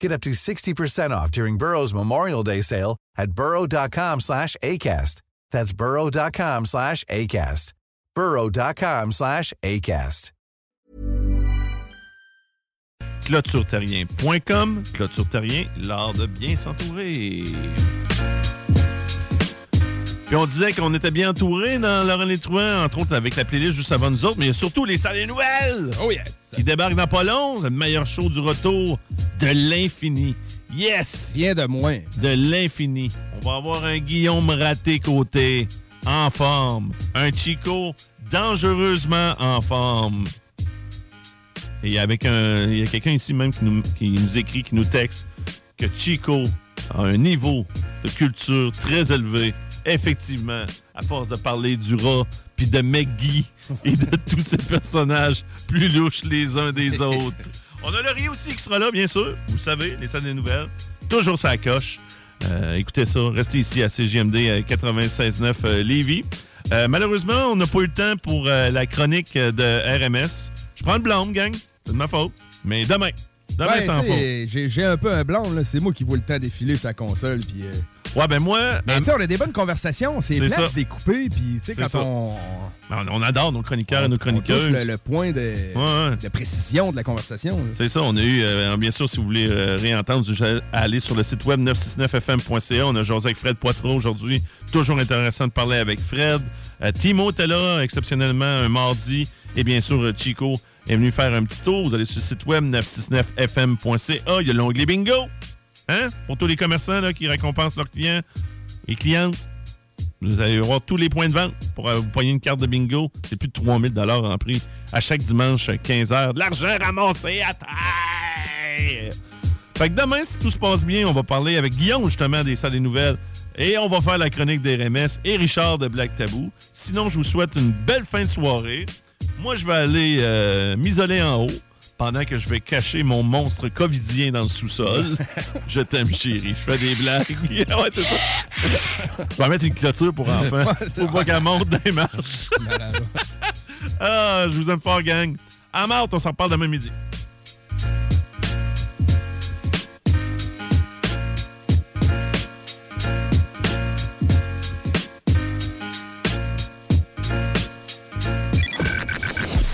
Get up to 60% off during Burrow's Memorial Day sale at burrow.com slash ACAST. That's burrow.com slash ACAST. burrow.com slash ACAST. clôtureterrien.com Clôture Terrien, l'art de bien s'entourer. Puis on disait qu'on était bien entouré dans Laurent Les Trouin, entre autres avec la playlist juste avant nous autres, mais il y a surtout les salles nouvelles Oh yes! qui débarquent dans pas long. Le meilleur show du retour de l'infini. Yes! Rien de moins. De l'infini. On va avoir un Guillaume raté côté, en forme. Un Chico dangereusement en forme. Et avec un. Il y a quelqu'un ici même qui nous, qui nous écrit, qui nous texte que Chico a un niveau de culture très élevé. Effectivement, à force de parler du rat, puis de Meggy et de tous ces personnages plus louches les uns des autres. On a Laurie aussi qui sera là, bien sûr. Vous le savez, les salles des nouvelles. Toujours sa coche. Euh, écoutez ça, restez ici à CGMD euh, 96.9 euh, Lévis. Euh, malheureusement, on n'a pas eu le temps pour euh, la chronique euh, de RMS. Je prends le blâme, gang. C'est de ma faute. Mais demain. Demain, sans sais, j'ai j'ai un peu un blanc, là. C'est moi qui vois le temps défiler sa console. Puis, euh, Ouais, ben moi. Mais euh, tu sais, on a des bonnes conversations. C'est C'est plate ça. de découper. Puis, tu sais, C'est quand ça. on. on, on adore nos chroniqueurs et nos on touche chroniqueuses. le, le point de, Ouais, ouais. de précision de la conversation. là. C'est ça, on a eu, euh, bien sûr, si vous voulez euh, réentendre, vous allez aller sur le site web 969fm.ca. On a José avec Fred Poitreau aujourd'hui. Toujours intéressant de parler avec Fred. Euh, Timo était là, exceptionnellement, un mardi. Et bien sûr, euh, Chico est venu faire un petit tour. Vous allez sur le site web 969fm.ca. Il y a l'onglet bingo. Hein? Pour tous les commerçants là, qui récompensent leurs clients et clientes. Vous allez voir tous les points de vente pour euh, vous payer une carte de bingo. C'est plus de 3000 en prix à chaque dimanche, 15h. De l'argent ramassé à terre! Fait que demain, si tout se passe bien, on va parler avec Guillaume, justement, des salles nouvelles. Et on va faire la chronique des RMS et Richard de Black Tabou. Sinon, je vous souhaite une belle fin de soirée. Moi, je vais aller euh, m'isoler en haut pendant que je vais cacher mon monstre covidien dans le sous-sol. je t'aime, chérie. Je fais des blagues. ouais, c'est ça. Je vais mettre une clôture pour enfants. Faut pas qu'elle monte dans les marches. ah, je vous aime fort, gang. À Marthe, on s'en parle demain midi.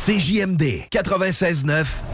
CJMD 96.9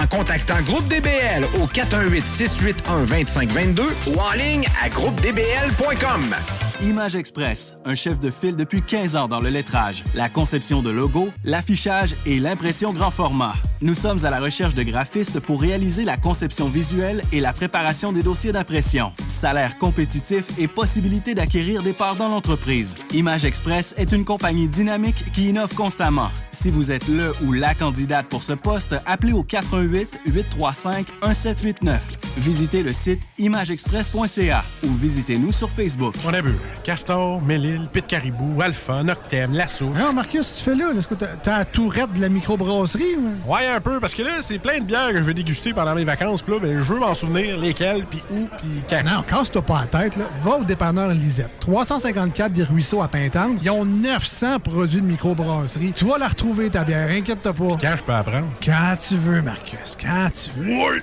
en contactant Groupe DBL au 418 681 2522 ou en ligne à groupedbl.com. Image Express, un chef de file depuis 15 ans dans le lettrage, la conception de logos, l'affichage et l'impression grand format. Nous sommes à la recherche de graphistes pour réaliser la conception visuelle et la préparation des dossiers d'impression. Salaire compétitif et possibilité d'acquérir des parts dans l'entreprise. Image Express est une compagnie dynamique qui innove constamment. Si vous êtes le ou la candidate pour ce poste, appelez au 88 835 1789. Visitez le site imageexpress.ca ou visitez-nous sur Facebook. On a vu Castor, Mélile, Pit Caribou, Alpha, Noctem, Lasso. Non, Marcus, tu fais là? Est-ce que t'as t'as la tourette de la microbrasserie? ou- Ouais, un peu, parce que là, c'est plein de bières que je vais déguster pendant mes vacances. Puis là, ben, je veux m'en souvenir lesquelles, puis où, puis quand. Non, casse-toi pas la tête, là. Va au dépanneur Lisette. 354 des Ruisseaux à Pintante. Ils ont 900 produits de microbrasserie. Tu vas la retrouver, ta bière, inquiète-toi pas. Quand je peux apprendre? Quand tu veux, Marcus, quand tu veux.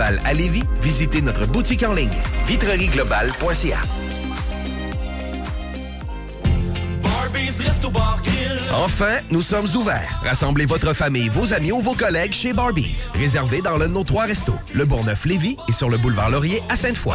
à Lévis, visitez notre boutique en ligne vitrerieglobale.ca. Enfin, nous sommes ouverts. Rassemblez votre famille, vos amis ou vos collègues chez Barbies. Réservé dans l'un de nos trois restos, le Bourgneuf-Lévis et sur le boulevard Laurier à Sainte-Foy.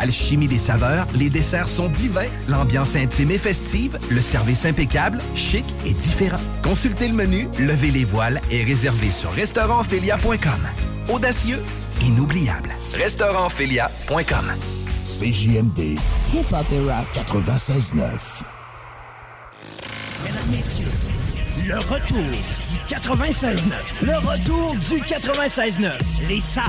Alchimie des saveurs, les desserts sont divins, l'ambiance intime et festive, le service impeccable, chic et différent. Consultez le menu, levez les voiles et réservez sur restaurantphilia.com. Audacieux, inoubliable. Restaurantphilia.com. CJMD. Hip-hop et rap. 96.9. Mesdames, messieurs, le retour du 96.9. Le retour du 96.9. Les salles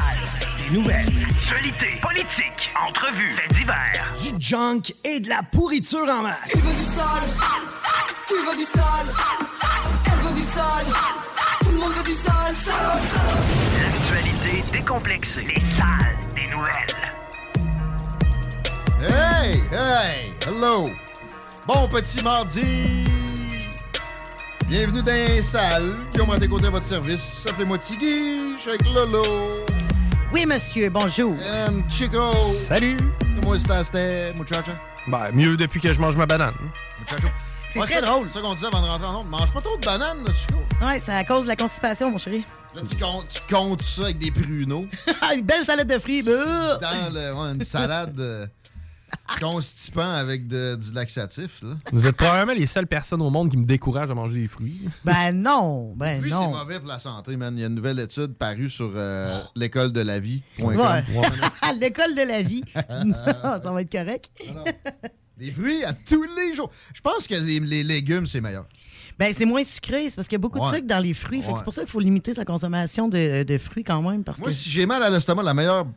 nouvelles. Actualité, politique, entrevues, faits divers. Du junk et de la pourriture en masse. Tu veux du sale Tu veux du sale Elle veut du sale Tout le monde veut du sale, sale, sale. L'actualité décomplexée. Les salles des nouvelles. Hey, hey, hello. Bon petit mardi. Bienvenue dans les salles. Guillaume à côtés à votre service. Appelez-moi Tiggy. Je suis avec Lolo. Oui, monsieur, bonjour. Um, Chico. Salut. Comment est-ce muchacha? Ben, mieux depuis que je mange ma banane. Muchacho. C'est Ouais, très drôle, c'est ça qu'on disait avant de rentrer en honte. Mange pas trop de bananes, là, Chico. Ouais, c'est à cause de la constipation, mon chéri. Là, tu comptes, tu comptes ça avec des pruneaux. une belle salade de fruits. bah! Dans le, ouais, une salade euh, constipant avec de- du laxatif, là. Vous êtes probablement les seules personnes au monde qui me découragent à manger des fruits. Ben non, ben Lui, c'est non. mauvais pour la santé, man. Il y a une nouvelle étude parue sur euh, l'école de la vie.com. Ouais. L'école de la vie. non, ça va être correct. Des fruits à tous les jours. Je pense que les, les légumes, c'est meilleur. Ben, c'est moins sucré, c'est parce qu'il y a beaucoup de sucre dans les fruits. Fait que. C'est pour ça qu'il faut limiter sa consommation de, de fruits quand même. Parce Moi, que... si j'ai mal à l'estomac, la meilleure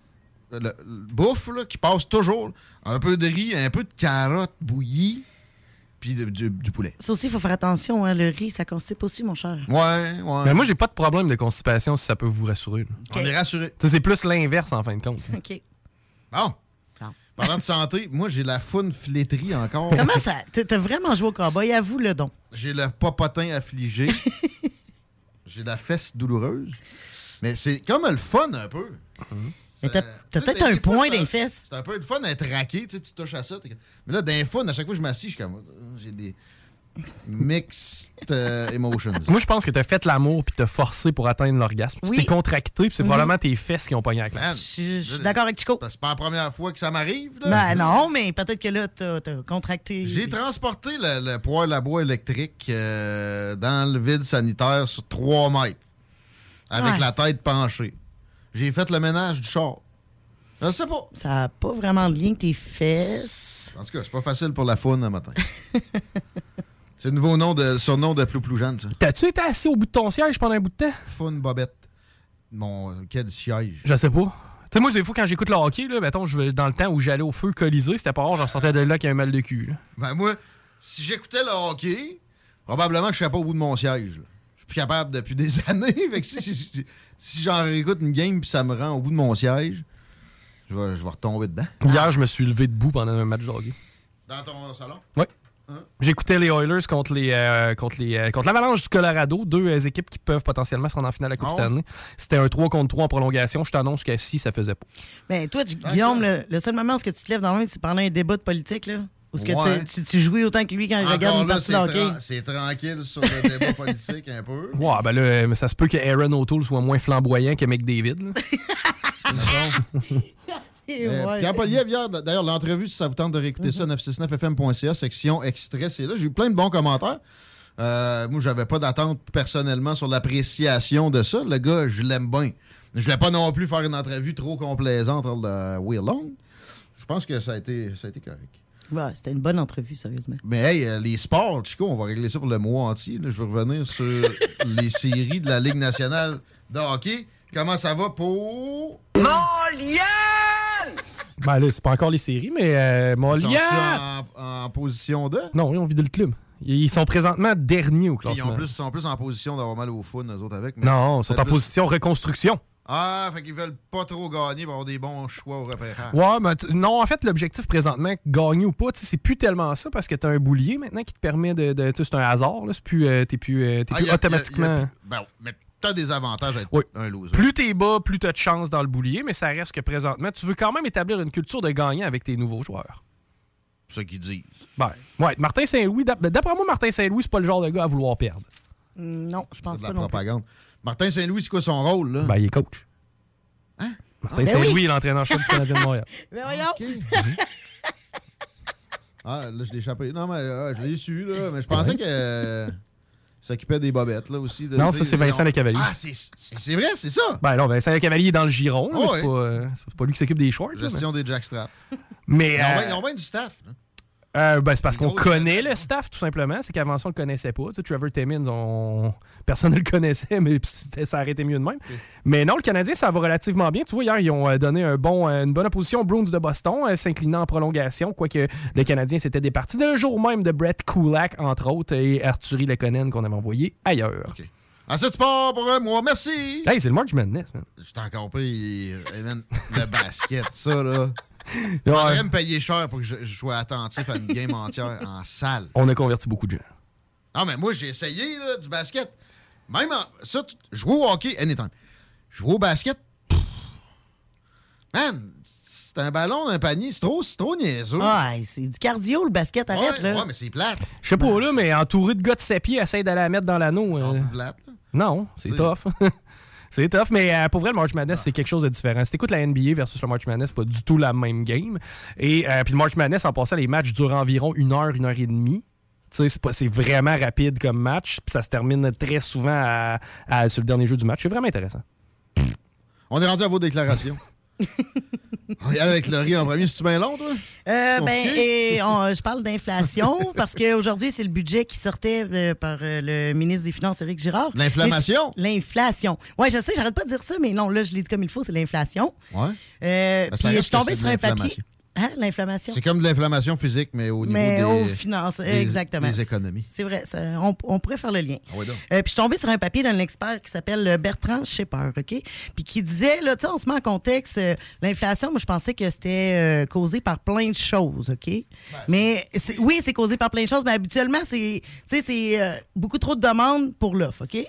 le- le bouffe là, qui passe toujours. Un peu de riz, un peu de carottes bouillies, puis de- du, du poulet. Ça aussi, il faut faire attention. Hein, le riz, ça constipe aussi, mon cher. Ouais, ouais. Mais moi, j'ai pas de problème de constipation si ça peut vous rassurer. là. On est rassuré. Tu sais, C'est plus l'inverse en fin de compte. OK. Bon. Parlant de santé, moi, j'ai la faune flétrie encore. Comment ça? T'as t'as vraiment joué au cowboy, avoue le don. J'ai le popotin affligé. j'ai la fesse douloureuse. Mais c'est comme le fun un peu. Mais t'as Euh, peut-être un point c'est dans un- les fesses. C'est un peu le fun d'être raqué, tu sais, tu touches à ça. Mais là, d'un fun, à chaque fois que je m'assis, je suis comme. euh, J'ai des mixed euh, emotions. Moi, je pense que t'as fait l'amour puis t'as forcé pour atteindre l'orgasme. Oui. Tu t'es contracté puis c'est Mhm. probablement tes fesses qui ont pogné la classe. Man, Je suis d'accord avec Chico. C'est pas la première fois que ça m'arrive. Ben non, mais peut-être que là, t'as t'as contracté. J'ai transporté le, le poêle à bois électrique euh, dans le vide sanitaire sur 3 mètres, avec Ouais. la tête penchée. J'ai fait le ménage du char. Je sais pas. Ça n'a pas vraiment de lien avec tes fesses. En tout cas, c'est pas facile pour la faune un matin. c'est le nouveau nom de, le surnom de Plou Plou Jeanne, ça. T'as-tu été assis au bout de ton siège pendant un bout de temps? Faune Bobette. Mon, quel siège. Je sais pas. Tu sais, moi, des fois, quand j'écoute le hockey, là, mettons, je vais- dans le temps où j'allais au feu colisé, c'était pas rare, j'en sortais de là qui a un mal de cul. là. Ben moi, si j'écoutais le hockey, probablement que je serais pas au bout de mon siège. là. Je suis plus capable depuis des années. fait que si, si, si j'en réécoute une game puis ça me rend au bout de mon siège, je vais, je vais retomber dedans. Hier, je me suis levé debout pendant un match de hockey. Dans ton salon? Oui. Hein? J'écoutais les Oilers contre les euh, contre les euh, contre l'Avalanche du Colorado, deux euh, équipes qui peuvent potentiellement se rendre en finale de la Coupe Ah cette ouais? année. C'était un 3 contre 3 en prolongation. Je t'annonce qu'à 6, ça faisait pas. Ben toi, Guillaume, le, le seul moment où tu te lèves dans le c'est pendant un débat de politique, là. Est-ce que Ouais. tu, tu, tu jouis autant que lui quand il regarde une partie c'est tranquille sur le débat politique un peu. Ouais, ben là, euh, mais ça se peut que Aaron O'Toole soit moins flamboyant que McDavid. là. Euh, Ouais. Pierre Poliev, hier, d'ailleurs, l'entrevue, si ça vous tente de réécouter ça, 969fm.ca, section extrait, c'est là. J'ai eu plein de bons commentaires. Euh, moi, j'avais pas d'attente personnellement sur l'appréciation de ça. Le gars, je l'aime bien. Je voulais pas non plus faire une entrevue trop complaisante de Will Long. Je pense que ça a été, ça a été correct. Ouais, C'était une bonne entrevue, sérieusement. Mais hey, euh, les sports, Chico, on va régler ça pour le mois entier. là. Je vais revenir sur les séries de la Ligue nationale de hockey. Comment ça va pour... Ben là, c'est pas encore les séries, mais euh, Molia. en, en position de... Non, ils ont vidé le club. Ils sont présentement derniers au Ils classement. ont plus, sont plus en position d'avoir mal au fun, eux autres, avec. mais Non, ils sont en plus- position reconstruction. Ah, fait qu'ils veulent pas trop gagner pour avoir des bons choix au repérage. Ouais, mais tu- non, en fait, l'objectif présentement, gagner ou pas, c'est plus tellement ça parce que t'as un boulier maintenant qui te permet de. de- tu sais, c'est un hasard, là. C'est plus. euh, t'es plus, euh, t'es Ah, plus y a- y a- automatiquement. y a- ben, mais t'as des avantages à être Oui. un loser. Plus t'es bas, plus t'as de chance dans le boulier, mais ça reste que présentement, tu veux quand même établir une culture de gagnant avec tes nouveaux joueurs. C'est ce qu'ils disent. Ben, ouais, Martin Saint-Louis, d'ap- d'après moi, Martin Saint-Louis, c'est pas le genre de gars à vouloir perdre. Mm, Non, je pense C'est de pas la non plus. Martin Saint-Louis, c'est quoi son rôle, là? Ben, il est coach. Martin Ah, ben Saint-Louis oui. est l'entraîneur-chef du Canadien de Montréal. Mais voyons. Ah, là, je l'ai échappé. Non, mais euh, je l'ai su, là. Mais je pensais que. euh, s'occupait des bobettes, là aussi. de- Non, ça, c'est Vincent Lecavalier. Ah, c'est vrai, c'est ça. Ben non, Vincent Cavalier est dans le giron, mais Oh, c'est ouais. pas, euh, c'est pas lui qui s'occupe des shorts. là, Gestion des jackstraps. Mais, Ils ont euh, bien- ils ont bien du staff. là. Euh, ben, c'est parce qu'on connaît le staff, tout simplement. C'est qu'avant ça, on le connaissait pas. Tu sais, Trevor Timmins, on... personne ne le connaissait, mais ça aurait été mieux de même. Mais non, le Canadien, ça va relativement bien. Tu vois, hier, ils ont euh, donné un bon, euh, une bonne opposition aux Bruins de Boston, euh, s'inclinant en prolongation, quoique le Canadien s'était départi dès le jour même de Brett Kulak, entre autres, et Arthurie Lekonen qu'on avait envoyé ailleurs. Ça, tu pars pour un mois. Merci. Hey, c'est le March Madness, man. Je t'ai encore le basket, ça, là. Il faudrait me payer cher pour que je, je sois attentif à une game entière en salle. On a converti beaucoup de gens. Non, mais moi, j'ai essayé là, du basket. Même en, ça, tu- jouer au hockey, anytime. Jouer au basket, pff, man, c'est un ballon, un panier, c'est trop, c'est trop niaiseux. Ouais, c'est du cardio, le basket, arrête, ouais, là. ouais, mais c'est plate. Je sais pas, là, mais entouré de gars de ses pieds, essaye d'aller la mettre dans l'anneau. euh. Non, c'est C'est- tough. c'est tough, mais euh, pour vrai, le March Madness, c'est quelque chose de différent. Si t'écoutes la NBA versus le March Madness, c'est pas du tout la même game. Et euh, puis le March Madness, en passant, les matchs durent environ une heure, une heure et demie. Tu sais, c'est pas- c'est vraiment rapide comme match, puis ça se termine très souvent à- à- sur le dernier jeu du match. C'est vraiment intéressant. On est rendu à vos déclarations. On y avec le riz en premier, c'est bien long, toi? Euh, ben, et on- je parle d'inflation parce qu'aujourd'hui, c'est le budget qui sortait euh, par euh, le ministre des Finances, Éric Girard. L'inflammation? L'inflation. Oui, je sais, j'arrête pas de dire ça, mais non, là, je l'ai dit comme il faut, c'est l'inflation. Euh, Ben, puis je suis tombée sur un papier. Hein, l'inflammation? C'est comme de l'inflammation physique, mais au niveau Mais des, aux finances, des- exactement. des économies. C'est vrai, ça- on, on pourrait faire le lien. Ah ouais, donc. Euh, puis je suis tombée sur un papier d'un expert qui s'appelle euh, Bertrand Schipper, OK? Puis qui disait, là, tu sais, on se met en contexte, euh, l'inflation, moi, je pensais que c'était euh, causé par plein de choses, OK? Ben, mais oui, c'est causé par plein de choses, mais habituellement, c'est, tu sais, c'est beaucoup trop de demandes pour l'offre, OK?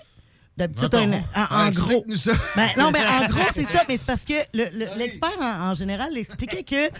D'habitude, en, en ah, gros. ça. Ben, non, mais en gros, c'est ça, mais c'est parce que le- le- l'expert, en, en général, expliquait que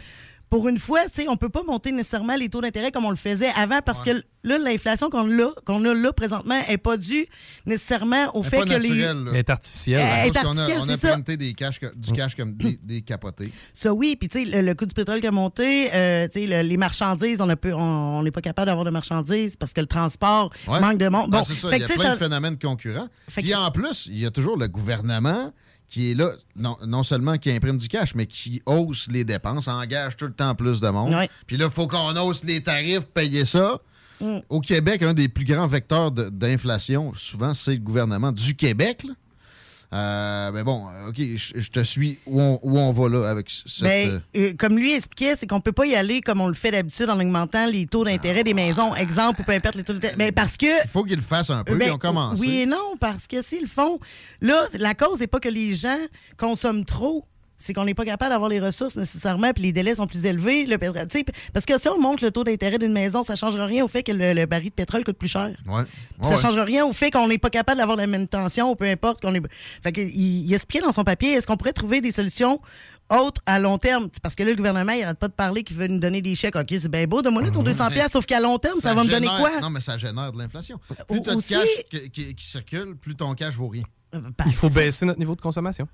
pour une fois, tu sais, on peut pas monter nécessairement les taux d'intérêt comme on le faisait avant parce que là, l'inflation qu'on a, qu'on a là présentement n'est pas due nécessairement au Elle fait pas que naturelle, les. Elle est artificielle. Elle est Parce qu'on a- artificielle, on a, c'est ça. printé des cash, du cash comme des, des capotés. Ça, oui. Puis, tu sais, le, le coût du pétrole qui a monté, euh, tu sais, le- les marchandises, on peu- on on n'est pas capable d'avoir de marchandises parce que le transport Ouais. manque de monde. Ben, Bon, c'est ça, il y a plein ça- de phénomènes concurrents. Fait Puis que- en plus, il y a toujours le gouvernement qui est là, non, non seulement qui imprime du cash, mais qui hausse les dépenses, engage tout le temps plus de monde. Puis là, il faut qu'on hausse les tarifs, payer ça. Mm. Au Québec, un des plus grands vecteurs d'inflation, souvent, c'est le gouvernement du Québec. là. Euh, mais bon, OK, je je te suis où on, où on va là avec cette... Ben, euh, euh, comme lui expliquait, c'est qu'on peut pas y aller comme on le fait d'habitude en augmentant les taux d'intérêt des maisons. Exemple, ou peu importe les taux d'intérêt. Mais parce que. Il faut qu'ils le fassent un peu, Ben, ils ont commencé. Oui et non, parce que s'ils le font, là, la cause n'est pas que les gens consomment trop. C'est qu'on n'est pas capable d'avoir les ressources nécessairement, puis les délais sont plus élevés. Le pétrole, parce que si on monte le taux d'intérêt d'une maison, ça ne changera rien au fait que le, le baril de pétrole coûte plus cher. Ouais. Ça Ouais, ne changera rien au fait qu'on n'est pas capable d'avoir la manutention, ou peu importe. qu'on est... Fait que, il, il expliquait dans son papier, est-ce qu'on pourrait trouver des solutions autres à long terme? Parce que là, le gouvernement, il n'arrête pas de parler qu'il veut nous donner des chèques. OK, c'est bien beau, donne-moi ton 200 pièces sauf qu'à long terme, ça, va me donner quoi? Non, mais ça génère de l'inflation. Plus Au- tu as de aussi- cash qui, qui- qui circule, plus ton cash vaut rien. Il faut baisser notre niveau de consommation.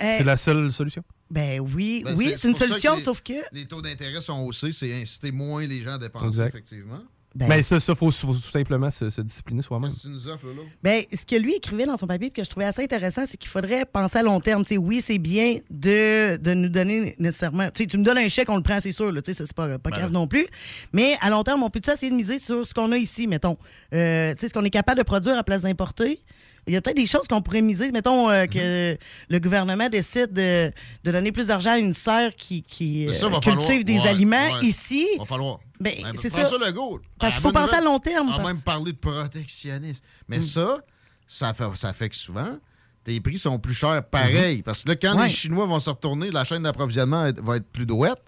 Eh, C'est la seule solution? Ben oui, Ben, oui, c'est une solution, les- sauf que. Les taux d'intérêt sont haussés, c'est inciter moins les gens à dépenser, Exact. effectivement. Ben- Mais ça, il faut, faut tout simplement se, se discipliner soi-même. Ben, ce que lui écrivait dans son papier, que je trouvais assez intéressant, c'est qu'il faudrait penser à long terme. Tu sais, oui, c'est bien de, de nous donner nécessairement. Tu sais, tu me donnes un chèque, on le prend, c'est sûr. Là, tu sais, ça, c'est pas, pas Ben grave oui. non plus. Mais à long terme, on peut essayer de miser sur ce qu'on a ici, mettons? Euh, tu sais, ce qu'on est capable de produire à place d'importer? Il y a peut-être des choses qu'on pourrait miser. Mettons euh, que le gouvernement décide de, de donner plus d'argent à une serre qui, qui Mais ça, euh, va cultive falloir- des ouais, aliments ouais. ici. Va falloir. Ben, Ben, c'est ça. le go. Parce qu'il faut penser à long terme. On a parce- même parlé de protectionnisme. Mais Mm. ça, ça fait, ça fait que souvent, tes prix sont plus chers pareil. Parce que là, quand Ouais. les Chinois vont se retourner, la chaîne d'approvisionnement va être plus douette.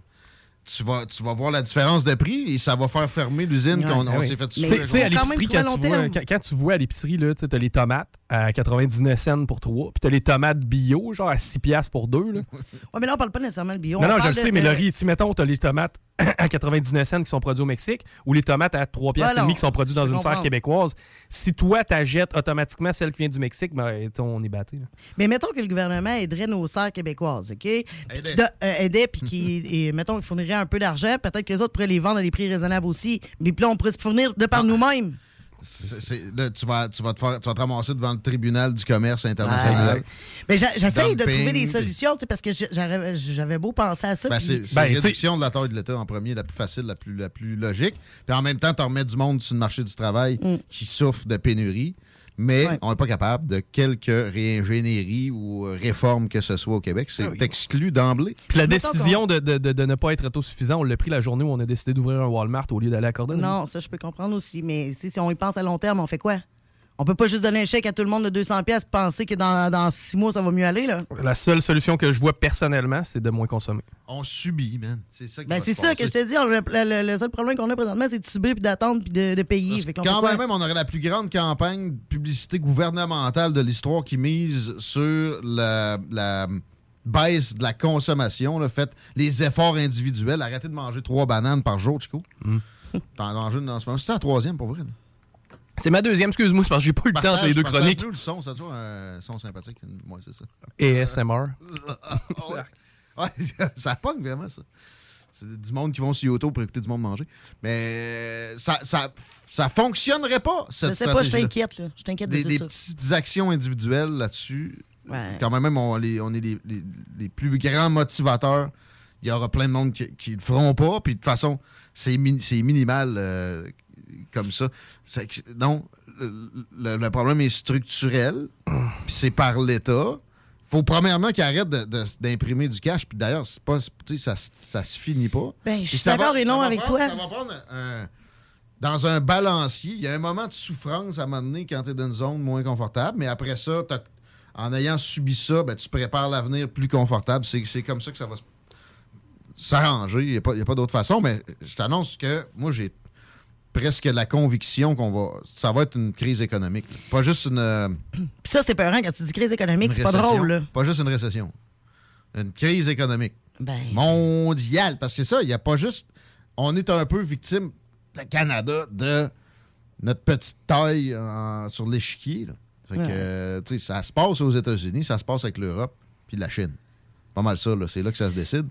Tu vas, tu vas voir la différence de prix et ça va faire fermer l'usine Ouais, qu'on ben s'est fait Tu le tu sais, à. Quand l'épicerie, quand, tu vois, terme. quand, quand tu vois à l'épicerie, là, tu t'as les tomates à 99 cents pour 3, puis t'as les tomates bio, genre à 6 piastres pour 2. Là. Ouais, mais là, on parle pas nécessairement de bio. non, On non, je le de- sais, mais le riz, si mettons, t'as les tomates à 99 cents qui sont produits au Mexique, ou les tomates à 3 piastres et demi qui sont produits dans une serre québécoise, si toi, t'achètes automatiquement celle qui vient du Mexique, ben, on est batté. là. Mais mettons que le gouvernement aiderait nos serres québécoises, OK? Puis euh, aidait, puis qui, et, mettons, qu'il fournirait un peu d'argent. Peut-être que les autres pourraient les vendre à des prix raisonnables aussi. Mais puis là, on pourrait se fournir de Ah. Par nous-mêmes. C'est- c'est- là, tu vas, tu, vas te faire, tu vas te ramasser devant le tribunal du commerce international. Ouais. Mais j'a- j'essaye de trouver des solutions, tu sais, parce que j'avais beau penser à ça. Ben, puis- c'est c'est Ben, réduction de la taille de l'État en premier, la plus facile, la plus, la plus logique. Puis en même temps, tu remets du monde sur le marché du travail qui souffre de pénurie. Mais. Ouais. on n'est pas capable de quelque réingénierie ou euh, réforme que ce soit au Québec. C'est Ah oui. exclu d'emblée. Puis la décision de, de- de- de ne pas être autosuffisant, on l'a pris la journée où on a décidé d'ouvrir un Walmart au lieu d'aller à Cordon. Non, ça, je peux comprendre aussi. Mais si, si on y pense à long terme, on fait quoi? On peut pas juste donner un chèque à tout le monde de 200 pièces penser que dans, dans six mois, ça va mieux aller, là. La seule solution que je vois personnellement, c'est de moins consommer. On subit, man. C'est ça qui Ben, c'est ça que je te dis. on- le, le- le seul problème qu'on a présentement, c'est de subir, puis d'attendre, puis de, de payer. Fait quand même, on aurait la plus grande campagne de publicité gouvernementale de l'histoire qui mise sur la, la baisse de la consommation. Là, faites les efforts individuels. Arrêtez de manger trois bananes par jour, Chico. Mm. T'en manges une en ce moment. C'est la troisième, pour vrai. là. C'est ma deuxième, excuse-moi, parce que j'ai pas eu le temps entre les deux chroniques. partage-nous le son, ça toujours un son sympathique. Moi, c'est ça. ASMR. Ouais, ça pogne vraiment, ça. C'est du monde qui vont sur YouTube pour écouter du monde manger. Mais ça, ça, ça fonctionnerait pas, cette Je sais pas, je t'inquiète, là. Je t'inquiète de Des, tout des ça. petites actions individuelles là-dessus Ouais. quand même, on, les- on est les, les- les plus grands motivateurs. Il y aura plein de monde qui, qui le feront pas. Puis de toute façon, c'est mi- c'est minimal euh, comme ça. Non, le, problème est structurel. Puis c'est par l'État. faut premièrement qu'ils arrêtent de- de- d'imprimer du cash. Puis d'ailleurs, c'est pas, tu sais, ça, ça se finit pas. Ben, je suis d'accord et non avec prendre- toi. Ça va prendre un- dans un balancier. Il y a un moment de souffrance à un moment donné quand tu es dans une zone moins confortable. Mais après ça, en ayant subi ça, ben, tu prépares l'avenir plus confortable. C'est comme ça que ça va s'arranger. Il n'y a pas, pas d'autre façon. Mais je t'annonce que moi, j'ai presque la conviction qu'on va. Ça va être une crise économique. là. Pas juste une. euh, Puis ça, c'était peurant quand tu dis crise économique, c'est pas drôle, là. Pas juste une récession. Une crise économique. Ben. Mondiale. Parce que c'est ça, il n'y a pas juste. On est un peu victime, le Canada, de notre petite taille en- sur l'échiquier. Fait que, Ouais. euh, tu sais, ça se passe aux États-Unis, ça se passe avec l'Europe, puis la Chine. Pas mal ça, là. C'est là que ça se décide.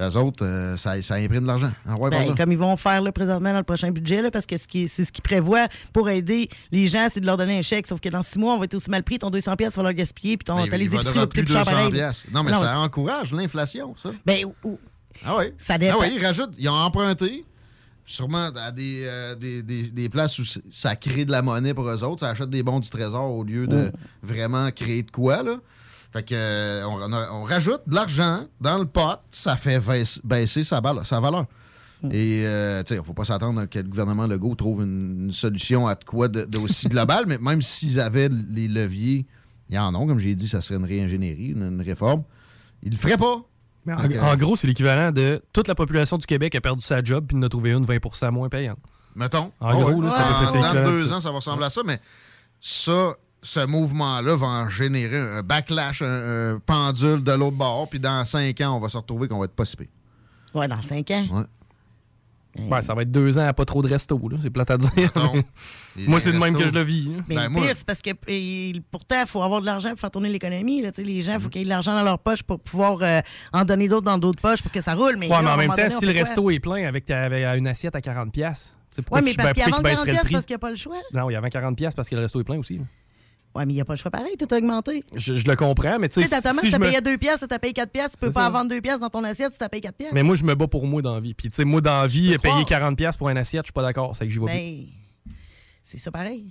Eux autres, euh, ça, ça imprime de l'argent. Ah ouais, Ben, comme ils vont faire là, présentement dans le prochain budget, là, parce que ce qui- c'est ce qu'ils prévoient pour aider les gens, c'est de leur donner un chèque. Sauf que dans six mois, on va être aussi mal pris. Ton 200 pièces va leur gaspiller, puis ton Mais t'as les épiceries plus plus cher 200 pareil. piastres. Non, mais Non, ça encourage l'inflation, ça. Ben, ou- Ah oui. Ça dépend. Ah oui, ils rajoutent, ils ont emprunté, sûrement à des, euh, des, des- des places où ça crée de la monnaie pour eux autres. Ça achète des bons du trésor au lieu de Mm. vraiment créer de quoi, là. Fait que, on, on a- on rajoute de l'argent dans le pot, ça fait baisser, sa, valeur- sa valeur. Mm. Et, euh, tu sais, il ne faut pas s'attendre à que le gouvernement Legault trouve une, une solution à de quoi d'aussi global, mais même s'ils avaient les leviers, ils en ont, comme j'ai dit, ça serait une réingénierie, une, une réforme. Ils le feraient pas. En, en gros, c'est l'équivalent de toute la population du Québec a perdu sa job puis en a trouvé une 20% moins payante. Mettons. En Ah gros, ouais. là, c'est à peu près ça, Dans deux ans, ça va ressembler à ça, mais ça, ce mouvement-là va en générer un backlash, un, un pendule de l'autre bord, puis dans cinq ans, on va se retrouver qu'on va être pas si. Ouais, dans cinq ans. Ouais. Ouais, ça va être deux ans à pas trop de resto, là. C'est plate à dire. Et Moi, c'est de même que je le vis. hein. Mais Ben, le moi- pire, c'est parce que et, pourtant, il faut avoir de l'argent pour faire tourner l'économie. Les gens, il faut Mm-hmm. qu'ils aient de l'argent dans leur poche pour pouvoir euh, en donner d'autres dans d'autres poches pour que ça roule. Mais, Ouais, là, mais en même temps, donné, si le quoi? resto est plein avec, avec une assiette à 40$, piastres, tu sais, pourquoi Ouais, mais tu, parce ben, qu'il y a pourquoi tu 40 baisserais le piastres prix? parce qu'il n'y a pas le choix. Non, il y a 40$ piastres parce que le resto est plein aussi. là. Ouais, mais il n'y a pas le choix pareil, tout a augmenté. Je, je le comprends, mais tu Tu sais, ta tomate, si me... payé 2 piastres, t'as payé 4 piastres, tu peux C'est pas ça. en vendre 2 piastres dans ton assiette si t'as payé 4 piastres. Mais moi, je me bats pour moi dans la vie. Puis, tu sais, moi, dans la vie, payer croire. 40$ pour une assiette, je suis pas d'accord. C'est que j'y plus. Ben, c'est ça pareil.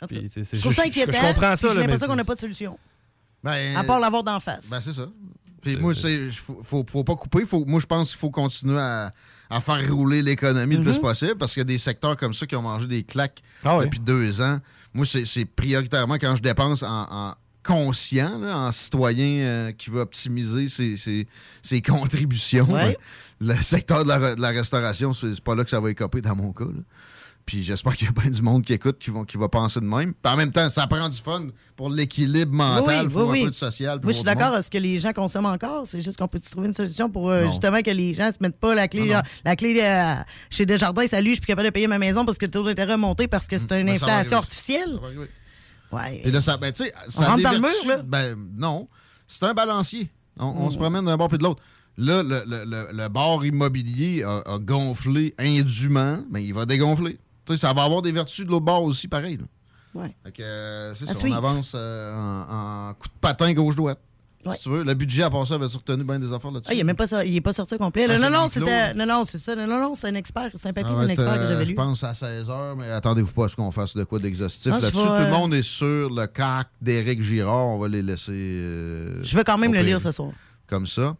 En tout cas, tu c'est je trouve ça je- inquiétant. je comprends ça, J'ai l'impression qu'on n'a c'est- pas de solution. Ben, À part l'avoir d'en face. Ben, c'est ça. Puis moi, c'est, faut, faut, faut pas couper. Faut, moi, je pense qu'il faut continuer à, à faire rouler l'économie le plus Mhm. possible parce qu'il y a des secteurs comme ça qui ont mangé des claques Ah oui. depuis deux ans. Moi, c'est, prioritairement quand je dépense en, en conscient, là, en citoyen euh, qui veut optimiser ses, ses- ses contributions. Ouais. Le secteur de la, re- de la restauration, c'est, c'est pas là que ça va écoper dans mon cas. là. Puis j'espère qu'il y a bien du monde qui écoute, qui, vont, qui va penser de même. Puis en même temps, ça prend du fun pour l'équilibre mental. Oui, faut oui, un oui. peu de social. Moi, je suis d'accord à ce que les gens consomment encore. C'est juste qu'on peut trouver une solution pour euh, justement que les gens se mettent pas la clé, Non, non. la clé euh, chez Desjardins. Salut, je suis plus capable de payer ma maison parce que le taux d'intérêt a monté parce que c'est une Ben, inflation artificielle. Ouais. Et là, ça, ben, tu sais, ça rentre dans le mur, là? Ben, non. C'est un balancier. On, on Mm. se promène d'un bord puis de l'autre. Là, le, le, le, le bord immobilier a, a gonflé indûment, mais il va dégonfler. Tu sais, ça va avoir des vertus de l'autre bord aussi, pareil. là. Ouais. Fait que, euh, c'est on avance euh, en, en coup de patin gauche-droite. Ouais. Si tu veux. Le budget, à part ça, avait retenu bien des affaires là-dessus. Ah, il est même pas ça, il est pas sorti complet. Ah, non, c'est non, c'était, non, non, c'est ça. Non, non, c'est un expert. C'est un papier va d'un expert que j'avais lu. Je pense à 16 h, mais attendez-vous pas à ce qu'on fasse de quoi d'exhaustif Ah, là-dessus. Tout le euh, monde est sur le cac d'Éric Girard. On va les laisser. Je vais quand même le lire ce soir. Comme ça.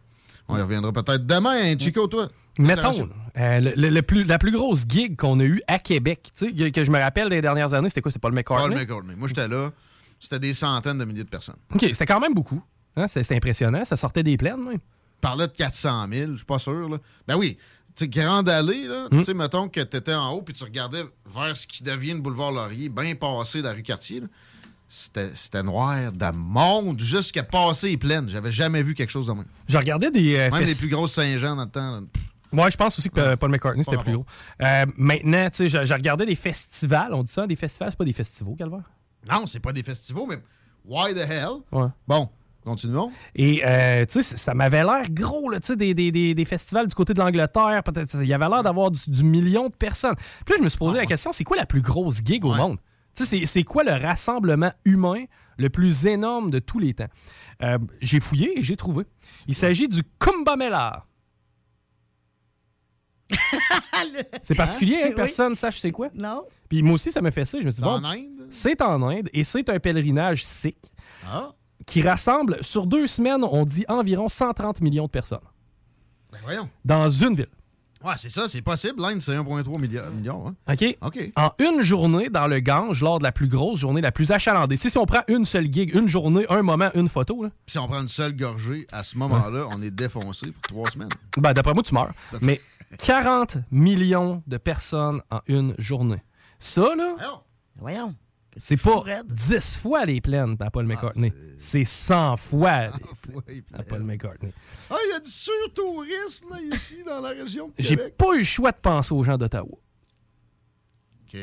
On y reviendra peut-être demain. Chico, toi? Mettons, euh, le, plus, la plus grosse gig qu'on a eue à Québec, que, je me rappelle des dernières années, c'était quoi? C'est Paul McCartney? Paul McCartney. Moi, j'étais là. C'était des centaines de milliers de personnes. OK, c'était quand même beaucoup. Hein, c'est c'est impressionnant. Ça sortait des plaines, même. parlait de 400 000, je suis pas sûr. Là. Ben oui, tu Grande Allée, là, Hmm? tu sais, mettons que tu étais en haut puis tu regardais vers ce qui devient le boulevard Laurier, bien passé de la rue Cartier. C'était c'était noir de monde jusqu'à passer pleine. J'avais jamais vu quelque chose de même. Je regardais des. euh, Même les plus grosses Saint-Jean dans le temps. là. Moi, je pense aussi que Paul McCartney, c'était plus gros. Euh, maintenant, tu sais, je, je regardais des festivals. On dit ça, des festivals, c'est pas des festivals, Calvaire? Non, c'est pas des festivals, mais why the hell? Ouais. Bon, continuons. Et, euh, tu sais, ça m'avait l'air gros, là, tu sais, des, des, des, des festivals du côté de l'Angleterre. Peut-être, il y avait l'air d'avoir du, du million de personnes. Puis là, je me suis posé la question, c'est quoi la plus grosse gig au monde? Tu sais, c'est- c'est quoi le rassemblement humain le plus énorme de tous les temps? Euh, j'ai fouillé et j'ai trouvé. Il s'agit du Kumbamela. C'est particulier, hein? Oui. personne sache c'est quoi. Non. Puis moi aussi, ça me fait ça. Je me suis dit, C'est en bon, Inde? c'est en Inde et c'est un pèlerinage sikh Ah, qui rassemble, sur deux semaines, on dit environ 130 millions de personnes ben voyons. dans une ville. Ouais, c'est ça, c'est possible. L'Inde, c'est 1,3 milliard- millions. Hein? OK? OK. En une journée dans le Gange, lors de la plus grosse journée, la plus achalandée. Si, si on prend une seule gig, une journée, un moment, une photo, là, si on prend une seule gorgée, à ce moment-là, on est défoncé pour trois semaines. ben, d'après moi, tu meurs. Mais 40 millions de personnes en une journée. Ça, là, Voyons. c'est pas 10 fois les plaines à Paul McCartney. c'est 100 fois les- à Paul McCartney. Ah, il y a du surtourisme là, ici dans la région de J'ai pas eu le choix de penser aux gens d'Ottawa. OK.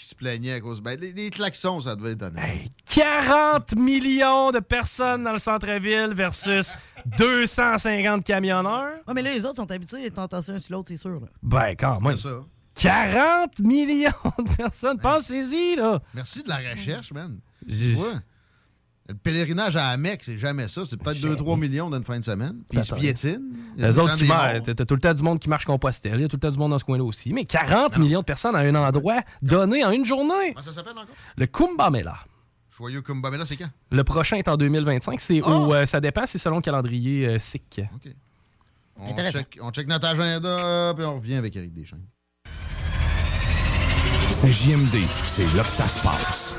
Qui se plaignait à cause. Ben, les, les klaxons, ça devait être donné. 40 millions de personnes dans le centre-ville versus 250 camionneurs. Ouais, mais là, les autres sont habitués d'être entassés un sur l'autre, c'est sûr. Là. Ben, quand même. Ça. 40 millions de personnes. Pensez-y, là. Merci de la recherche, man. J'ai- Tu vois? Le pèlerinage à Amec, c'est jamais ça. C'est peut-être 2-3 millions d'une fin de semaine. Puis ils se piétinent. Les autres qui marchent. T'as tout le temps du monde qui marche Compostelle. Il y a tout le temps du monde dans ce coin-là aussi. Mais 40 millions de personnes à un endroit donné en une journée. Comment ça s'appelle encore? Le Kumbamela. Joyeux Kumbamela, c'est quand? Le prochain est en 2025. C'est Ah! où, euh, ça dépend, c'est selon le calendrier euh, sikh. On check, on check notre agenda, puis on revient avec Eric Deschamps. C'est JMD, c'est là que ça se passe.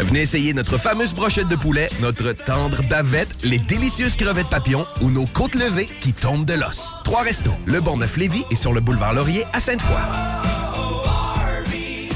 Venez essayer notre fameuse brochette de poulet, notre tendre bavette, les délicieuses crevettes papillons ou nos côtes levées qui tombent de l'os. Trois restos, le Bonneuf Lévis et sur le boulevard Laurier à Sainte-Foy.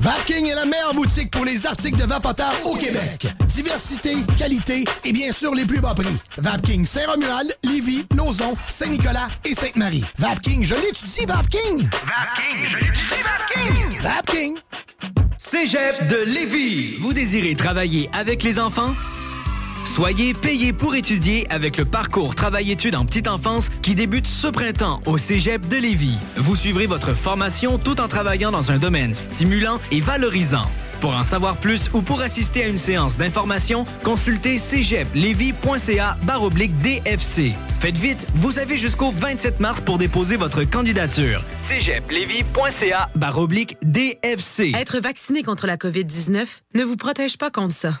Vapking est la meilleure boutique pour les articles de vapoteurs au Québec. Diversité, qualité et bien sûr les plus bas prix. Vapking Saint-Romuald, Lévis, Lauson, Saint-Nicolas et Sainte-Marie. Vapking, je l'étudie, Vapking! Vapking, je l'étudie, Vapking! Vapking! Cégep de Lévis. Vous désirez travailler avec les enfants? Soyez payé pour étudier avec le parcours Travail-études en petite enfance qui débute ce printemps au Cégep de Lévis. Vous suivrez votre formation tout en travaillant dans un domaine stimulant et valorisant. Pour en savoir plus ou pour assister à une séance d'information, consultez cégeplevy.ca baroblique DFC. Faites vite, vous avez jusqu'au 27 mars pour déposer votre candidature. cégeplevy.ca baroblique DFC. Être vacciné contre la COVID-19 ne vous protège pas contre ça.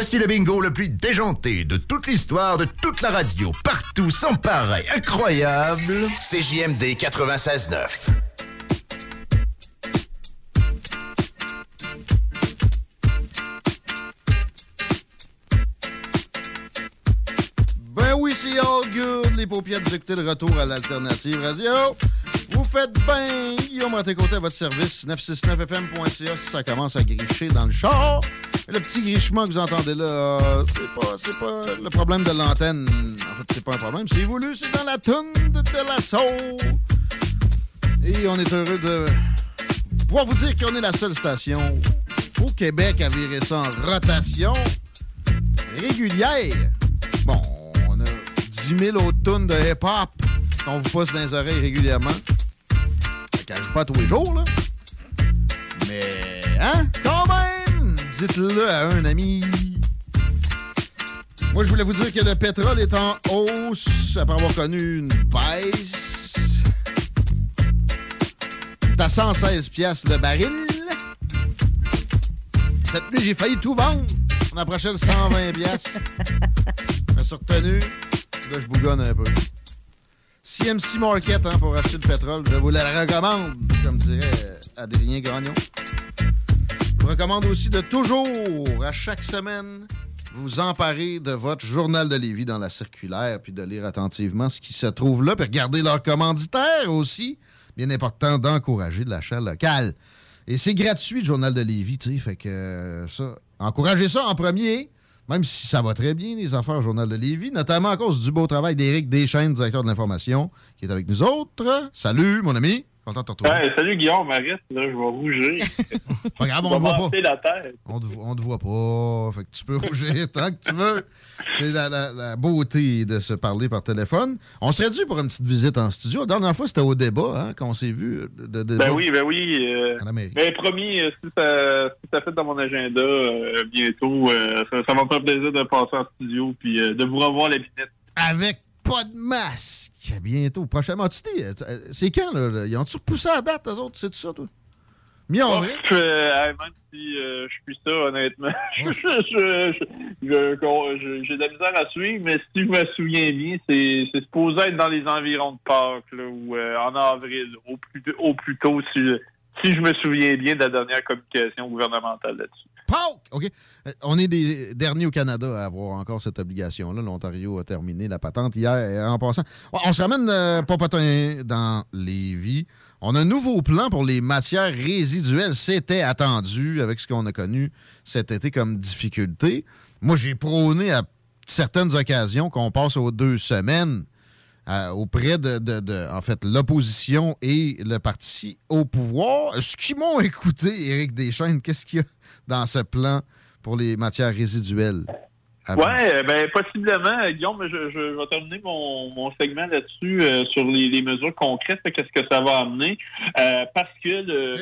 Voici le bingo le plus déjanté de toute l'histoire de toute la radio. Partout, sans pareil, incroyable. CJMD 96.9. Ben oui, c'est all good. Les paupières écoutez le retour à l'Alternative Radio. Vous faites bien. Guillaume Raté-Côté à votre service. 969fm.ca si ça commence à gricher dans le char. Le petit grichement que vous entendez là, c'est pas, pas le problème de l'antenne. En fait, c'est pas un problème. C'est voulu, c'est dans la toune de, la. Et on est heureux de pouvoir vous dire qu'on est la seule station au Québec à virer ça en rotation régulière. Bon, on a 10 000 autres tonnes de hip-hop qu'on vous passe dans les oreilles régulièrement. Ça cache pas tous les jours, là. Mais, hein, quand même, dites-le à un ami. Moi, je voulais vous dire que le pétrole est en hausse après avoir connu une baisse. À 116 piastres le baril. Cette nuit, j'ai failli tout vendre. On approchait le 120 piastres. Je me suis retenu. Là, je bougonne un peu. CMC Market hein, pour acheter le pétrole. Je vous le recommande, comme dirait Adrien Gagnon. Je vous recommande aussi de toujours, à chaque semaine, vous emparer de votre journal de Lévis dans la circulaire, puis de lire attentivement ce qui se trouve là, puis regarder leurs commanditaires aussi. bien important d'encourager l'achat local. Et c'est gratuit, le Journal de Lévis, tu sais, fait que euh, ça, encouragez ça en premier, même si ça va très bien, les affaires au Journal de Lévis, notamment à cause du beau travail d'Éric Deschaines, directeur de l'information, qui est avec nous autres. Salut, mon ami. Content de te retrouver. Ouais, salut Guillaume, arrête, là, je vais rougir. Pas grave, on vais voit pas. la tête. On te, on te voit pas. Fait que tu peux rougir tant que tu veux. C'est la, la- la beauté de se parler par téléphone. On serait dû pour une petite visite en studio. La dernière fois, c'était au débat hein, qu'on s'est vu. De, de- Ben oui, ben oui. euh, ben promis, euh, si ça, si ça fait dans mon agenda euh, bientôt, ça, ça me faire plaisir de passer en studio puis de vous revoir la binette. Avec pas de masque. Bientôt. Prochainement. Tu dis, euh, c'est quand, là? là? Ils ont-tu repoussé la date, eux autres? C'est ça, toi? Mi-avril? Oh, euh, hey, même si euh, je suis ça, honnêtement, j'ai de la misère à suivre, mais si je me souviens bien, c'est c'est supposé être dans les environs de Pâques, là, ou euh, en avril, au plus, au plus tôt, si, si je me souviens bien de la dernière communication gouvernementale là-dessus. OK. Euh, On est des derniers au Canada à avoir encore cette obligation-là. L'Ontario a terminé la patente hier. En passant, on se ramène euh, Popotin dans les vies. On a un nouveau plan pour les matières résiduelles. C'était attendu avec ce qu'on a connu cet été comme difficulté. Moi, j'ai prôné à certaines occasions qu'on passe aux deux semaines euh, auprès de, de- de, en fait, l'opposition et le parti au pouvoir. Ce qui m'ont écouté, Éric Deschaines, qu'est-ce qu'il y a dans ce plan pour les matières résiduelles? Avant. Ouais, euh, ben possiblement, euh, Guillaume, je, je vais terminer mon, mon segment là-dessus euh, sur les, les mesures concrètes, qu'est-ce que ça va amener. Euh, parce que le,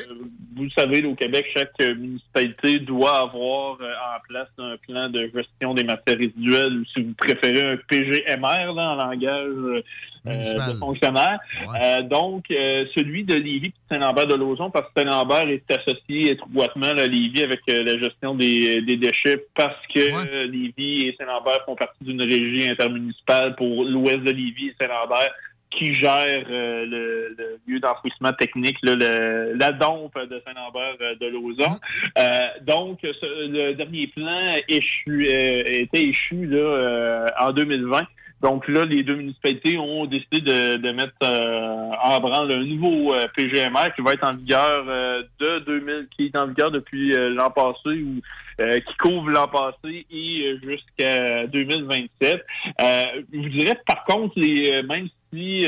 vous le savez, au Québec, chaque euh, municipalité doit avoir euh, en place un plan de gestion des matières résiduelles, ou si vous préférez un PGMR là, en langage euh, de fonctionnaire. Euh, donc, euh, celui de Lévis et Saint-Lambert de Lauzon, parce que Saint-Lambert est associé étroitement à Lévis avec euh, la gestion des, des déchets, parce que euh, Lévis et Saint-Lambert font partie d'une régie intermunicipale pour l'ouest de Lévis et Saint-Lambert qui gère euh, le, le lieu d'enfouissement technique, là, le- la dompe de Saint-Lambert euh, de. Euh, donc, ce- le dernier plan échu, était échu là, en 2020. Donc là, les deux municipalités ont décidé de, de mettre euh, en branle un nouveau euh, PGMR qui va être en vigueur euh, de 2000, qui est en vigueur depuis euh, l'an passé ou euh, qui couvre l'an passé et euh, jusqu'à 2027. Euh, je vous dirais par contre, les, même si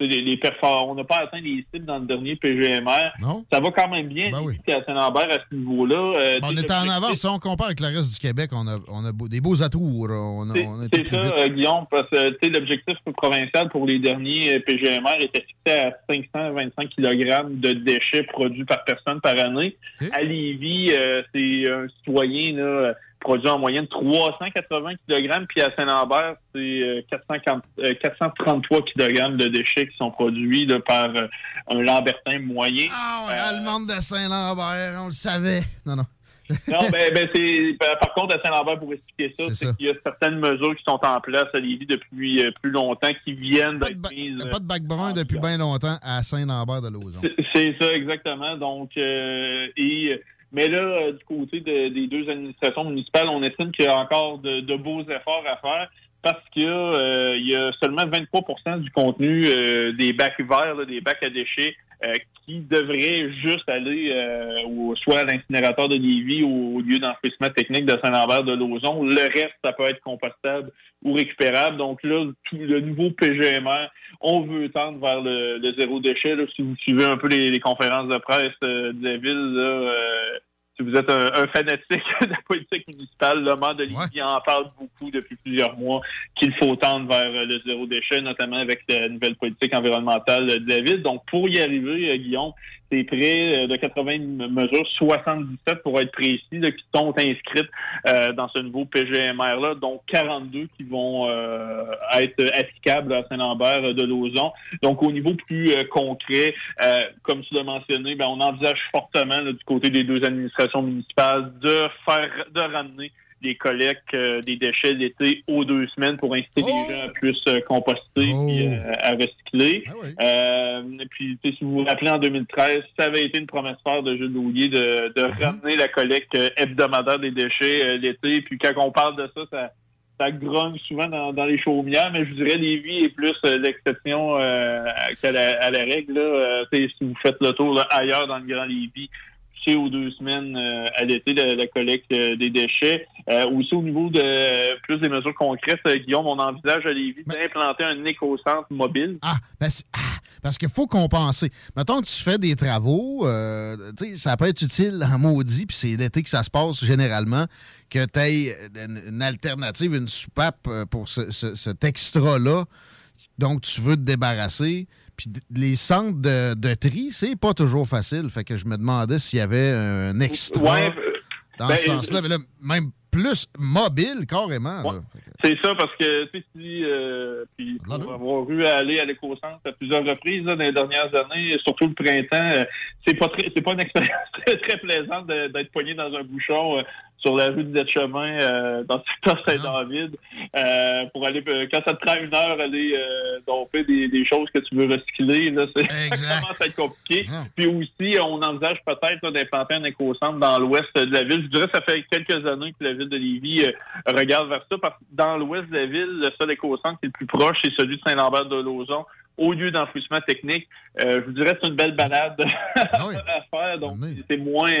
les, les perfor- on n'a pas atteint les cibles dans le dernier PGMR, ça va quand même bien à Saint-Lambert à ce niveau-là. Euh, On tu sais, est en avance. Si on compare avec le reste du Québec, on a, on a beau- des beaux atouts. On C'est on ça, euh, Guillaume, parce que l'objectif provincial pour les derniers euh, PGMR était fixé à 525 kg de déchets produits par personne par année. À Lévis, euh, c'est un citoyen là, produit en moyenne 380 kg, puis à Saint-Lambert, c'est euh, 440 euh, 433 kg de déchets qui sont produits là, par euh, un Lambertin moyen. Ah ouais, Allemande de Saint-Lambert, on le savait. Non, non. Non, ben, ben c'est par par contre à Saint-Lambert pour expliquer ça, c'est qu'il y a certaines mesures qui sont en place à Lévis depuis euh, plus longtemps qui viennent d'être mises. Pas de bac brun depuis bien longtemps à Saint-Lambert de Lauzon. C'est- C'est ça, exactement. Donc, euh, et, mais là, euh, du côté de- des deux administrations municipales, on estime qu'il y a encore de, beaux efforts à faire parce qu'il y, euh, il y a seulement 23% du contenu euh, des bacs verts, là, des bacs à déchets, euh, qui devrait juste aller euh, au- soit à l'incinérateur de Lévis ou au lieu d'enfouissement technique de Saint-Lambert de Lauzon. Le reste, ça peut être compostable ou récupérable. Donc là, tout le nouveau PGMR, on veut tendre vers le, zéro déchet. là. Si vous suivez un peu les, conférences de presse de la ville, là, si vous êtes un, un fanatique de la politique municipale, le maire de Lévis en parle beaucoup depuis plusieurs mois qu'il faut tendre vers euh, le zéro déchet, notamment avec la nouvelle politique environnementale de la ville. Donc, pour y arriver, euh, Guillaume, c'est près euh, de 80 mesures, 77 pour être précis, là, qui sont inscrites euh, dans ce nouveau PGMR-là, dont 42 qui vont euh, être applicables à Saint-Lambert euh, de Lauzon. Donc, au niveau plus euh, concret, euh, comme tu l'as mentionné, ben, on envisage fortement là, du côté des deux administrations municipales de faire, de ramener les collectes euh, des déchets l'été aux deux semaines pour inciter les gens à plus euh, composter puis euh, à recycler. Euh, puis, si vous vous rappelez, en 2013, ça avait été une promesse forte de Jules Loulier de, de ramener la collecte hebdomadaire des déchets l'été. Puis quand on parle de ça, ça ça grogne souvent dans, dans les chaumières, mais je dirais Lévis est plus l'exception qu'à la, à la règle. Là. Si vous faites le tour là, ailleurs dans le Grand Lévis, c'est aux deux semaines euh, à l'été la, la collecte euh, des déchets. Euh, aussi au niveau de plus des mesures concrètes, Guillaume, on envisage à Lévis d'implanter un éco-centre mobile. Ah, ben ah, parce qu'il faut compenser. Mettons que tu fais des travaux, ça peut être utile en maudit, puis c'est l'été que ça se passe généralement, que tu aies une, alternative, une soupape pour ce- ce- cet extra-là. Donc, tu veux te débarrasser. Puis les centres de, de tri, c'est pas toujours facile. Fait que je me demandais s'il y avait un extra Ouais, euh, dans ben, ce sens-là. Mais là, même plus mobile, carrément. C'est ça, parce que, tu sais, si, euh, puis pour avoir eu à aller à l'éco-centre à plusieurs reprises là, dans les dernières années, surtout le printemps, euh, c'est pas c'est pas une expérience très, très plaisante d'être poigné dans un bouchon euh, sur la rue du chemin euh, dans le secteur Saint-David euh, pour aller, euh, quand ça te prend une heure, aller euh, domper des, des choses que tu veux recycler, là, c'est, ça commence à être compliqué. Puis aussi, on envisage peut-être d'implanter un éco-centre dans l'ouest de la ville. Je dirais que ça fait quelques années que la ville de Lévis euh, regarde vers ça, parce que dans l'ouest de la ville, le seul éco-centre qui est le plus proche, c'est celui de Saint-Lambert de Lauzon. Au lieu d'enfouissement technique, euh, je vous dirais que c'est une belle balade à faire, donc c'est moins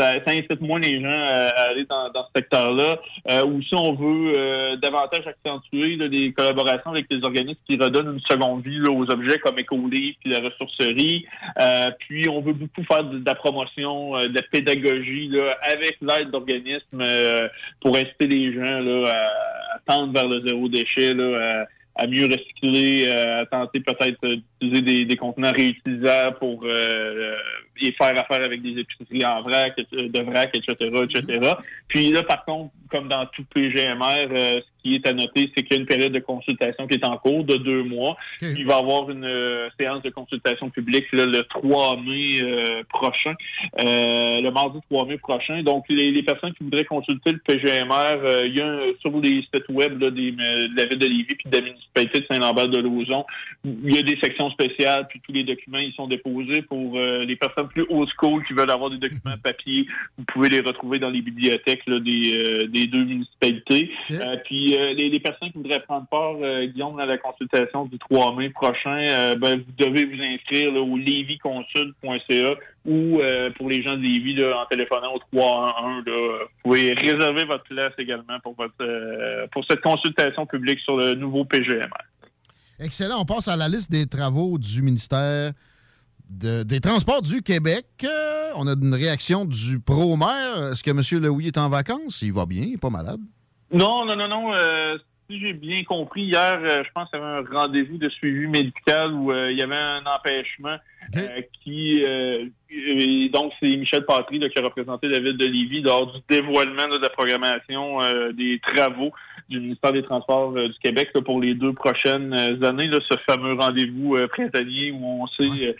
ça, incite moins les gens à, aller dans, ce secteur-là. Euh, si on veut euh, davantage accentuer là, des collaborations avec les organismes qui redonnent une seconde vie aux objets comme Écolivre puis la ressourcerie. Euh, puis on veut beaucoup faire de, la promotion, euh, de la pédagogie avec l'aide d'organismes pour inciter les gens à, tendre vers le zéro déchet, à, mieux recycler, à tenter peut-être euh, des, des contenants réutilisables pour euh, et faire affaire avec des épiceries en vrac, euh, de vrac, etc., etc. Puis là, par contre, comme dans tout PGMR, euh, ce qui est à noter, c'est qu'il y a une période de consultation qui est en cours de deux mois. Il va y avoir une euh, séance de consultation publique là, le 3 mai euh, prochain, euh, le mardi 3 mai prochain. Donc, les, les personnes qui voudraient consulter le PGMR, euh, il y a un, sur les sites web là, des, euh, de la ville de Lévis puis de la municipalité de Saint-Lambert-de-Lauzon, il y a des sections spéciales, puis tous les documents, ils sont déposés pour euh, les personnes plus old school qui veulent avoir des documents papier. Vous pouvez les retrouver dans les bibliothèques là, des, euh, des deux municipalités. Euh, puis les, les personnes qui voudraient prendre part, Guillaume, dans la consultation du 3 mai prochain, ben, vous devez vous inscrire là, au levyconsult.ca ou pour les gens de Lévis, là, en téléphonant au 311, là, vous pouvez réserver votre place également pour votre pour cette consultation publique sur le nouveau PGMR. Excellent. On passe à la liste des travaux du ministère de- des Transports du Québec. Euh, on a une réaction du pro-maire. Est-ce que M. Leouy est en vacances? Il va bien, il n'est pas malade. Non, non, non, non. euh, si j'ai bien compris, hier, euh, je pense qu'il y avait un rendez-vous de suivi médical où il y avait un empêchement qui... et donc, c'est Michel Patry là, qui a représenté la ville de Lévis lors du dévoilement là, de la programmation des travaux du ministère des Transports euh, du Québec là, pour les deux prochaines euh, années. Là, ce fameux rendez-vous euh, printanier où on sait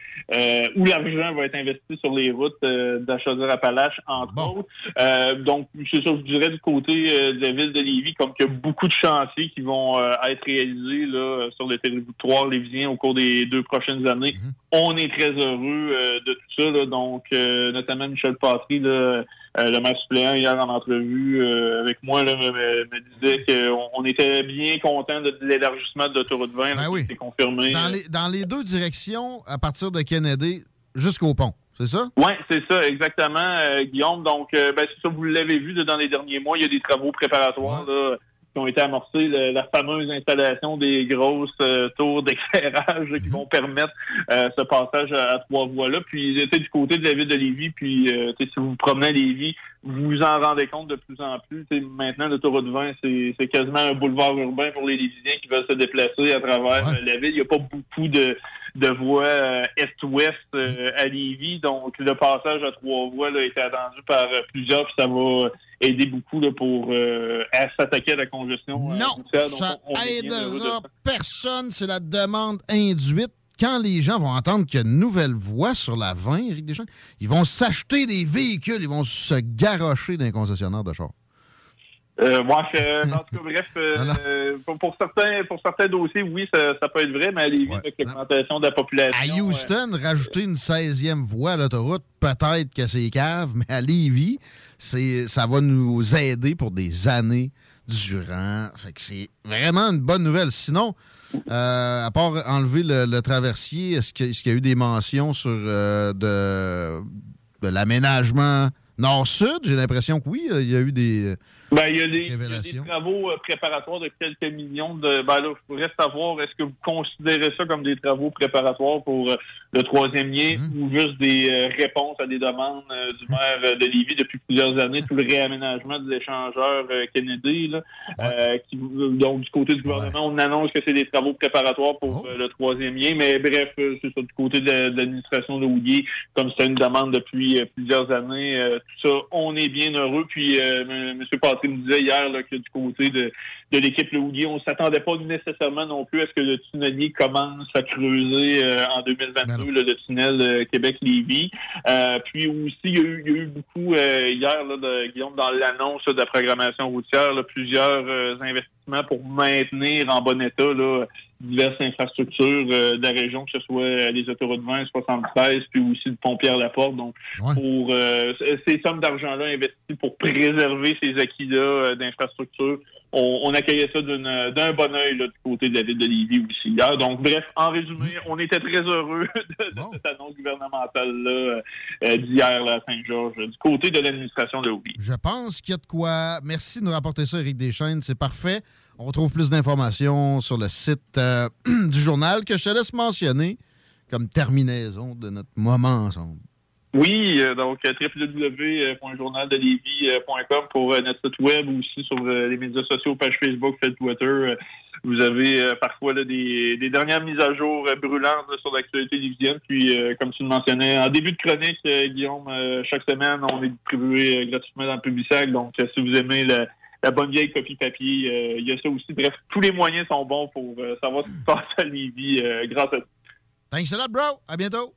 où l'argent va être investi sur les routes euh, d'Achaudière-Appalaches, entre autres. Euh, donc, c'est ça, je dirais du côté euh, de la ville de Lévis, comme qu'il y a beaucoup de chantiers qui vont euh, être réalisés là, sur le territoire lévisien au cours des deux prochaines années. On est très heureux euh, de tout ça. là. donc, euh, notamment Michel Patry, là, euh, le maire suppléant, hier en entrevue euh, avec moi, là, me, disait qu'on on était bien content de, l'élargissement de l'autoroute 20. là, qui s'est confirmé. Dans euh, les, dans les deux directions, à partir de Kennedy jusqu'au pont, c'est ça? Oui, c'est ça, exactement, euh, Guillaume. Donc, ben, c'est ça, vous l'avez vu là, dans les derniers mois, il y a des travaux préparatoires là, qui ont été amorcés, le- la fameuse installation des grosses euh, tours d'éclairage qui vont permettre euh, ce passage à, à trois voies-là. Puis, j'étais du côté de la ville de Lévis, puis euh, si vous vous promenez à Lévis, vous vous en rendez compte de plus en plus. Tu sais, maintenant, l'autoroute 20, c'est c'est quasiment un boulevard urbain pour les Lévisiens qui veulent se déplacer à travers euh, la ville. Il n'y a pas beaucoup de, de voies euh, est-ouest euh, à Lévis. Donc, le passage à trois voies là, a été attendu par euh, plusieurs, puis ça va aider beaucoup là, pour euh, s'attaquer à la congestion. Non. Donc, ça on- on de aidera personne. C'est la demande induite. Quand les gens vont entendre qu'il y a une nouvelle voie sur la 20, Éric Deschamps, ils vont s'acheter des véhicules, ils vont se garrocher dans les concessionnaires de chars. Euh, moi, je- en tout cas, bref, euh, pour, pour certains, pour certains dossiers, oui, ça, ça peut être vrai, mais à Lévis, avec l'augmentation de la population. À euh, Houston, rajouter une 16e voie à l'autoroute, peut-être que c'est cave, mais à Lévis, c'est, ça va nous aider pour des années durant. Fait que c'est vraiment une bonne nouvelle. Sinon, euh, à part enlever le, le traversier, est-ce qu'il y a eu des mentions sur euh, de, de l'aménagement nord-sud? J'ai l'impression que oui, il y a eu des. Ben, il y a des, il y a des travaux euh, préparatoires de quelques millions de. Ben là, il faudrait savoir, est-ce que vous considérez ça comme des travaux préparatoires pour euh, le troisième lien Mhm. ou juste des euh, réponses à des demandes du maire de Lévis depuis plusieurs années, tout le réaménagement de l'échangeur euh, Kennedy, là, euh, qui, donc du côté du gouvernement, on annonce que c'est des travaux préparatoires Oh. pour euh, le troisième lien, mais bref, c'est ça, du côté de, de l'administration de Houillet, comme c'est une demande depuis plusieurs années, euh, tout ça, on est bien heureux. Puis euh, M. Patrick me disait hier là, que du côté de, de l'équipe on s'attendait pas nécessairement non plus à ce que le tunnelier commence à creuser euh, en 2022, là, le tunnel euh, Québec-Lévis. Euh, puis aussi, il y, a eu, il y a eu beaucoup euh, hier, là, de, Guillaume, dans l'annonce de la programmation routière, là, plusieurs investissements pour maintenir en bon état là, diverses infrastructures euh, de la région, que ce soit euh, les autoroutes 20, 73, puis aussi le pont Pierre-Laporte. Donc, pour euh, ces sommes d'argent-là investies pour préserver ces acquis-là euh, d'infrastructures, on, on accueillait ça d'une- d'un bon œil là, du côté de la ville de Lévis aussi hier. Donc, bref, en résumé, on était très heureux de, de cette annonce gouvernementale-là euh, euh, d'hier là, à Saint-Georges, du côté de l'administration de Houillet. Je pense qu'il y a de quoi. Merci de nous rapporter ça, Éric Deschaines. C'est parfait. On retrouve plus d'informations sur le site euh, du journal que je te laisse mentionner comme terminaison de notre moment ensemble. Oui, euh, donc euh, www.journaldelévis.com pour notre site web ou aussi sur les médias sociaux, page Facebook, fait Twitter. Vous avez parfois des, dernières mises à jour brûlantes sur l'actualité lévisienne. Puis, comme tu le mentionnais, en début de chronique, Guillaume, chaque semaine, on est distribué gratuitement dans le Publisac. Donc, si vous aimez la, la bonne vieille copie papier, euh, il y a ça aussi. Bref, tous les moyens sont bons pour euh, savoir ce qui se passe à Lévis euh, grâce à Thanks a lot, bro. À bientôt.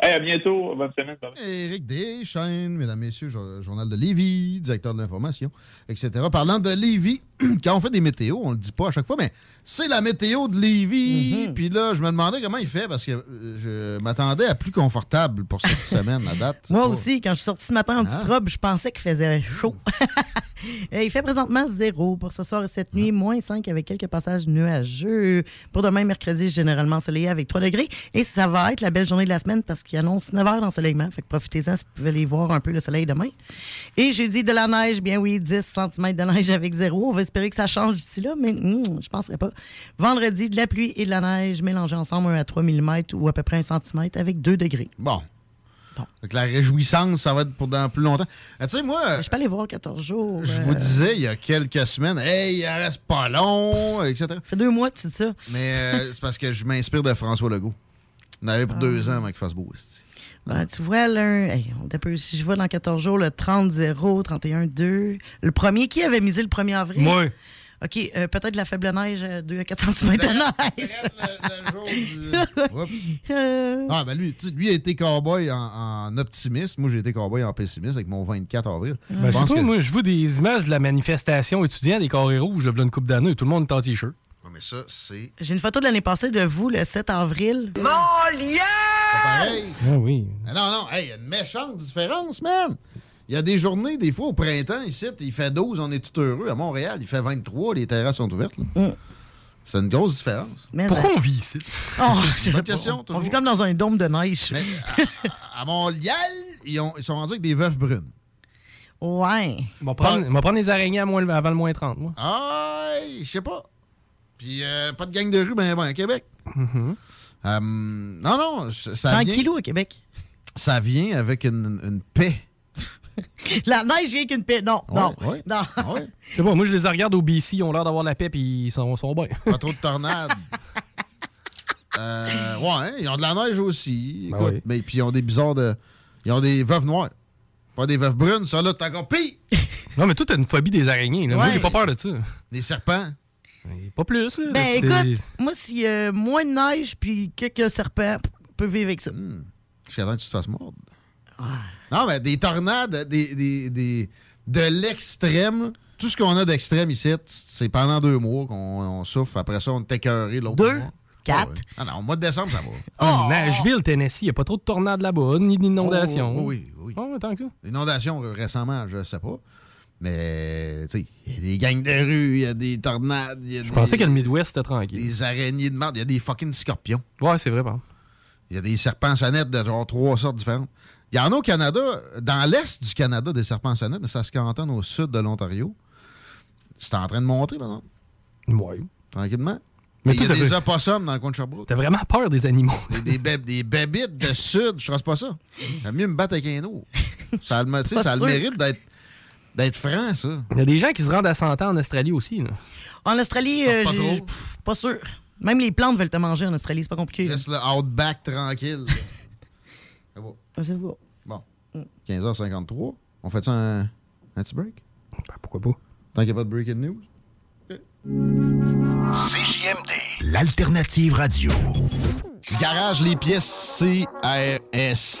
Hey, à bientôt. Bonne semaine. Éric Deschaines, mesdames, messieurs, jo- journal de Lévis, directeur de l'information, etc. Parlant de Lévis, quand on fait des météos, on le dit pas à chaque fois, mais c'est la météo de Lévis. Puis là, je me demandais comment il fait parce que euh, je m'attendais à plus confortable pour cette semaine, la date. Moi Pas- aussi, quand je suis sortie ce matin en petite Ah. robe, je pensais qu'il faisait chaud. Euh, il fait présentement zéro pour ce soir et cette nuit, moins 5 avec quelques passages nuageux. Pour demain, mercredi, généralement ensoleillé avec 3 degrés. Et ça va être la belle journée de la semaine parce qu'il annonce 9 heures d'ensoleillement. Fait que profitez-en si vous pouvez aller voir un peu le soleil demain. Et jeudi, de la neige, bien oui, 10 cm de neige avec zéro. On va espérer que ça change d'ici là, mais hum, je penserais pas. Vendredi, de la pluie et de la neige mélangés ensemble, 1 à 3 mm ou à peu près 1 cm avec 2 degrés. Bon. Fait que la réjouissance, ça va être pour dans plus longtemps. Ah, tu sais, moi. Je peux aller voir 14 jours. Je euh, vous disais il y a quelques semaines, hey, il en reste pas long, etc. Ça fait deux mois que tu dis ça. Mais euh, c'est parce que je m'inspire de François Legault. On avait pour Ah. deux ans avant qu'il fasse beau. Ben, tu vois, là, hey, on si je vois dans 14 jours, le 30-0, 31-2. Le premier, qui avait misé le 1er avril? Moi. OK, euh, peut-être la faible neige, euh, 2 à 4 cm de neige. Oups. Euh, Ah, ben lui, tu lui a été cowboy en, en optimiste. Moi, j'ai été cowboy en pessimiste avec mon 24 avril. Ben, je sais pense pas, que- moi, je vois des images de la manifestation étudiante des carrés rouges, là, une coupe d'années, tout le monde est en t-shirt. Ouais, mais ça, c'est J'ai une photo de l'année passée de vous, le 7 avril. Mon lien! pareil. Ah oui. Mais non, non, hey, il y a une méchante différence, man. Il y a des journées, des fois, au printemps, ici, il fait 12, on est tout heureux. À Montréal, il fait 23, les terrasses sont ouvertes. là. C'est une grosse différence. Mais Pourquoi on vit ici? Oh, je sais Bonne pas. question, On vit comme dans un dôme de neige. À Montréal, ils, ont- ils sont rendus avec des veufs brunes. Ouais. On va prendre, on va prendre les araignées à moins- avant le moins 30, moi. Ah, je sais pas. Puis euh, pas de gang de rue, ben, ben, à Québec. Euh, non, non, ça vient... Tranquillou à Québec. Ça vient avec une, une paix. La neige vient qu'une paix. Non, non. ouais. non. Je sais pas, moi je les regarde au BC, ils ont l'air d'avoir la paix puis ils sont, sont bien. Pas trop de tornades. Euh, ouais, ils ont de la neige aussi. Ben Écoute, oui. mais puis ils ont des bizarres de. Ils ont des veuves noires. Pas des veuves brunes, ça là, t'as encore pire. Non, mais toi, t'as une phobie des araignées. là. Moi, j'ai pas peur de ça. Des serpents. Pas plus. Là. Ben écoute, moi, s'il y a moins de neige puis quelques serpents, on peut vivre avec ça. Jusqu'à temps que tu te fasses mordre. Non, mais des tornades, des, des, des- de l'extrême. Tout ce qu'on a d'extrême ici, c'est pendant deux mois qu'on on souffre. Après ça, on est écœuré l'autre Deux? mois. Quatre? Ah, ouais. Ah non, au mois de décembre, ça va. Ah, Nashville, Tennessee, il a pas trop de tornades là-bas, ni d'inondations. Oh, oh, oui, oui. Ouais, tant que ça. L'inondation, euh, récemment, je sais pas. Mais, tu sais, il y a des gangs de rue, il y a des tornades. il y a Je des- pensais que le Midwest était tranquille. Des araignées de marde, il y a des fucking scorpions. Ouais, c'est vrai, par exemple. Il y a des serpents sonnettes de genre trois sortes différentes. Il y en a au Canada, dans l'est du Canada, des serpents sonnettes, mais ça se cantonne au sud de l'Ontario. C'est en train de monter, par exemple. Ouais. Tranquillement. Mais il y a des opossums dans le coin de Sherbrooke. T'as vraiment peur des animaux. Des, des, des bébites de sud, je trace pas ça. J'aime mieux me battre avec un autre. Ça a le, ça a le mérite d'être, d'être franc, ça. Il y a des gens qui se rendent à 100 ans en Australie aussi. Là. En Australie, Pas- euh, pas j'ai- trop. pff, pas sûr. Même les plantes veulent te manger en Australie, c'est pas compliqué. là. Laisse le outback tranquille. C'est. Ah, c'est bon. Bon. 15h53. On fait ça un, un petit break? Ben, pourquoi pas? Tant qu'il n'y a pas de breaking news. CJMD. L'alternative radio. Garage les pièces CRS.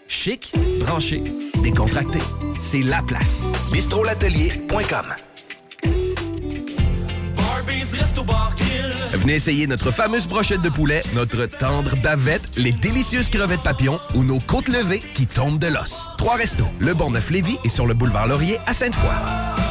Chic, branché, décontracté. C'est la place. bistrolatelier.com. Venez essayer notre fameuse brochette de poulet, notre tendre bavette, les délicieuses crevettes papillons ou nos côtes levées qui tombent de l'os. Trois restos, le Bonneuf-Lévis et sur le boulevard Laurier à Sainte-Foy.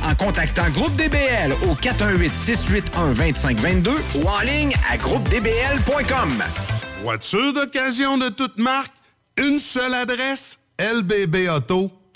en contactant Groupe DBL au 418-681-2522 ou en ligne à groupedbl.com. Voiture d'occasion de toute marque, une seule adresse, lbbauto.com.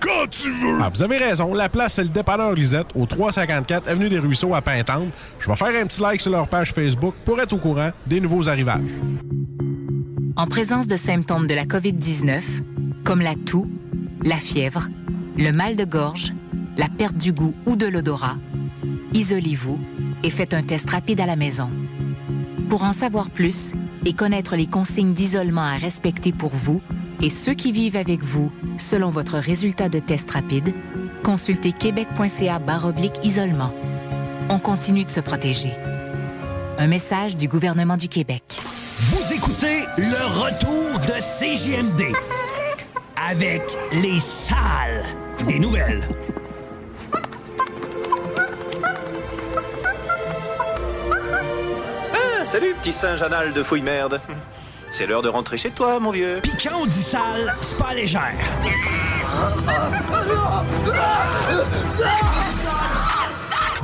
quand tu veux. Ah, vous avez raison. La place, c'est le dépanneur Lisette, au 354 Avenue des Ruisseaux à Pintante. Je vais faire un petit like sur leur page Facebook pour être au courant des nouveaux arrivages. En présence de symptômes de la COVID-19, comme la toux, la fièvre, le mal de gorge, la perte du goût ou de l'odorat, isolez-vous et faites un test rapide à la maison. Pour en savoir plus et connaître les consignes d'isolement à respecter pour vous et ceux qui vivent avec vous selon votre résultat de test rapide, consultez québec.ca baroblique isolement. On continue de se protéger. Un message du gouvernement du Québec. Vous écoutez le retour de CJMD avec les salles des nouvelles. Ah, salut, petit singe anal de fouille-merde. C'est l'heure de rentrer chez toi, mon vieux. Puis quand on dit sale, c'est pas légère.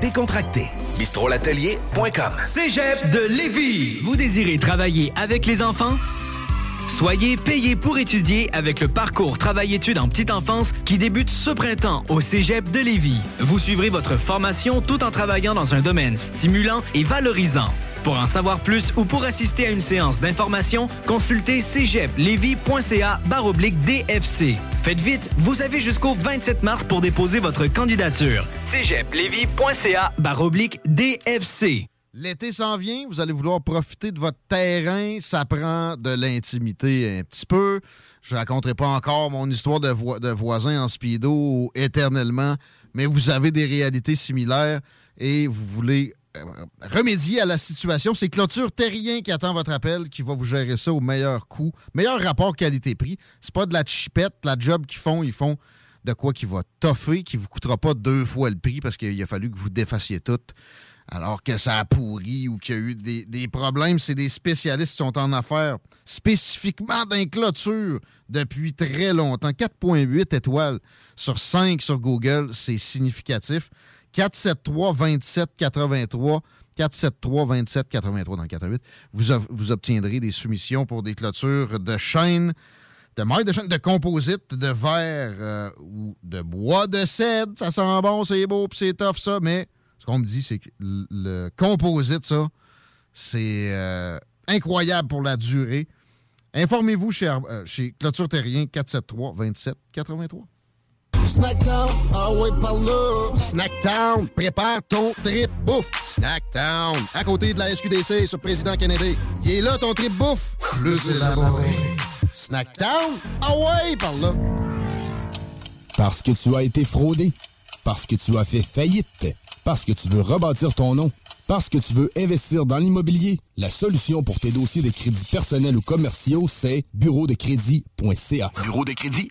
décontracté. bistrolatelier.com. Cégep de Lévis. Vous désirez travailler avec les enfants? Soyez payé pour étudier avec le parcours Travail-études en petite enfance qui débute ce printemps au Cégep de Lévis. Vous suivrez votre formation tout en travaillant dans un domaine stimulant et valorisant. Pour en savoir plus ou pour assister à une séance d'information, consultez cégeplevy.ca baroblique DFC. Faites vite, vous avez jusqu'au 27 mars pour déposer votre candidature. cégeplevy.ca baroblique DFC. L'été s'en vient, vous allez vouloir profiter de votre terrain, ça prend de l'intimité un petit peu. Je raconterai pas encore mon histoire de, de voisin en speedo éternellement, mais vous avez des réalités similaires et vous voulez remédier à la situation. C'est Clôture Terrien qui attend votre appel, qui va vous gérer ça au meilleur coût, meilleur rapport qualité-prix. C'est pas de la chipette, la job qu'ils font, ils font de quoi qui va toffer, qui vous coûtera pas deux fois le prix parce qu'il a fallu que vous défassiez tout alors que ça a pourri ou qu'il y a eu des, problèmes. C'est des spécialistes qui sont en affaires spécifiquement d'un clôture depuis très longtemps. 4,8 étoiles sur 5 sur Google, c'est significatif. 473-2783. 473-2783 dans le 48. Vous, vous obtiendrez des soumissions pour des clôtures de chaîne, de mailles de chaîne, de composite, de verre euh, ou de bois de cèdre. Ça sent bon, c'est beau, puis c'est tough, ça, mais ce qu'on me dit, c'est que le composite, ça, c'est euh, incroyable pour la durée. Informez-vous chez, euh, chez Clôture Terrien 473-2783. Snackdown, ah ouais, par là. Snackdown, prépare ton trip bouffe. Snackdown, à côté de la SQDC sur Président Kennedy. Il est là ton trip bouffe. Plus élaboré. Snackdown, ah ouais, par là. Parce que tu as été fraudé. Parce que tu as fait faillite. Parce que tu veux rebâtir ton nom. Parce que tu veux investir dans l'immobilier. La solution pour tes dossiers de crédits personnels ou commerciaux, c'est bureau de crédit.ca. Bureau de crédit.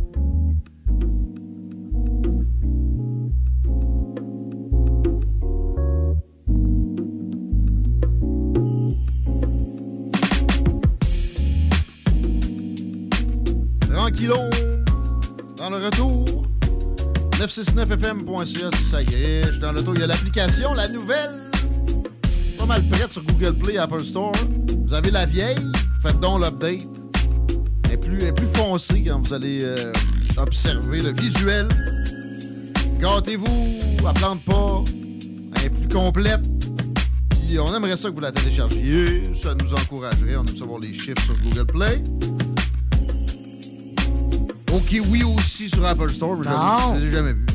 Tranquillon, dans le retour. 969fm.ca si ça griche. Dans le retour, il y a l'application, la nouvelle. Pas mal prête sur Google Play, Apple Store. Vous avez la vieille, faites donc l'update. Elle est plus, est plus foncée quand vous allez euh, observer le visuel. Gâtez-vous, elle plante pas. Elle est plus complète. Puis on aimerait ça que vous la téléchargiez. Ça nous encouragerait. On aime savoir les chiffres sur Google Play. OK, oui aussi sur Apple Store, mais Non. jamais- je les ai jamais vu.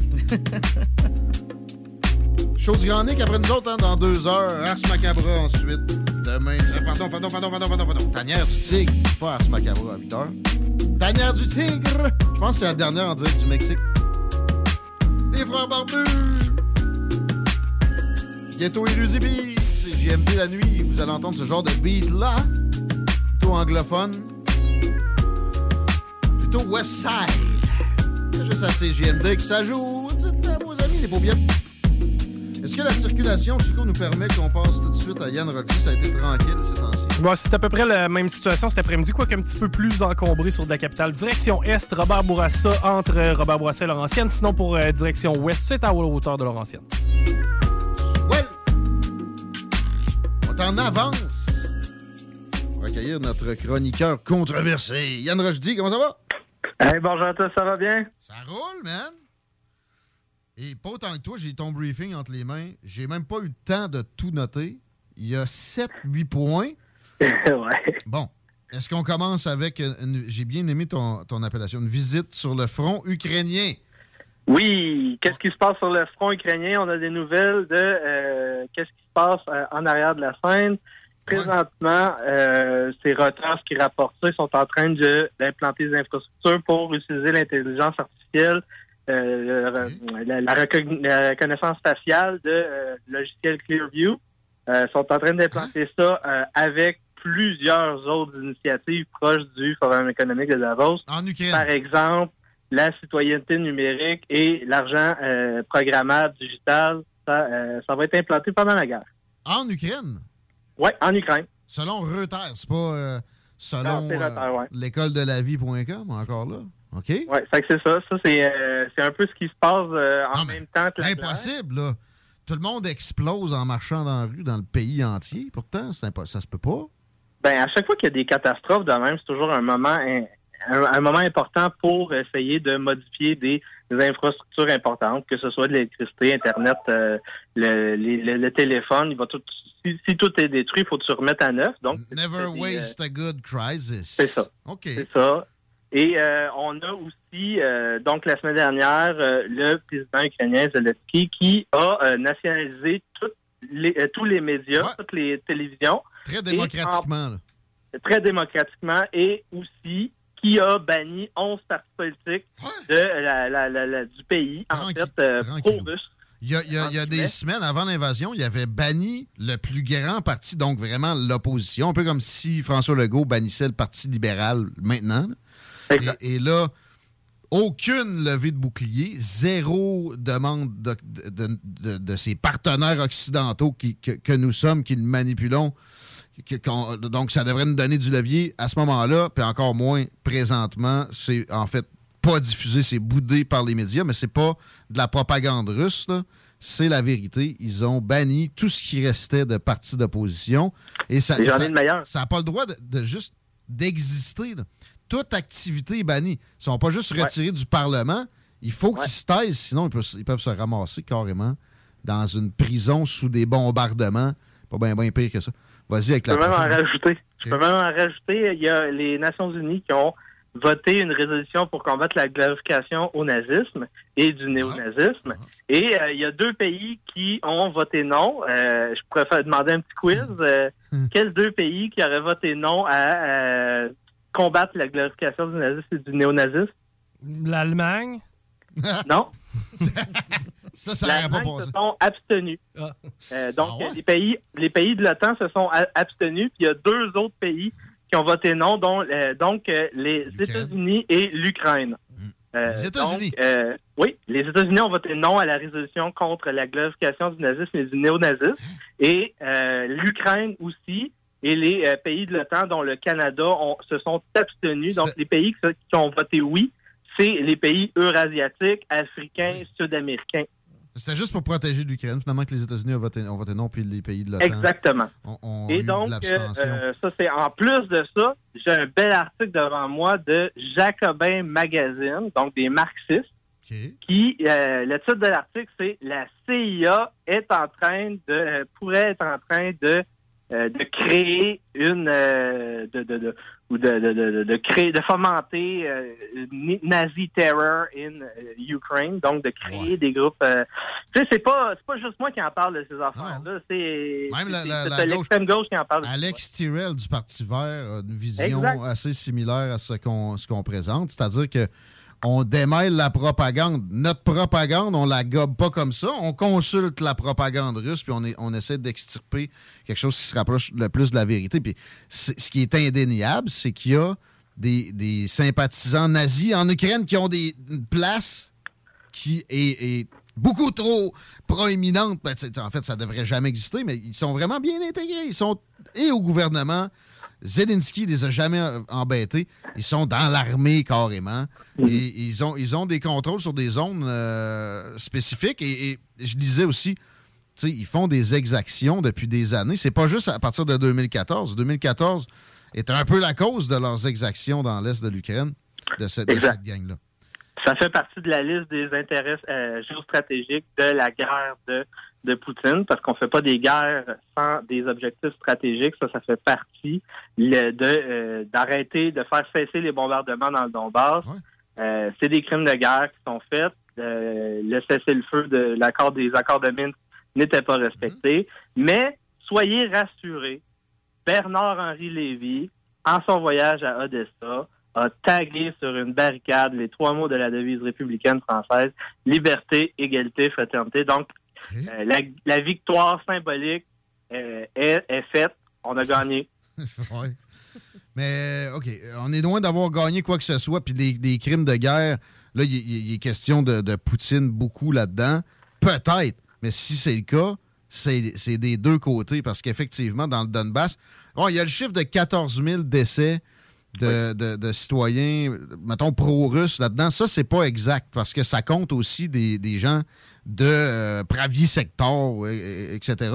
Chose Grand Nick après nous autres, hein, dans deux heures. Ars Macabra ensuite. Demain. euh, Pardon, pardon, pardon, pardon, pardon, pardon. Tanière du Tigre. Pas Ars Macabra à 8 heures. Tanière du Tigre. Je pense que c'est la dernière en direct du Mexique. Les frères barbus. Ghetto érudit beat. C'est JMD la nuit. Vous allez entendre ce genre de beat-là. Plutôt anglophone. Plutôt West Side. C'est juste à CGMD que ça joue. Dites à vos amis, les paupiètes. Est-ce que la circulation, Chico, nous permet qu'on passe tout de suite à Yann Rocky? Ça a été tranquille ces temps-ci. Bon, c'est à peu près la même situation cet après-midi, quoique un petit peu plus encombré sur de la capitale. Direction Est, Robert Bourassa entre euh, Robert Bourassa et Laurentienne. Sinon, pour euh, direction Ouest, c'est à la hauteur de Laurentienne. On est en avance. Va accueillir notre chroniqueur controversé. Yann Rochdy, comment ça va? Hey, bonjour à tous, ça va bien? Ça roule, man. Et pas autant que toi, j'ai ton briefing entre les mains. J'ai même pas eu le temps de tout noter. Il y a 7-8 points. ouais. Bon. Est-ce qu'on commence avec. une- J'ai bien aimé ton, ton appellation, une visite sur le front ukrainien. Oui, qu'est-ce qui se passe sur le front ukrainien? On a des nouvelles de euh, qu'est-ce qui se passe euh, en arrière de la scène. Présentement, euh, c'est Reuters qui rapporte ça. Ils sont en train de- d'implanter des infrastructures pour utiliser l'intelligence artificielle, euh, la, la reconnaissance faciale de euh, logiciel Clearview. Euh, sont en train d'implanter ça euh, avec plusieurs autres initiatives proches du Forum économique de Davos. En Ukraine. Par exemple, la citoyenneté numérique et l'argent euh, programmable digital. Ça, euh, ça va être implanté pendant la guerre. En Ukraine? Oui, en Ukraine. Selon Reuters, c'est pas euh, selon ouais. l'école de la vie.com, encore là. OK? Oui, c'est que c'est ça. Ça, c'est euh, c'est un peu ce qui se passe euh, en même temps que la. Impossible, là. Tout le monde explose en marchant dans la rue dans le pays entier. Pourtant, ça se peut pas. Ben, à chaque fois qu'il y a des catastrophes de même, c'est toujours un moment, un, un moment important pour essayer de modifier des, des infrastructures importantes, que ce soit de l'électricité, Internet, euh, le, les- le- le téléphone. Il va tout, si, si tout est détruit, il faut que tu remettes à neuf. Donc, Never des, waste a good crisis. C'est ça. OK. C'est ça. Et euh, on a aussi, euh, donc la semaine dernière, euh, le président ukrainien Zelensky qui a euh, nationalisé les- euh, tous les médias, toutes les télévisions. Très démocratiquement, en- très démocratiquement. Et aussi qui a banni 11 partis politiques de la, la- la- la- du pays, en fait, euh, pro-russe. Il y a, il y a- il y a des semaines avant l'invasion, il avait banni le plus grand parti, donc vraiment l'opposition, un peu comme si François Legault bannissait le Parti libéral maintenant. Et, et là, aucune levée de bouclier, zéro demande de, de- de- de ses partenaires occidentaux qui- que, que nous sommes, qui nous manipulons. donc, ça devrait nous donner du levier à ce moment-là, puis encore moins présentement. C'est en fait pas diffusé, c'est boudé par les médias, mais c'est pas de la propagande russe, c'est la vérité. Ils ont banni tout ce qui restait de partis d'opposition. Et ça n'a pas le droit de, de juste d'exister. Toute activité est bannie. Ils sont pas juste Ouais. retirés du Parlement. Il faut qu'ils se taisent, sinon ils peuvent, ils peuvent se ramasser carrément dans une prison sous des bombardements. Pas bien pire que ça. Vas-y avec Je la peux même en rajouter. Je peux même en rajouter. Il y a les Nations Unies qui ont voté une résolution pour combattre la glorification au nazisme et du néonazisme. Et euh, il y a deux pays qui ont voté non. Euh, je pourrais faire demander un petit quiz. Euh, quels deux pays qui auraient voté non à combattre la glorification du nazisme et du néonazisme? L'Allemagne? Non. ça, ça L'Allemagne se sont abstenus. Euh, donc, les, pays, les pays de l'OTAN se sont abstenus, puis il y a deux autres pays qui ont voté non, dont, euh, donc euh, les États-Unis et l'Ukraine. Euh, Les États-Unis? euh, oui, les États-Unis ont voté non à la résolution contre la glorification du nazisme et du néonazisme. Et l'Ukraine aussi. Et les pays de l'OTAN, dont le Canada, ont- se sont abstenus. Donc, les pays qui, qui ont voté oui, c'est les pays eurasiatiques, africains, sud-américains. C'était juste pour protéger l'Ukraine, finalement, que les États-Unis ont voté, ont voté non, puis les pays de l'OTAN Exactement. ont, ont Et eu donc, de euh, ça, c'est en plus de ça, j'ai un bel article devant moi de Jacobin Magazine, donc des marxistes, qui, euh, le titre de l'article, c'est La CIA est en train de, euh, pourrait être en train de, euh, de créer une, euh, de, de, de- ou de, de, de, de créer, de fomenter euh, une Nazi terror in euh, Ukraine, donc de créer des groupes. tu sais, c'est pas, c'est pas juste moi qui en parle de ces Même la- c'est- gauche- l'extrême gauche qui en parle. Alex Tyrrell du Parti vert a une vision Exact. assez similaire à ce qu'on ce qu'on présente, c'est-à-dire que on démêle la propagande. Notre propagande, on la gobe pas comme ça. On consulte la propagande russe, puis on, essaie d'extirper quelque chose qui se rapproche le plus de la vérité. Ce qui est indéniable, c'est qu'il y a des, sympathisants nazis en Ukraine qui ont des, une place qui est, beaucoup trop proéminente. Ben, en fait, ça devrait jamais exister, mais ils sont vraiment bien intégrés. Ils sont et au gouvernement. Zelensky les a jamais euh, embêtés. Ils sont dans l'armée carrément. Et ils ont, ils ont des contrôles sur des zones euh, spécifiques. Et, et je disais aussi, tu sais, ils font des exactions depuis des années. C'est pas juste à partir de 2014. 2014 est un peu la cause de leurs exactions dans l'est de l'Ukraine, de, cette gang-là. Ça fait partie de la liste des intérêts euh, géostratégiques de la guerre de, de Poutine, parce qu'on fait pas des guerres sans des objectifs stratégiques. Ça, ça fait partie le- de euh, d'arrêter de faire cesser les bombardements dans le Donbass. Euh, c'est des crimes de guerre qui sont faits. Euh, le cessez-le-feu de l'accord des accords de Minsk n'était pas respecté. Mais soyez rassurés, Bernard-Henri Lévy, en son voyage à Odessa, a tagué sur une barricade les trois mots de la devise républicaine française liberté, égalité, fraternité. Donc, euh, la, la victoire symbolique euh, est, est faite. On a gagné. Ouais. Mais, OK, on est loin d'avoir gagné quoi que ce soit, puis des, des crimes de guerre. Là, il est question de, de Poutine beaucoup là-dedans. Peut-être, mais si c'est le cas, c'est des deux côtés, parce qu'effectivement, dans le Donbass, bon, il y a le chiffre de 14 000 décès de, de- de citoyens, mettons, pro-russes là-dedans. Ça, c'est pas exact, parce que ça compte aussi des, des gens de euh, Pravi Sector, et- et- etc.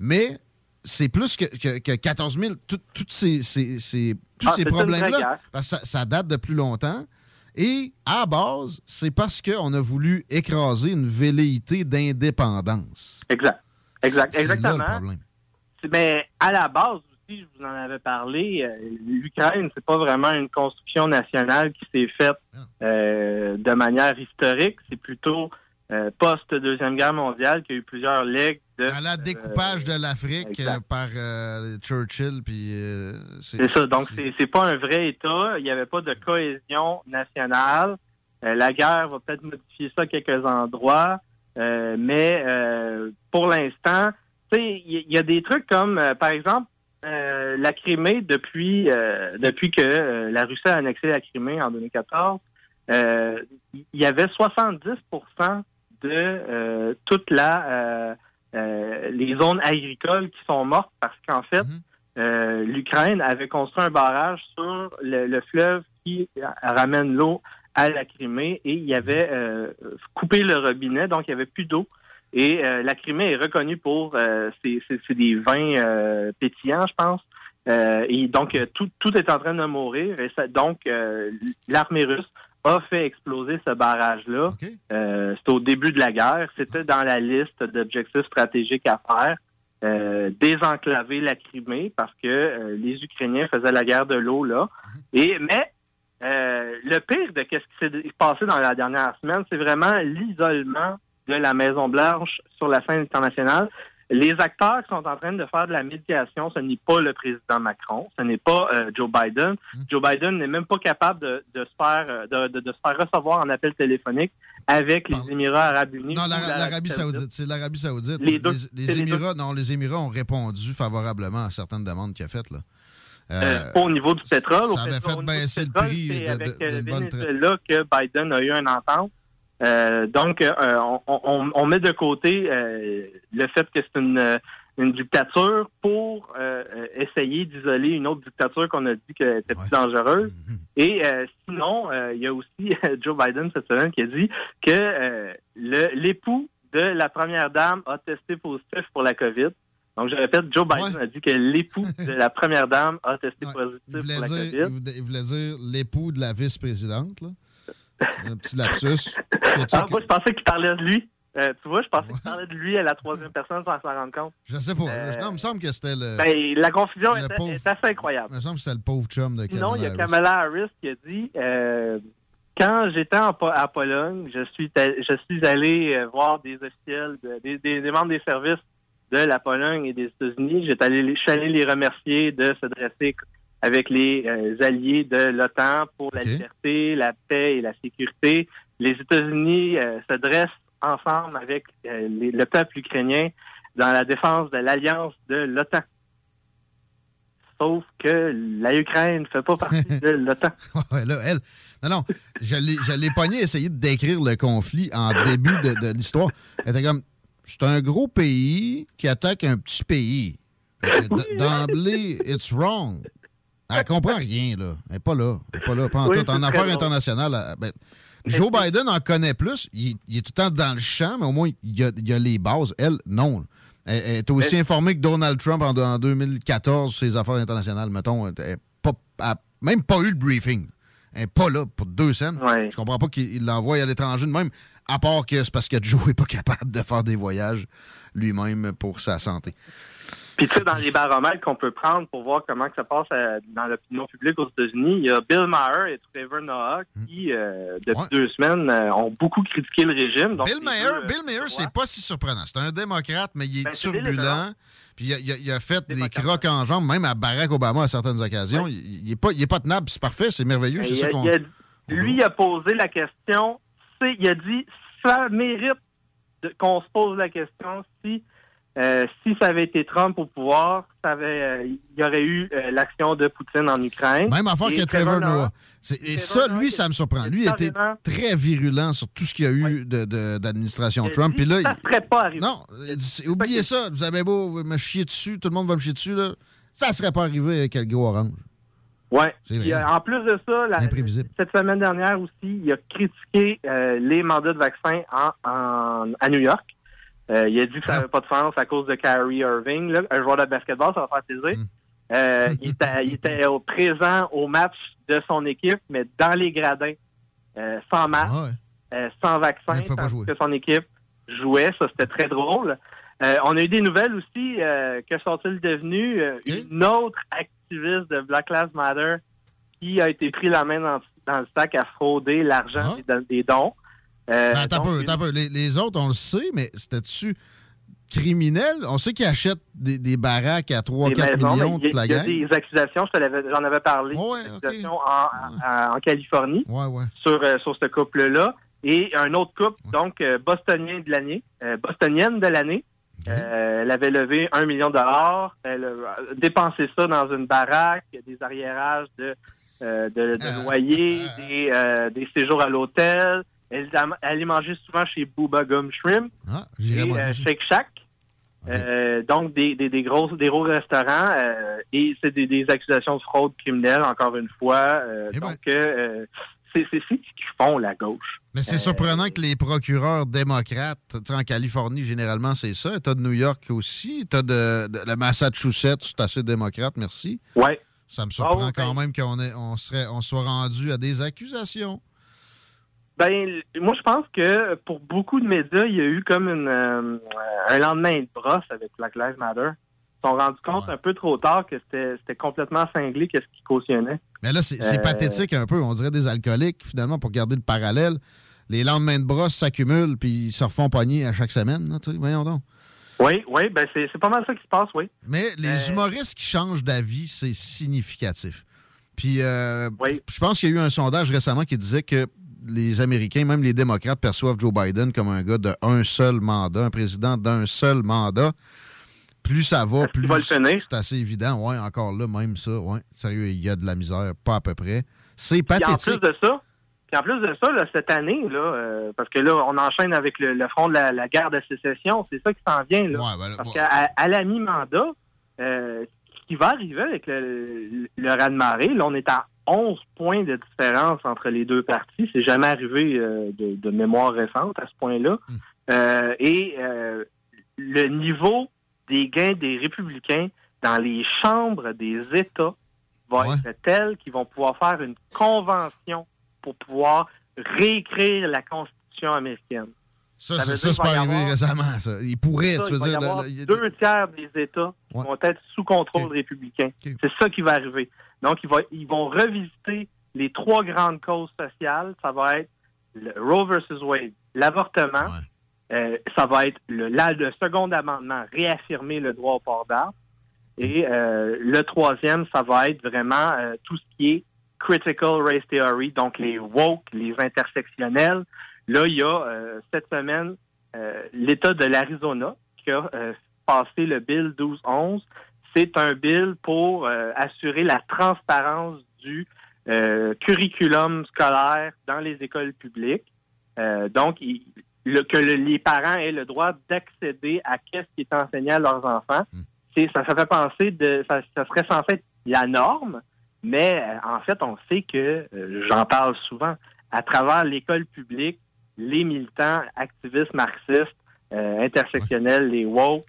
Mais c'est plus que, que, que 14 000. Tout- toutes ces, ces- ces- tous Ah, ces problèmes-là, guerre. parce que ça, ça date de plus longtemps. Et à la base, c'est parce qu'on a voulu écraser une velléité d'indépendance. Exact. Exact. C'est là le Exactement. problème. Mais à la base aussi, je vous en avais parlé, euh, l'Ukraine, c'est pas vraiment une construction nationale qui s'est faite euh, de manière historique. C'est plutôt euh, post-Deuxième Guerre mondiale qu'il y a eu plusieurs legs de... À la découpage de l'Afrique euh, par euh, Churchill, puis... euh, C'est ça. Donc, c'est pas un vrai État. Il n'y avait pas de cohésion nationale. Euh, la guerre va peut-être modifier ça à quelques endroits. Euh, mais euh, pour l'instant, tu sais, il y, a des trucs comme, euh, par exemple, euh, la Crimée, depuis, euh, depuis que euh, la Russie a annexé la Crimée en 2014, euh, il y avait 70 de euh, toute la euh, euh, les zones agricoles qui sont mortes parce qu'en fait, euh, l'Ukraine avait construit un barrage sur le, le fleuve qui ramène l'eau à la Crimée et il y avait euh, coupé le robinet, donc il n'y avait plus d'eau. Et euh, la Crimée est reconnue pour euh, ses, des vins pétillants, je pense. Et donc tout, tout est en train de mourir. Et ça- donc l'armée russe a fait exploser ce barrage-là. Euh, C'était au début de la guerre. C'était dans la liste d'objectifs stratégiques à faire. Euh, désenclaver la Crimée parce que euh, les Ukrainiens faisaient la guerre de l'eau là. Et mais euh, le pire de ce qui s'est passé dans la dernière semaine, c'est vraiment l'isolement de la Maison Blanche sur la scène internationale. Les acteurs qui sont en train de faire de la médiation, ce n'est pas le président Macron, ce n'est pas euh, Joe Biden. Joe Biden n'est même pas capable de, de se faire euh, de, de- de se faire recevoir en appel téléphonique avec les Émirats Arabes Unis. Non, l'Arabie Saoudite. C'est l'Arabie Saoudite. Les deux. les C'est les Émirats, non, les Émirats ont répondu favorablement à certaines demandes qu'il a faites. Là. Euh, pas au niveau du pétrole. au ça avait fait du baisser le prix c'est de- avec de- bonne que Biden a eu une entente. Euh, donc, euh, on, on- on met de côté euh, le fait que c'est une, une dictature pour euh, euh, essayer d'isoler une autre dictature qu'on a dit qu'elle était plus dangereuse. Mm-hmm. Et euh, sinon, euh, il y a aussi Joe Biden cette semaine qui a dit que euh, l'époux de la première dame a testé positif pour la COVID. Donc, je répète, Joe Biden a dit que l'époux de la première dame a testé positif pour la dire, COVID. il voulait- il voulait dire l'époux de la vice-présidente. là. Un petit lapsus. Ah, moi, je pensais qu'il parlait de lui. Euh, tu vois, je pensais qu'il parlait de lui à la troisième personne sans s'en rendre compte. Je sais pas. Euh, non, il me semble que c'était le. Ben, la confusion le est, pauvre- est assez incroyable. Il me semble que c'était le pauvre chum de Sinon, il y a Kamala Harris. Kamala qui a dit euh, quand j'étais en Po- à Pologne, je suis allé- je suis allé voir des officiels, de- des, des- des membres des services de la Pologne et des États-Unis. Je suis allé les remercier de se dresser avec les euh, alliés de l'OTAN pour la liberté, la paix et la sécurité. Les États-Unis euh, se dressent ensemble avec euh, les- le peuple ukrainien dans la défense de l'alliance de l'OTAN. sauf que la Ukraine ne fait pas partie de l'OTAN. Ouais, là, elle. Non, non. Je l'ai pogné essayer de décrire le conflit en début de, de l'histoire. Elle était comme c'est un gros pays qui attaque un petit pays. D'emblée, it's wrong. Elle comprend rien, là. Elle n'est pas là. Elle n'est pas là. Pas en Oui, En affaires internationales, ben, Joe Biden en connaît plus. Il, il est tout le temps dans le champ, mais au moins, il y a, il y a les bases. Elle, non. Elle, elle est aussi informée que Donald Trump en, en 2014 sur ses affaires internationales, mettons. Elle n'a même pas eu le briefing. Elle n'est pas là pour deux scènes. Je comprends pas qu'il il l'envoie à l'étranger de même, à part que c'est parce que Joe n'est pas capable de faire des voyages lui-même pour sa santé. Puis tu sais, dans les baromètres qu'on peut prendre pour voir comment que ça passe euh, dans l'opinion publique aux États-Unis, il y a Bill Maher et Trevor Noah qui, euh, depuis deux semaines, euh, ont beaucoup critiqué le régime. Donc, Bill Maher, deux, Bill Maher, c'est pas si surprenant. C'est un démocrate, mais il est Ben, c'est turbulent. Puis il a, il a- il a fait des crocs en jambes, même à Barack Obama à certaines occasions. Il, il est pas, il est pas tenable, c'est parfait, c'est merveilleux. C'est il ça qu'on. lui, il a posé la question. c'est- Il a dit ça mérite qu'on se pose la question si euh, si ça avait été Trump au pouvoir, ça avait, euh, il y aurait eu euh, l'action de Poutine en Ukraine. Même affaire que Trevor Noah. Et ça, lui, ça me surprend. Lui, il était très virulent sur tout ce qu'il y a eu de- de- d'administration Il a Trump. dit, Puis là, ça il- serait pas arrivé. Non, dit, oubliez ça. Vous avez beau me chier dessus, tout le monde va me chier dessus. Là. Ça serait pas arrivé avec le gros orange. Euh, en plus de ça, la- cette semaine dernière aussi, il a critiqué les mandats de vaccins en, en- à New York. Euh, il a dit que ça n'avait pas de sens à cause de Kyrie Irving, là, un joueur de basketball, ça va faire plaisir. Euh, il, était, il était au présent au match de son équipe, mais dans les gradins, euh, sans masque, euh, sans vaccin, tandis que son équipe jouait. Ça, c'était très drôle. Euh, on a eu des nouvelles aussi. euh, que sont-ils devenus? Une autre activiste de Black Lives Matter qui a été pris la main dans, dans le sac à frauder l'argent des, des dons. Euh, Ben, attends un donc, peu, attends peu. Les, les autres, on le sait, mais c'était-tu criminel? On sait qu'ils achètent des, des baraques à 3-4 des maisons, millions de a- la il y a gang. des accusations, je j'en avais parlé, des accusations en, en- en Californie sur, euh, sur ce couple-là. Et un autre couple, donc euh, bostonien de l'année, euh, bostonienne de l'année. Euh, elle avait levé un million de dollars. Elle a dépensé ça dans une baraque, des arriérages de, euh, de, de loyer, des, des séjours à l'hôtel. Elle, allait manger souvent chez Booba Gum Shrimp j'irai et euh. Shake Shack. Euh, donc des, des, des gros des gros restaurants euh, et c'est des, des accusations de fraude criminelle encore une fois Euh, donc euh, c'est ce qu'ils font la gauche Mais c'est surprenant que les procureurs démocrates, en Californie, généralement, c'est ça. T'as de New York aussi. T'as de, de le Massachusetts, c'est assez démocrate, merci. Ouais. Ça me surprend Ah ouais, quand même qu'on ait- on serait, on soit rendu à des accusations. Ben, moi, je pense que pour beaucoup de médias, il y a eu comme une, euh, un lendemain de brosse avec Black Lives Matter. Ils se sont rendus compte un peu trop tard que c'était complètement cinglé qu'est-ce qu'ils cautionnaient. Mais là, c'est Euh, pathétique un peu. On dirait des alcooliques, finalement, pour garder le parallèle. Les lendemains de brosse s'accumulent, puis ils se refont pogner à chaque semaine. là. Voyons donc. Oui, oui, ben c'est pas mal ça qui se passe, oui. Mais les humoristes qui changent d'avis, c'est significatif. Puis, euh, je pense qu'il y a eu un sondage récemment qui disait que les Américains, même les démocrates, perçoivent Joe Biden comme un gars d'un seul mandat, un président d'un seul mandat. Plus ça va, plus va le finir? c'est assez évident. Ouais, encore là, même ça, ouais. Sérieux, il y a de la misère, pas à peu près. C'est Puis en pathétique. plus de ça, puis en plus de ça, là, cette année, là, euh, parce que là, on enchaîne avec le, le front de la, la guerre de sécession, c'est ça qui s'en vient. Là. ben parce qu'à à la mi-mandat, euh, ce qui va arriver avec le, le raz-de-marée, là, on est à 11 points de différence entre les deux partis. C'est jamais arrivé euh, de, de mémoire récente à ce point-là. Hmm. Euh, et euh, le niveau des gains des républicains dans les chambres des États va être tel qu'ils vont pouvoir faire une convention pour pouvoir réécrire la Constitution américaine. Ça, Ça ça, c'est pas arrivé avoir- récemment, ça. Il pourrait, Ça, tu veux dire. le- deux tiers des États vont être sous contrôle républicain. C'est ça qui va arriver. Donc, ils, va- ils vont revisiter les trois grandes causes sociales. Ça va être le Roe versus Wade, l'avortement. Euh, ça va être le, la- le second amendement, réaffirmer le droit au port d'armes. Et euh, le troisième, ça va être vraiment euh, tout ce qui est critical race theory, donc les woke, les intersectionnels. Là, il y a euh, cette semaine euh, l'État de l'Arizona qui a euh, passé le Bill 1211. C'est un bill pour euh, assurer la transparence du euh, curriculum scolaire dans les écoles publiques. Euh, donc, il- le- que le- les parents aient le droit d'accéder à qu'est-ce qui est enseigné à leurs enfants. C'est, ça, ça fait penser de, ça, ça serait censé être la norme, mais en fait, on sait que, j'en parle souvent, à travers l'école publique, les militants, activistes marxistes, intersectionnels, les woke,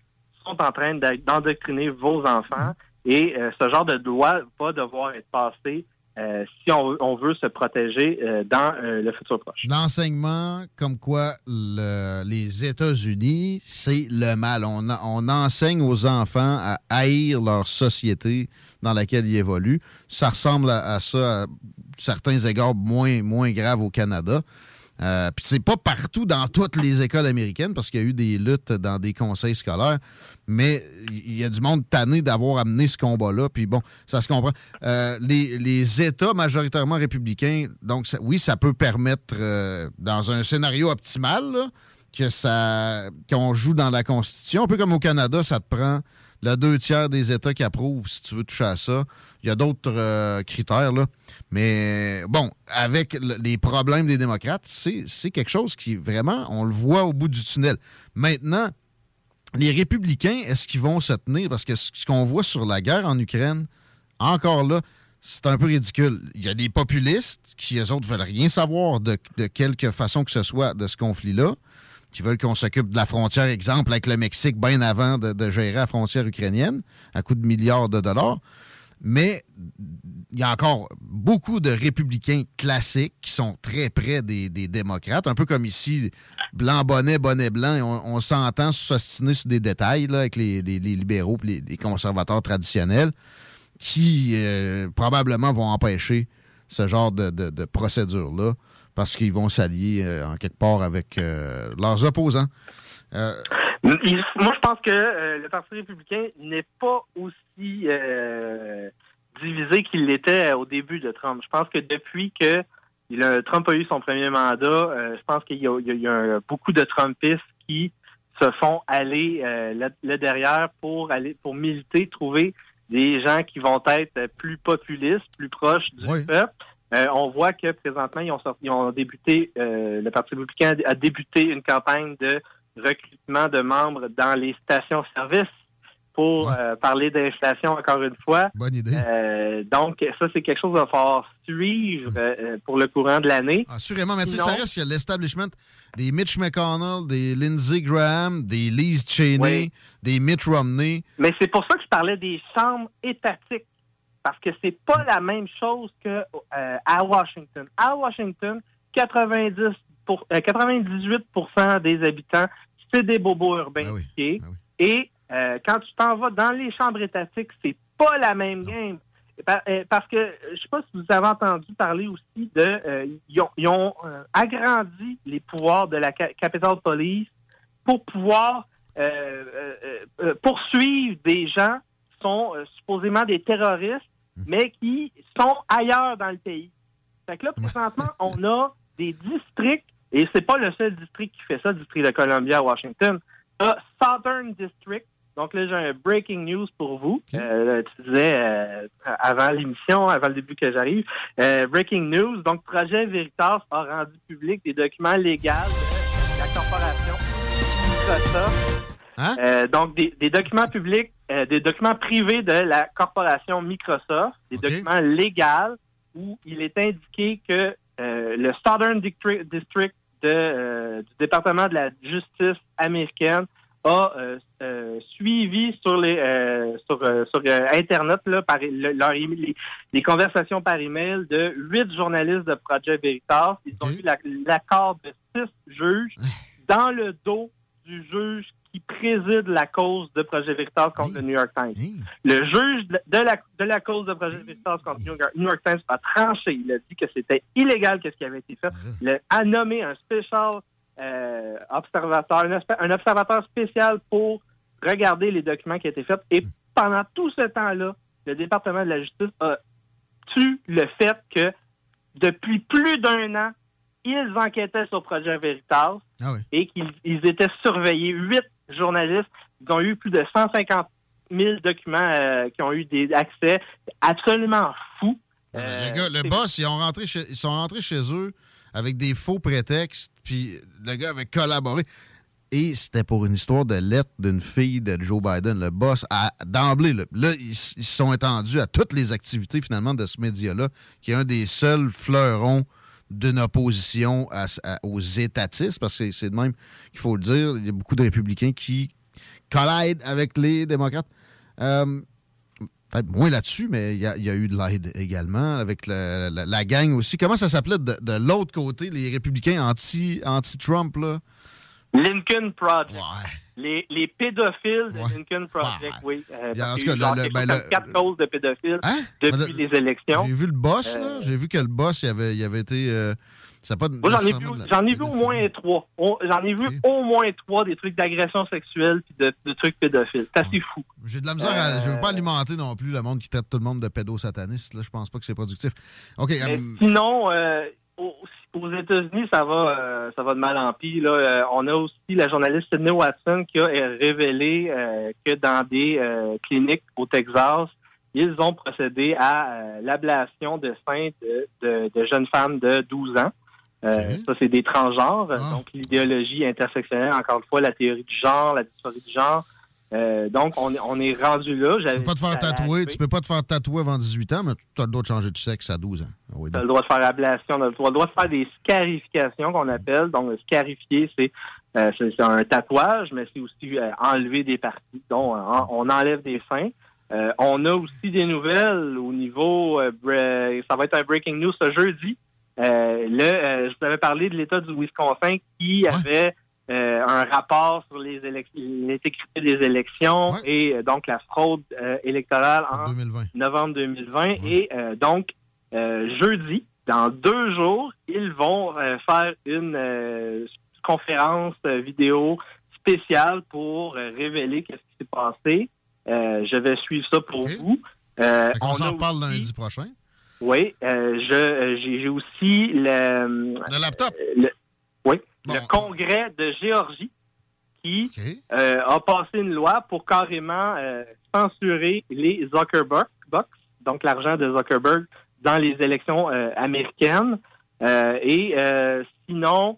sont en train d'endoctriner vos enfants et euh, ce genre de loi va devoir être passé euh, si on, on veut se protéger euh, dans le futur proche. L'enseignement, comme quoi le- les États-Unis, c'est le mal. On, enseigne aux enfants à haïr leur société dans laquelle ils évoluent. Ça ressemble à, à ça, à certains égards moins, moins graves au Canada. Euh, Puis c'est pas partout dans toutes les écoles américaines parce qu'il y a eu des luttes dans des conseils scolaires, mais il y a du monde tanné d'avoir amené ce combat-là. Puis bon, ça se comprend. Euh, les, États majoritairement républicains, donc ça- oui, ça peut permettre, euh, dans un scénario optimal, là, que ça qu'on joue dans la Constitution. Un peu comme au Canada, ça te prend le deux tiers des États qui approuvent si tu veux toucher à ça. Il y a d'autres euh, critères, là. Mais bon, avec le- les problèmes des démocrates, c'est quelque chose qui vraiment, on le voit au bout du tunnel. Maintenant, les républicains, est-ce qu'ils vont se tenir? Parce que ce ce qu'on voit sur la guerre en Ukraine, encore là, c'est un peu ridicule. Il y a des populistes qui, eux autres, veulent rien savoir de, de quelque façon que ce soit de ce conflit-là, qui veulent qu'on s'occupe de la frontière, exemple, avec le Mexique, bien avant de, gérer la frontière ukrainienne, à coût de milliards de dollars. Mais il y a encore beaucoup de républicains classiques qui sont très près des, démocrates, un peu comme ici, blanc bonnet, bonnet blanc, on, on s'entend s'ostiner sur des détails avec les, libéraux et les, conservateurs traditionnels qui euh, probablement vont empêcher ce genre de procédure-là parce qu'ils vont s'allier euh, en quelque part avec euh, leurs opposants. Euh, Il- moi, je pense que le Parti républicain n'est pas aussi divisé qu'il l'était au début de Trump. Je pense que depuis que il a- Trump a eu son premier mandat, je pense qu'il y a, il y beaucoup de Trumpistes qui se font aller là, là derrière pour aller pour militer, trouver des gens qui vont être plus populistes, plus proches du peuple. Euh, on voit que présentement, ils ont, sorti- ils ont débuté, euh, le Parti républicain a débuté une campagne de recrutement de membres dans les stations-service pour euh, parler d'inflation encore une fois. Bonne idée. Euh, donc, ça, c'est quelque chose qu'il va falloir suivre pour le courant de l'année. Assurément, mais Sinon- ça reste qu'il y a l'establishment des Mitch McConnell, des Lindsey Graham, des Liz Cheney, Oui. des Mitt Romney. Mais c'est pour ça que je parlais des chambres étatiques. Parce que c'est pas la même chose que euh, à Washington. À Washington, 90 pour, euh, 98% des habitants, c'est des bobos urbains éduqués. Et euh, quand tu t'en vas dans les chambres étatiques, c'est pas la même game. Pa- Parce que je sais pas si vous avez entendu parler aussi de ils ont, ils ont, agrandi les pouvoirs de la Ca- Capitol Police pour pouvoir euh, euh, euh, poursuivre des gens qui sont supposément des terroristes, mais qui sont ailleurs dans le pays. Fait que là, présentement, on a des districts, et c'est pas le seul district qui fait ça, le district de Columbia à Washington. On a Southern District. Donc là, j'ai un breaking news pour vous. Euh, tu disais euh, avant l'émission, avant le début que j'arrive. Euh, breaking news. Donc, Projet Veritas a rendu public des documents légaux de la corporation Microsoft. Euh, donc, des, des documents publics, euh, des documents privés de la corporation Microsoft, des documents légaux où il est indiqué que euh, le Southern District, de, euh, du département de la justice américaine a euh, euh, suivi sur les euh, sur, euh, sur internet là, par le- leur email- les, les conversations par email de huit journalistes de Projet Veritas. Ils ont eu la- l'accord de six juges dans le dos du juge qui préside la cause de Projet Veritas contre le New York Times. Le juge de la, de la cause de Projet Veritas contre New York, New York Times a tranché. Il a dit que c'était illégal qu'est-ce qui avait été fait. Il a nommé un spécial euh, observateur, un, observateur spécial pour regarder les documents qui été faits. Et pendant tout ce temps-là, le département de la justice a tu le fait que depuis plus d'un an, ils enquêtaient sur Projet Veritas et qu'ils ils étaient surveillés. Huit journalistes, ils ont eu plus de 150 000 documents euh, qui ont eu des accès absolument fous. le gars, le boss, ils, ont rentré chez- ils sont rentrés chez eux avec des faux prétextes, puis le gars avait collaboré. Et c'était pour une histoire de lettre d'une fille de Joe Biden. Le boss, a- d'emblée, là, là, ils ils se sont étendus à toutes les activités, finalement, de ce média-là, qui est un des seuls fleurons d'une opposition aux étatistes, parce que c'est- de même qu'il faut le dire. Il y a beaucoup de républicains qui collident avec les démocrates. Euh, Peut-être moins là-dessus, mais il y, a- eu de l'aide également avec la, gang aussi. Comment ça s'appelait de, l'autre côté, les républicains anti- anti-Trump, là? Lincoln Project. Les, les pédophiles de Lincoln Project, oui. Euh, en tout cas, le- le- ben, le- quatre causes de pédophiles Ben, depuis le- les élections. J'ai vu le boss, Euh, là. J'ai vu que le boss, il avait, il avait été. euh, ça pas Moi, j'en ai vu, j'en ai au moins trois. J'en ai vu au moins trois des trucs d'agression sexuelle puis de, de trucs pédophiles. C'est assez fou. J'ai de la misère à. Je veux Euh, pas alimenter non plus le monde qui traite tout le monde de pédosataniste. Là, je pense pas que c'est productif. OK. Mais euh, sinon, euh, aux, États-Unis, ça va, euh, ça va de mal en pis. Là. Euh, on a aussi la journaliste Sydney Watson qui a révélé euh, que dans des euh, cliniques au Texas, ils ont procédé à euh, l'ablation de seins de, de- de jeunes femmes de 12 ans. Euh, Ça, c'est des transgenres. Donc, l'idéologie intersectionnelle, encore une fois, la théorie du genre, la dysphorie du genre. Euh, donc, on, est- on est rendu là. tu peux pas te faire tatouer. Tu peux pas te faire tatouer avant 18 ans, mais tu as le droit de changer de sexe à 12 ans. Ah oui, Tu as le droit de faire ablation, tu as le droit de faire des scarifications qu'on appelle. Donc, le scarifier, c'est euh, un tatouage, mais c'est aussi euh, enlever des parties. Donc, on, enlève des seins. On a aussi des nouvelles au niveau, ça va être un breaking news ce jeudi. Euh, je vous avais parlé de l'État du Wisconsin qui avait euh, un rapport sur les l'intégrité des élections et euh, donc la fraude euh, électorale en novembre 2020. Et donc, jeudi, dans deux jours, ils vont faire une conférence vidéo spéciale pour révéler qu'est-ce qui s'est passé. Je vais suivre ça pour vous. On s'en reparle aussi- lundi prochain. oui, je j'ai aussi le le laptop. oui, le Congrès de Géorgie qui euh, a passé une loi pour carrément euh, censurer les Zuckerberg Bucks, donc l'argent de Zuckerberg dans les élections euh, américaines. Et sinon,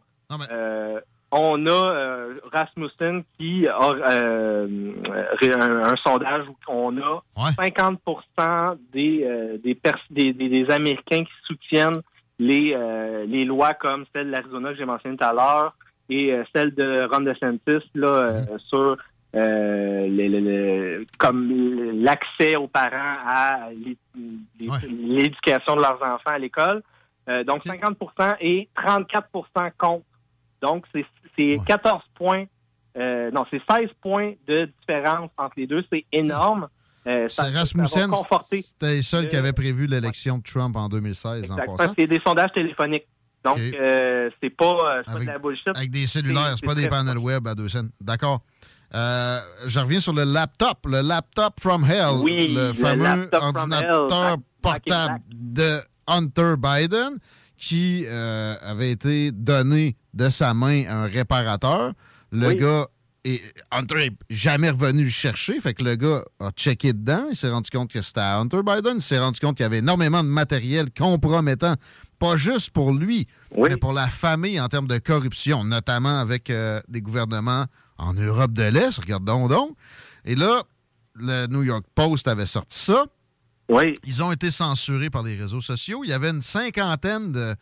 on a Rasmussen qui a un, un sondage où on a 50 des, euh, des, pers- des, des- des Américains qui soutiennent les, euh, les lois comme celle de l'Arizona que j'ai mentionné tout à l'heure et euh, celle de Ron DeSantis là, euh, sur euh, le- le- le- comme l'accès aux parents à l'é- l'é- l'éducation de leurs enfants à l'école. Euh, donc 50% et 34% contre. Donc c'est c'est 14 points, euh, non c'est 16 points de différence entre les deux. C'est énorme. Euh, conforter c'était le seul qui le- avait prévu l'élection de Trump en 2016 en Exactement, passant. c'est des sondages téléphoniques. Donc, euh, c'est pas, euh, c'est pas de la bullshit. Avec des cellulaires, c'est pas des panels web à deux cents. D'accord. Euh, je reviens sur le laptop. Le laptop from hell. Oui, le le fameux ordinateur portable de Hunter Biden qui euh, avait été donné de sa main à un réparateur. Le Oui. gars, et Hunter n'est jamais revenu le chercher. Fait que le gars a checké dedans. Il s'est rendu compte que c'était à Hunter Biden. Il s'est rendu compte qu'il y avait énormément de matériel compromettant, pas juste pour lui, mais pour la famille en termes de corruption, notamment avec euh, des gouvernements en Europe de l'Est. Regardons donc. Et là, le New York Post avait sorti ça. Oui. Ils ont été censurés par les réseaux sociaux. Il y avait une cinquantaine de,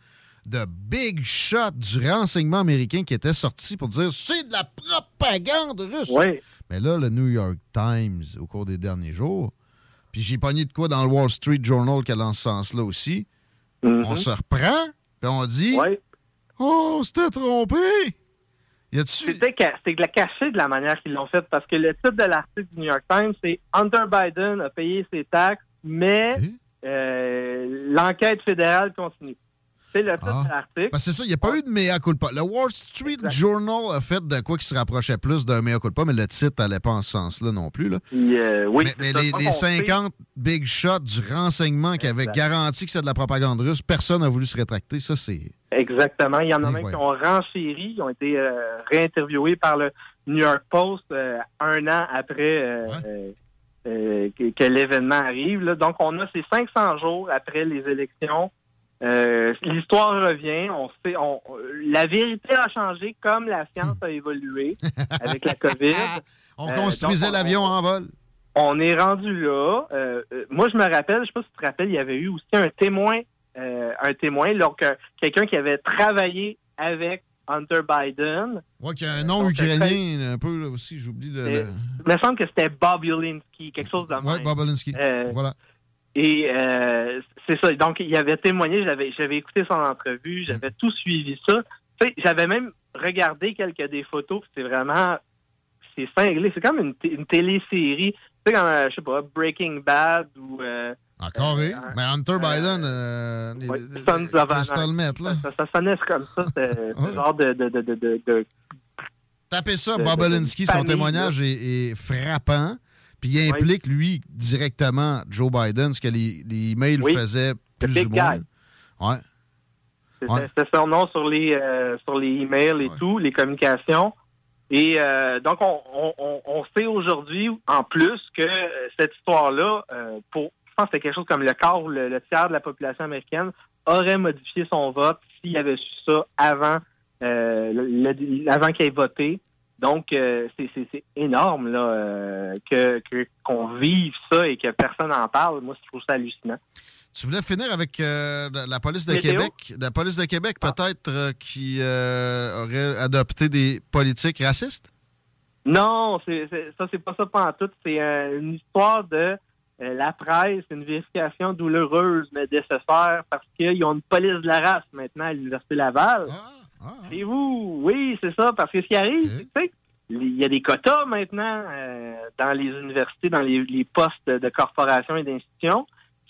de big shots du renseignement américain qui étaient sortis pour dire c'est de la propagande russe. Oui. Mais là, le New York Times, au cours des derniers jours, puis j'ai pogné de quoi dans le Wall Street Journal qui a dans ce sens-là aussi, on se reprend, puis on dit Oh, c'était trompé! C'était de la cacher de la manière qu'ils l'ont fait parce que le titre de l'article du New York Times, c'est Hunter Biden a payé ses taxes, mais euh, l'enquête fédérale continue. C'est le titre de l'article. Ben, c'est ça, il n'y a pas eu de mea culpa. Le Wall Street Journal a fait de quoi qui se rapprochait plus d'un mea culpa, mais le titre n'allait pas en ce sens-là non plus. Là. Euh, oui, mais c'est les, Donc, les on sait- 50 big shots du renseignement qui avait Exact. garanti que c'était de la propagande russe, personne n'a voulu se rétracter. Ça, c'est. Exactement. Il y en a même ouais. qui ont renchéri, qui ont été euh, réinterviewés par le New York Post euh, un an après que, que l'événement arrive. là. Donc, on a ces 500 jours après les élections. Euh, L'histoire revient. On sait, on, la vérité a changé comme la science a évolué avec la COVID. On Euh, construisait l'avion en vol. on est rendu là. Euh, moi, je me rappelle, je sais pas si tu te rappelles, il y avait eu aussi un témoin, un témoin, donc quelqu'un qui avait travaillé avec Hunter Biden. Ouais, qui a un nom Donc, ukrainien, un peu là, aussi, j'oublie le. Le- Il me semble que c'était Bob Ulinski, quelque chose de même. Ouais, Bob Alinsky. Euh, Voilà. Et euh, c'est ça. Donc, il avait témoigné, j'avais, j'avais écouté son entrevue, j'avais tout suivi ça. Tu sais, j'avais même regardé quelques des photos, c'est vraiment, c'est cinglé. C'est comme une, une télésérie. Tu sais, comme, euh, je sais pas, Breaking Bad ou... Euh, Encore, oui. Mais Hunter Biden, euh, les- Sons of Anarchy. Là. Ça, ça sonnait comme ça, c'est ce genre de... de, de, de, de, de- Tapez ça, de- Bob de- de Alinsky, son témoignage est, est frappant. Puis il implique, lui, directement Joe Biden, ce que les, les emails Oui. faisaient plus big ou moins. guy. Ouais. C'était Ouais. son nom sur les euh, sur les emails et tout, les communications. Et euh, donc on, on, on- sait aujourd'hui en plus que euh, cette histoire-là, euh, pour je pense que c'est quelque chose comme le quart ou le, le tiers de la population américaine aurait modifié son vote s'il avait su ça avant le- le- avant qu'il ait voté. Donc euh, c'est- énorme là euh, que qu'on vive ça et que personne n'en parle. Moi, je trouve ça hallucinant. Tu voulais finir avec euh, la- police de Météo? Québec. La police de Québec, peut-être, euh, qui aurait adopté des politiques racistes? Non, c'est, c'est- ça, c'est pas ça tout. C'est une histoire de la presse, une vérification douloureuse, mais nécessaire, parce qu'ils ont une police de la race maintenant à l'Université Laval. C'est vous, oui, c'est ça, parce que ce qui arrive, c'est que, tu sais, il y a des quotas maintenant euh, dans les universités, dans les, les postes de corporations et d'institutions.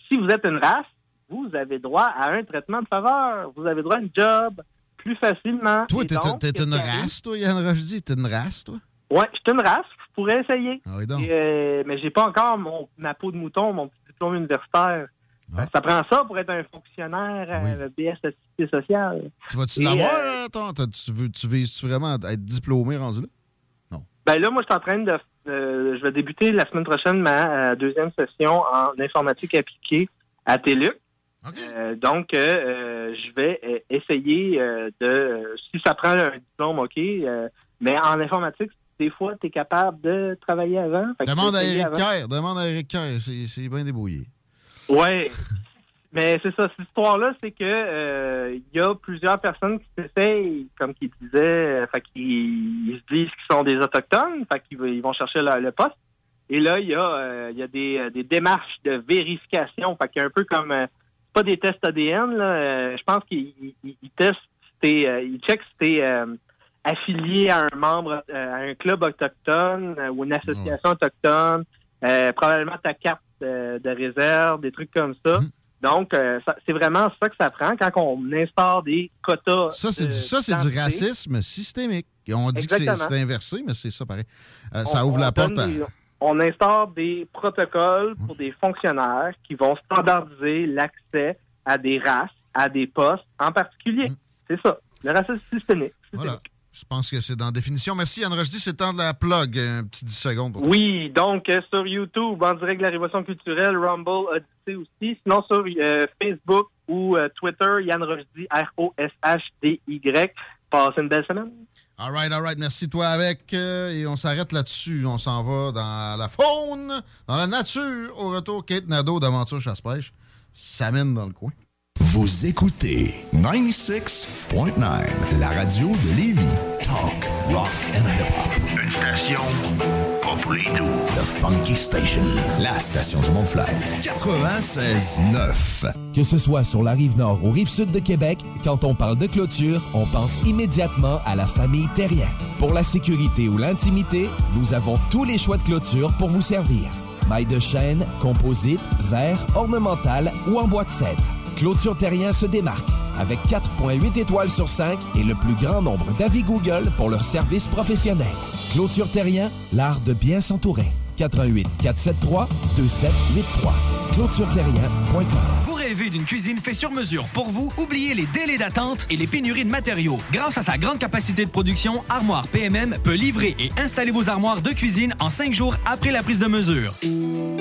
Si vous êtes une race, vous avez droit à un traitement de faveur. Vous avez droit à un job plus facilement. Toi, t'es donc, t'es qu'est-ce une race, toi, Yann Rochdy? T'es une race, toi? Ouais, je suis une race, je pourrais essayer. Ah oui, donc. Et, euh, mais j'ai pas encore mon, ma peau de mouton, mon petit diplôme universitaire. Ah. Ça prend ça pour être un fonctionnaire euh, le BS sociale. Tu vas-tu l'avoir, euh, euh? T'as- Tu, veux, tu vises vraiment être diplômé rendu là? Ben là, moi, je suis en train de... euh, je vais débuter la semaine prochaine ma euh, deuxième session en informatique appliquée à TELUC. Euh, donc, je vais essayer de... si ça prend un diplôme, OK, mais en informatique, des fois, tu es capable de travailler avant. Demande à vais essayer Eric avant. Kerr. Demande à Eric Kerr. C'est bien débrouillé. Ouais. Mais c'est ça, cette histoire-là, c'est que euh, il y a plusieurs personnes qui s'essayent, comme qui disaient, euh, fait qu'ils ils se disent qu'ils sont des autochtones, fait qu'ils ils vont chercher le, le poste. Et là, il y a, euh, y a des, euh, des démarches de vérification, fait qu'il y a un peu comme euh, pas des tests ADN, là, euh, je pense qu'ils ils- ils testent, si euh, ils checkent si t'es euh, affilié à un membre, euh, à un club autochtone euh, ou une association autochtone, euh, probablement ta carte de réserve, des trucs comme ça. Hum. Donc, euh, c'est vraiment ça que ça prend quand on instaure des quotas. Ça, c'est du, racisme systémique. Et on dit que c'est inversé, mais c'est ça pareil. Euh, ça On- ouvre on la porte à. des- on instaure des protocoles pour des fonctionnaires qui vont standardiser l'accès à des races, à des postes en particulier. C'est ça. Le racisme systémique. Voilà. Je pense que c'est dans la définition. Merci, Yann Rochdy. C'est le temps de la plug. Un petit 10 secondes pour. Oui, donc euh, sur YouTube, en direct de la Révolution culturelle, Rumble, Odyssey aussi. Sinon sur euh, Facebook ou euh, Twitter, Yann Rochdy, R-O-S-H-D-Y. Passez une belle semaine. All right, all right. Merci, toi, avec. et on s'arrête là-dessus. On s'en va dans la faune, dans la nature. Au retour, Kate Nadeau d'Aventure Chasse-Pêche s'amène dans le coin. Vous écoutez 96.9, la radio de Lévis. Talk, rock and hip-hop. Une station pas pour les doux. The Funky Station, la station du Mont-Flair. 96.9. Que ce soit sur la rive nord ou rive sud de Québec, quand on parle de clôture, on pense immédiatement à la famille Terrien. Pour la sécurité ou l'intimité, nous avons tous les choix de clôture pour vous servir. Maille de chêne, composite, verre, ornemental ou en bois de cèdre. Clôture Terrien se démarque avec 4.8 étoiles sur 5 et le plus grand nombre d'avis Google pour leur service professionnel. Clôture Terrien, l'art de bien s'entourer. 88 473 2783. ClôtureTerrien.com. Rêvez d'une cuisine faite sur mesure pour vous, oubliez les délais d'attente et les pénuries de matériaux. Grâce à sa grande capacité de production, Armoire PMM peut livrer et installer vos armoires de cuisine en cinq jours après la prise de mesure.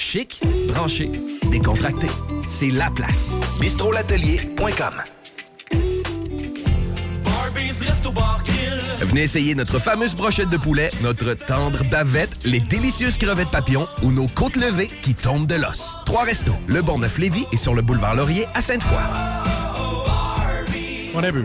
Chic, branché, décontracté. C'est la place. bistrolatelier.com. Venez essayer notre fameuse brochette de poulet, notre tendre bavette, les délicieuses crevettes papillons ou nos côtes levées qui tombent de l'os. Trois restos, le Bonneuf Lévis et sur le boulevard Laurier à Sainte-Foy. On a vu.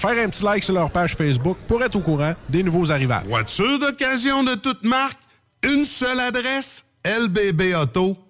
faire un petit like sur leur page Facebook pour être au courant des nouveaux arrivages. Voiture d'occasion de toute marque, une seule adresse,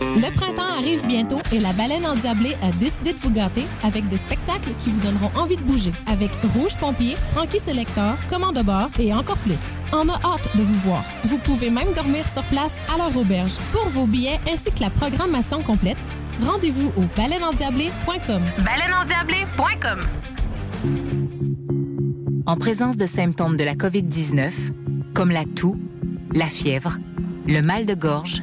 Le printemps arrive bientôt et la baleine endiablée a décidé de vous gâter avec des spectacles qui vous donneront envie de bouger. Avec Rouge Pompier, Frankie Selector, Commande de bord et encore plus. On a hâte de vous voir. Vous pouvez même dormir sur place à leur auberge. Pour vos billets ainsi que la programmation complète, rendez-vous au baleineendiablée.com. Baleineendiablée.com En présence de symptômes de la COVID-19, comme la toux, la fièvre, le mal de gorge,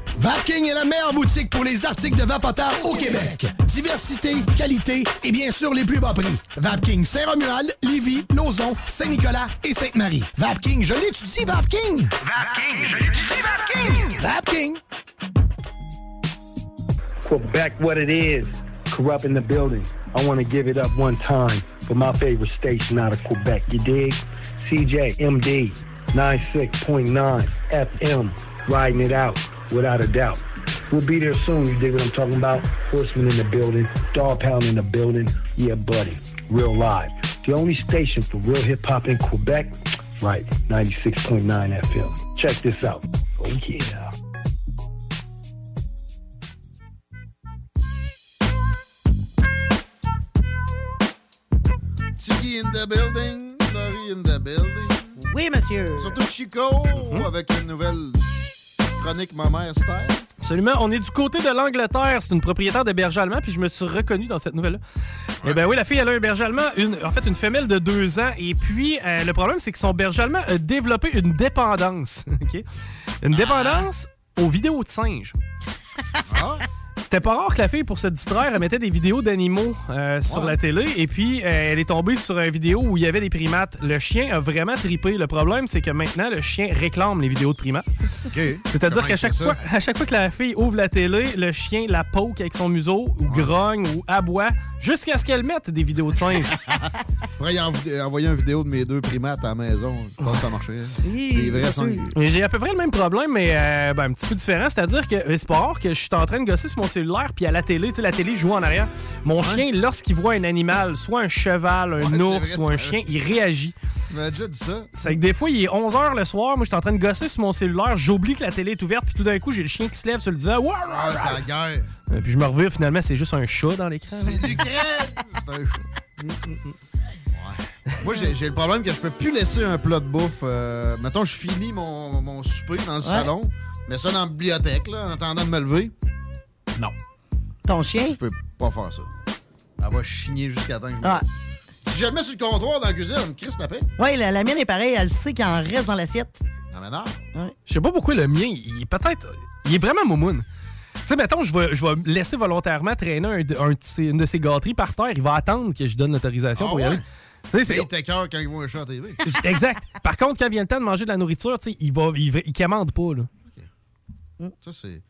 Vapking est la meilleure boutique pour les articles de vapoteurs au Québec. Diversité, qualité et bien sûr les plus bas prix. Vapking Saint-Romuald, Lévis, Lauson, Saint-Nicolas et Sainte-Marie. Vapking, je l'étudie, Vapking! Vapking, je l'étudie, Vapking! Vapking! Quebec, what it is. Corrupt in the building. I want to give it up one time for my favorite station out of Quebec. You dig? CJMD 96.9 FM. Riding it out without a doubt. We'll be there soon. You dig what I'm talking about? Horseman in the building. Dog pound in the building. Yeah, buddy. Real live. The only station for real hip hop in Quebec? Right. 96.9 FM. Check this out. Oh, yeah. in the building. Laurie in the building. Oui, monsieur. Surtout Chico, mm-hmm. avec une nouvelle chronique style. Absolument. On est du côté de l'Angleterre. C'est une propriétaire de berger allemand, puis je me suis reconnu dans cette nouvelle-là. Eh bien oui, la fille, elle a un berger allemand, une, en fait, une femelle de deux ans. Et puis, euh, le problème, c'est que son berger allemand a développé une dépendance. Une dépendance aux vidéos de singes. C'était pas rare que la fille, pour se distraire, elle mettait des vidéos d'animaux euh, sur la télé. Et puis, euh, elle est tombée sur une vidéo où il y avait des primates. Le chien a vraiment tripé. Le problème, c'est que maintenant, le chien réclame les vidéos de primates. C'est-à-dire qu'à il chaque, fois, à chaque fois que la fille ouvre la télé, le chien la poke avec son museau, ou grogne, ou aboie, jusqu'à ce qu'elle mette des vidéos de singes. pourrais y env- envoyer une vidéo de mes deux primates à la maison. Je pense que ça marcherait. Des vrais singes. Et J'ai à peu près le même problème, mais euh, ben, un petit peu différent. C'est-à-dire que c'est pas rare que je suis en train de gosser sur mon cellulaire, puis à la télé, tu sais, la télé joue en arrière. Mon chien, lorsqu'il voit un animal, soit un cheval, un Ouais, ours ou un chien, il réagit. C'est que des fois, il est 11h le soir, moi, je suis en train de gosser sur mon cellulaire, j'oublie que la télé est ouverte, puis tout d'un coup, j'ai le chien qui se lève sur le divan. Ouah, Ah, c'est la guerre. Euh, puis je me reviens, finalement, c'est juste un chat dans l'écran. C'est du crème. C'est un chat. Ouais. Moi, j'ai le problème que je peux plus laisser un plat de bouffe. Euh, mettons, je finis mon, mon souper dans le salon, mets ça dans la bibliothèque, là, en attendant de me lever. Non. Ton chien? Je peux pas faire ça. Elle va chigner jusqu'à temps que je Ah. Si je le mets sur le comptoir dans la cuisine, elle me crisse la paix. Oui, la, la mienne est pareille. Elle sait qu'il en reste dans l'assiette. Non, mais non. Je sais pas pourquoi le mien, il est peut-être. Il est vraiment moumoune. Tu sais, mettons, je vais, je vais laisser volontairement traîner un de- un une de ses gâteries par terre. Il va attendre que je donne l'autorisation Ah pour y ouais? aller. Tu sais, C'est c'est. tes cœurs quand ils voient un chat à TV. Exact. Par contre, quand vient le temps de manger de la nourriture, tu sais, il va, il, il commande pas, là. Ça, c'est.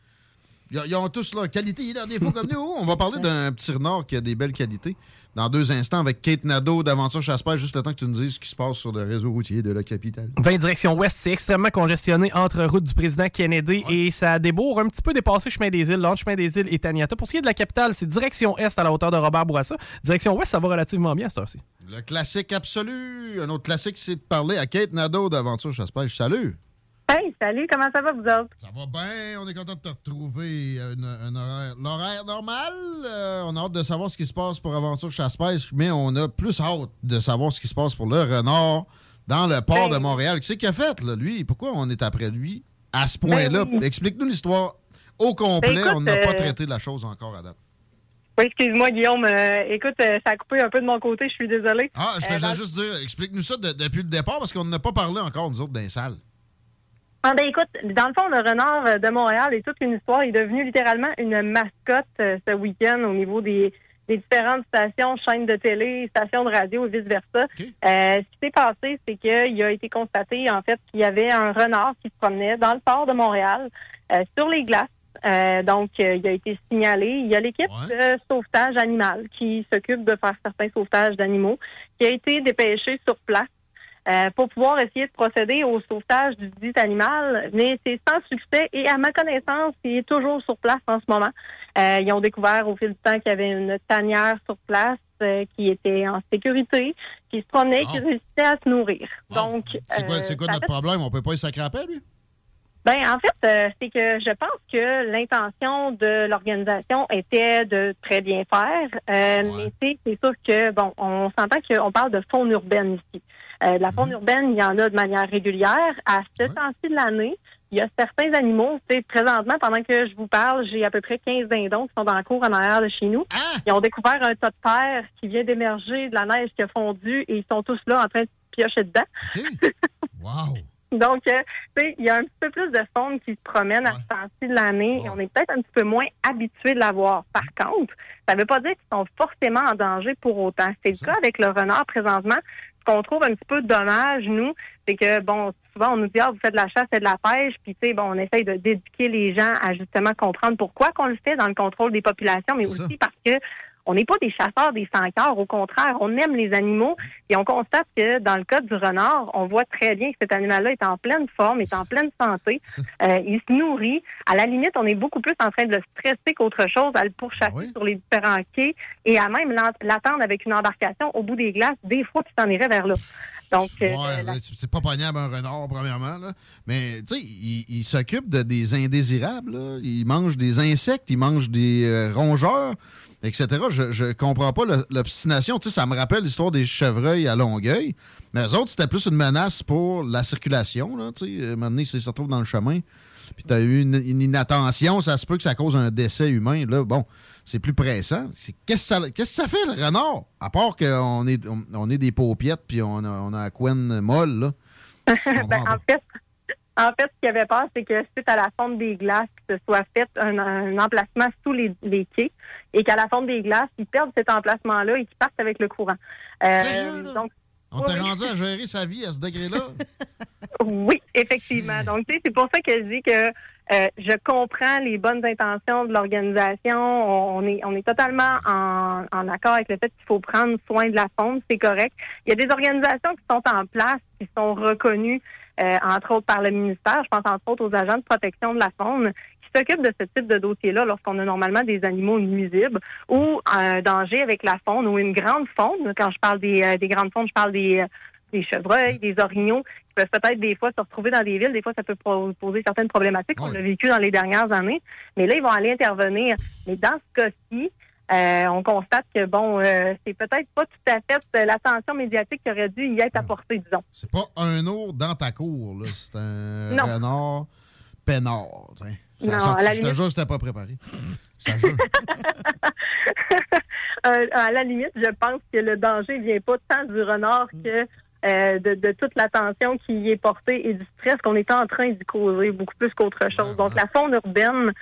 Ils ont- tous leur qualité. Il a des fois comme nous. On va parler d'un petit renard qui a des belles qualités dans deux instants avec Kate Nadeau d'Aventure Chasse-Pêche, juste le temps que tu nous dises ce qui se passe sur le réseau routier de la capitale. 20 direction ouest, c'est extrêmement congestionné entre route du président Kennedy et ça débourre un petit peu dépassé chemin des îles, l'entre chemin des îles et Taniata. Pour ce qui est de la capitale, c'est direction est à la hauteur de Robert Bourassa. Direction ouest, ça va relativement bien à cette heure-ci. Le classique absolu. Un autre classique, c'est de parler à Kate Nadeau d'Aventure Chasse-Pêche. Salut! Hey, salut, comment ça va, vous autres? Ça va bien, on est content de te retrouver. Un, un horaire, l'horaire normal, euh, on a hâte de savoir ce qui se passe pour Aventure Chasse-Pêche, mais on a plus hâte de savoir ce qui se passe pour le renard dans le port Ben- de Montréal. Qu'est-ce qu'il a fait, là, lui? Pourquoi on est après lui à ce point-là? Ben oui. Explique-nous l'histoire au complet. Ben écoute, on n'a pas euh, traité de la chose encore à date. Oui, excuse-moi, Guillaume. euh, écoute, euh, ça a coupé un peu de mon côté, je suis désolée. Ah, je Euh, dans- juste dire, explique-nous ça de- depuis le départ, parce qu'on n'a pas parlé encore, nous autres, dans les salles. Ah, ben, écoute, dans le fond, le renard euh, de Montréal est toute une histoire. Il est devenu littéralement une mascotte euh, ce week-end au niveau des, des différentes stations, chaînes de télé, stations de radio et vice-versa. Euh, ce qui s'est passé, c'est qu'il a été constaté, en fait, qu'il y avait un renard qui se promenait dans le port de Montréal euh, sur les glaces. Euh, donc, il a été signalé. Il y a l'équipe de sauvetage animal qui s'occupe de faire certains sauvetages d'animaux, qui a été dépêchée sur place euh, pour pouvoir essayer de procéder au sauvetage du dit animal, mais c'est sans succès et à ma connaissance, il est toujours sur place en ce moment. Euh, ils ont découvert au fil du temps qu'il y avait une tanière sur place euh, qui était en sécurité, qui se promenait, qui réussissait à se nourrir. Donc, C'est quoi, euh, c'est quoi notre fait- problème? On peut pas y sacraper, lui? ben, en fait, euh, c'est que je pense que l'intention de l'organisation était de très bien faire, euh, mais c'est c'est sûr que, bon, on s'entend qu'on parle de faune urbaine ici. Euh, de la faune urbaine, il y en a de manière régulière. À ce temps-ci de l'année, il y a certains animaux, tu sais, présentement, pendant que je vous parle, j'ai à peu près 15 dindons qui sont dans le cours en arrière de chez nous. Ils ont découvert un tas de terre qui vient d'émerger de la neige qui a fondu et ils sont tous là en train de piocher dedans. Donc, euh, tu sais, il y a un petit peu plus de faune qui se promène à ce temps-ci de l'année et on est peut-être un petit peu moins habitué de la voir. Par contre, ça ne veut pas dire qu'ils sont forcément en danger pour autant. C'est le cas avec le renard présentement. Ce qu'on trouve un petit peu dommage, nous, c'est que, bon, souvent, on nous dit, ah, vous faites de la chasse et de la pêche, puis, tu sais, bon, on essaye de d'éduquer les gens à justement comprendre pourquoi qu'on le fait dans le contrôle des populations, mais aussi parce que on n'est pas des chasseurs des sans cœurs. Au contraire, on aime les animaux et on constate que dans le cas du renard, on voit très bien que cet animal-là est en pleine forme, est en pleine santé. Euh, il se nourrit. À la limite, on est beaucoup plus en train de le stresser qu'autre chose, à le pourchasser sur les différents quais et à même l'attendre avec une embarcation au bout des glaces, des fois, tu t'en irais vers là. Donc, euh, Ouais, c'est c'est pas pognable un renard, premièrement. Là. Mais, tu sais, il, il s'occupe de des indésirables. là. Il mange des insectes, il mange des euh, rongeurs. Etc. Je, je comprends pas l'obstination. Tu sais, ça me rappelle l'histoire des chevreuils à Longueuil. Mais eux autres, c'était plus une menace pour la circulation. Là, tu sais. À un moment donné, s'ils se retrouvent dans le chemin, puis tu as eu une, une inattention, ça se peut que ça cause un décès humain. Là, bon, c'est plus pressant. Qu'est-ce que ça, qu'est-ce que ça fait, le renard? À part qu'on est, on, on est des paupiettes, puis on a, on a la couenne molle, là. Ben, en fait, en fait, ce qu'il avait peur, c'est que suite à la fonte des glaces, que ce soit fait un, un emplacement sous les, les quais et qu'à la fonte des glaces, ils perdent cet emplacement-là et qu'ils partent avec le courant. Euh, donc, On t'a oui. rendu à gérer sa vie à ce degré-là? Oui, effectivement. Donc, tu sais, c'est pour ça que je dis que euh, je comprends les bonnes intentions de l'organisation. On est, on est totalement en, en accord avec le fait qu'il faut prendre soin de la faune, c'est correct. Il y a des organisations qui sont en place, qui sont reconnues, euh, entre autres par le ministère. Je pense entre autres aux agents de protection de la faune qui s'occupent de ce type de dossier-là lorsqu'on a normalement des animaux nuisibles ou un danger avec la faune ou une grande faune. Quand je parle des, euh, des grandes faunes, je parle des, euh, des chevreuils, des orignaux qui peuvent peut-être des fois se retrouver dans des villes. Des fois, ça peut poser certaines problématiques. On l'a vécu dans les dernières années. Mais là, ils vont aller intervenir. Mais dans ce cas-ci, euh, on constate que, bon, euh, c'est peut-être pas tout à fait euh, l'attention médiatique qui aurait dû y être apportée, disons. C'est pas un ours dans ta cour, là. C'est un Non. renard peinard. hein. A Non, à la je te limite- jure, pas préparé. Euh, à la limite, je pense que le danger vient pas tant du renard que euh, de, de toute l'attention qui y est portée et du stress qu'on est en train d'y causer, beaucoup plus qu'autre chose. Donc, la faune urbaine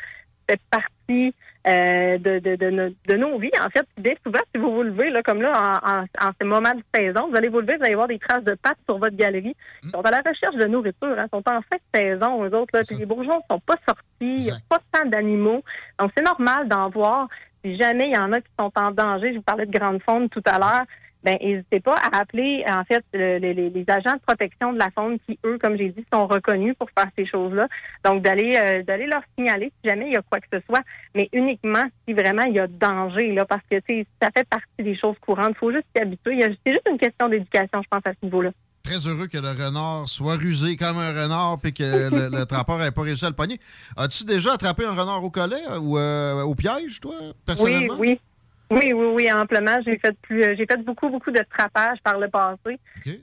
fait partie euh, de, de, de, nos- de nos vies. En fait, bien souvent, si vous vous levez, là, comme là, en, en, en ce moment de saison, vous allez vous lever, vous allez voir des traces de pattes sur votre galerie. Ils sont à la recherche de nourriture. Hein. Ils sont en fin de saison, eux autres. Là, puis les bourgeons ne sont pas sortis. Il n'y a pas tant d'animaux. Donc, c'est normal d'en voir. Si jamais il y en a qui sont en danger, je vous parlais de grande faune tout à l'heure, ben n'hésitez pas à appeler en fait le- le- les, agents de protection de la faune qui eux, comme j'ai dit, sont reconnus pour faire ces choses-là. Donc d'aller euh, d'aller leur signaler si jamais il y a quoi que ce soit, mais uniquement si vraiment il y a danger là, parce que tu sais, ça fait partie des choses courantes. Il faut juste s'y habituer. C'est juste une question d'éducation, je pense à ce niveau-là. Très heureux que le renard soit rusé comme un renard puis que le, le trappeur n'ait pas réussi à le pogner. As-tu déjà attrapé un renard au collet euh, ou euh, au piège, toi, personnellement? oui. Oui, oui, oui, amplement. J'ai fait plus, j'ai fait beaucoup, beaucoup de trappage par le passé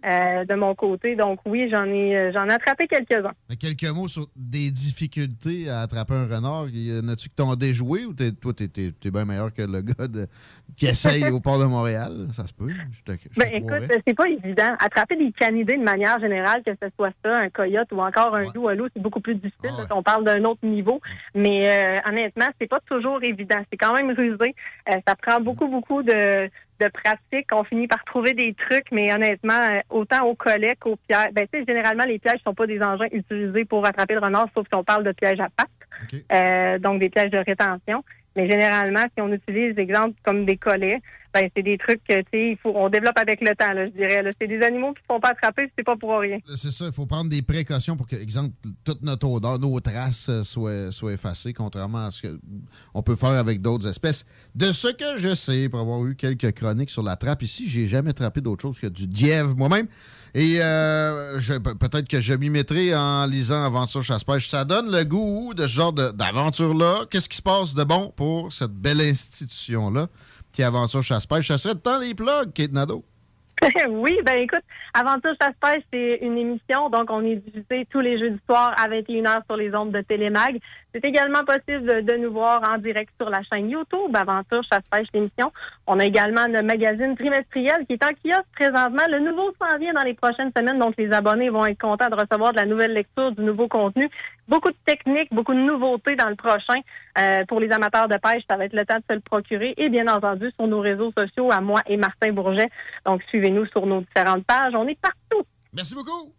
euh, de mon côté. Donc oui, j'en ai, euh, j'en ai attrapé quelques-uns. Quelques mots sur des difficultés à attraper un renard. Y en a-tu qui t'ont déjoué ou t'es- toi, t'es, bien meilleur que le gars de- qui essaye au port de Montréal? Ça se peut. Je te, je Ben écoute, c'est pas évident. Attraper des canidés de manière générale, que ce soit ça, un coyote ou encore un loup, un loup, c'est beaucoup plus difficile. là, on parle d'un autre niveau. Mais euh, honnêtement, c'est pas toujours évident. C'est quand même rusé. Euh, ça prend beaucoup, beaucoup de, de pratique. On finit par trouver des trucs, mais honnêtement, euh, autant au collet qu'au piège. Ben, tu sais, généralement, les pièges sont pas des engins utilisés pour attraper le renard, sauf si on parle de pièges à pattes. Euh, donc des pièges de rétention. Mais généralement, si on utilise des exemples comme des collets, ben c'est des trucs que tu sais, il faut on développe avec le temps, là, je dirais. C'est des animaux qui ne sont pas attrapés, c'est pas pour rien. C'est ça, il faut prendre des précautions pour que, exemple, toute notre odeur, nos traces euh, soient, soient effacées, contrairement à ce qu'on peut faire avec d'autres espèces. De ce que je sais, pour avoir eu quelques chroniques sur la trappe ici, j'ai jamais attrapé d'autre chose que du dièvre moi-même. Et euh, peut-être que je m'y mettrai en lisant Aventure Chasse-Pêche. Ça donne le goût de ce genre d'aventure-là. Qu'est-ce qui se passe de bon pour cette belle institution-là qui est Aventure Chasse-Pêche? Ça serait le temps des plugs, Kate Nadeau. oui, ben écoute, Aventure Chasse-Pêche, c'est une émission, donc on est diffusé tous les jeudis soirs à 21h sur les ondes de Télémag. C'est également possible de, nous voir en direct sur la chaîne YouTube Aventure Chasse-Pêche l'émission. On a également le magazine trimestriel qui est en kiosque présentement. Le nouveau s'en vient dans les prochaines semaines, donc les abonnés vont être contents de recevoir de la nouvelle lecture, du nouveau contenu. Beaucoup de techniques, beaucoup de nouveautés dans le prochain. Euh, pour les amateurs de pêche, ça va être le temps de se le procurer. Et bien entendu, sur nos réseaux sociaux, à moi et Martin Bourget. Donc, suivez-nous sur nos différentes pages. On est partout. Merci beaucoup.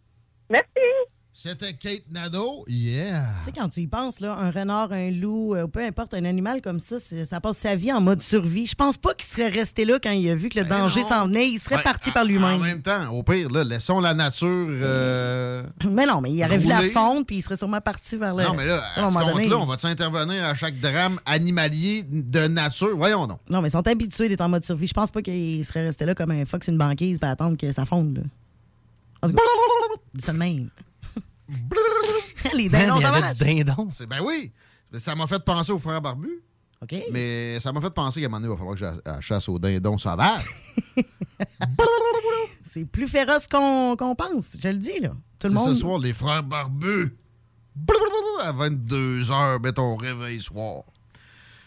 Merci. C'était Kate Nadeau. Yeah. Tu sais, quand tu y penses, là, un renard, un loup, euh, peu importe, un animal comme ça, ça passe sa vie en mode survie. Je pense pas qu'il serait resté là quand il a vu que le danger non. s'en venait. Il serait Ouais, parti en- par En lui-même. même temps, au pire, là, laissons la nature. euh, Mais non, mais il aurait vu la fonte, puis il serait sûrement parti vers le. Non, mais là, à ce donné. compte-là, on va-tu intervenir à chaque drame animalier de nature? Voyons donc. Non, mais ils sont habitués d'être en mode survie. Je pense pas qu'il serait resté là comme un fox une banquise pour attendre que ça fonde. Là. En tout cas, ça même. Les dindons sauvages. du dindon. C'est- Ben oui. Ça m'a fait penser aux frères barbus. Mais ça m'a fait penser qu'à un moment donné, il va falloir que je chasse au dindon sauvage. C'est plus féroce qu'on pense, je le dis, là. Tout le monde. ce soir, les frères barbus. À 22h, mets ton réveil soir.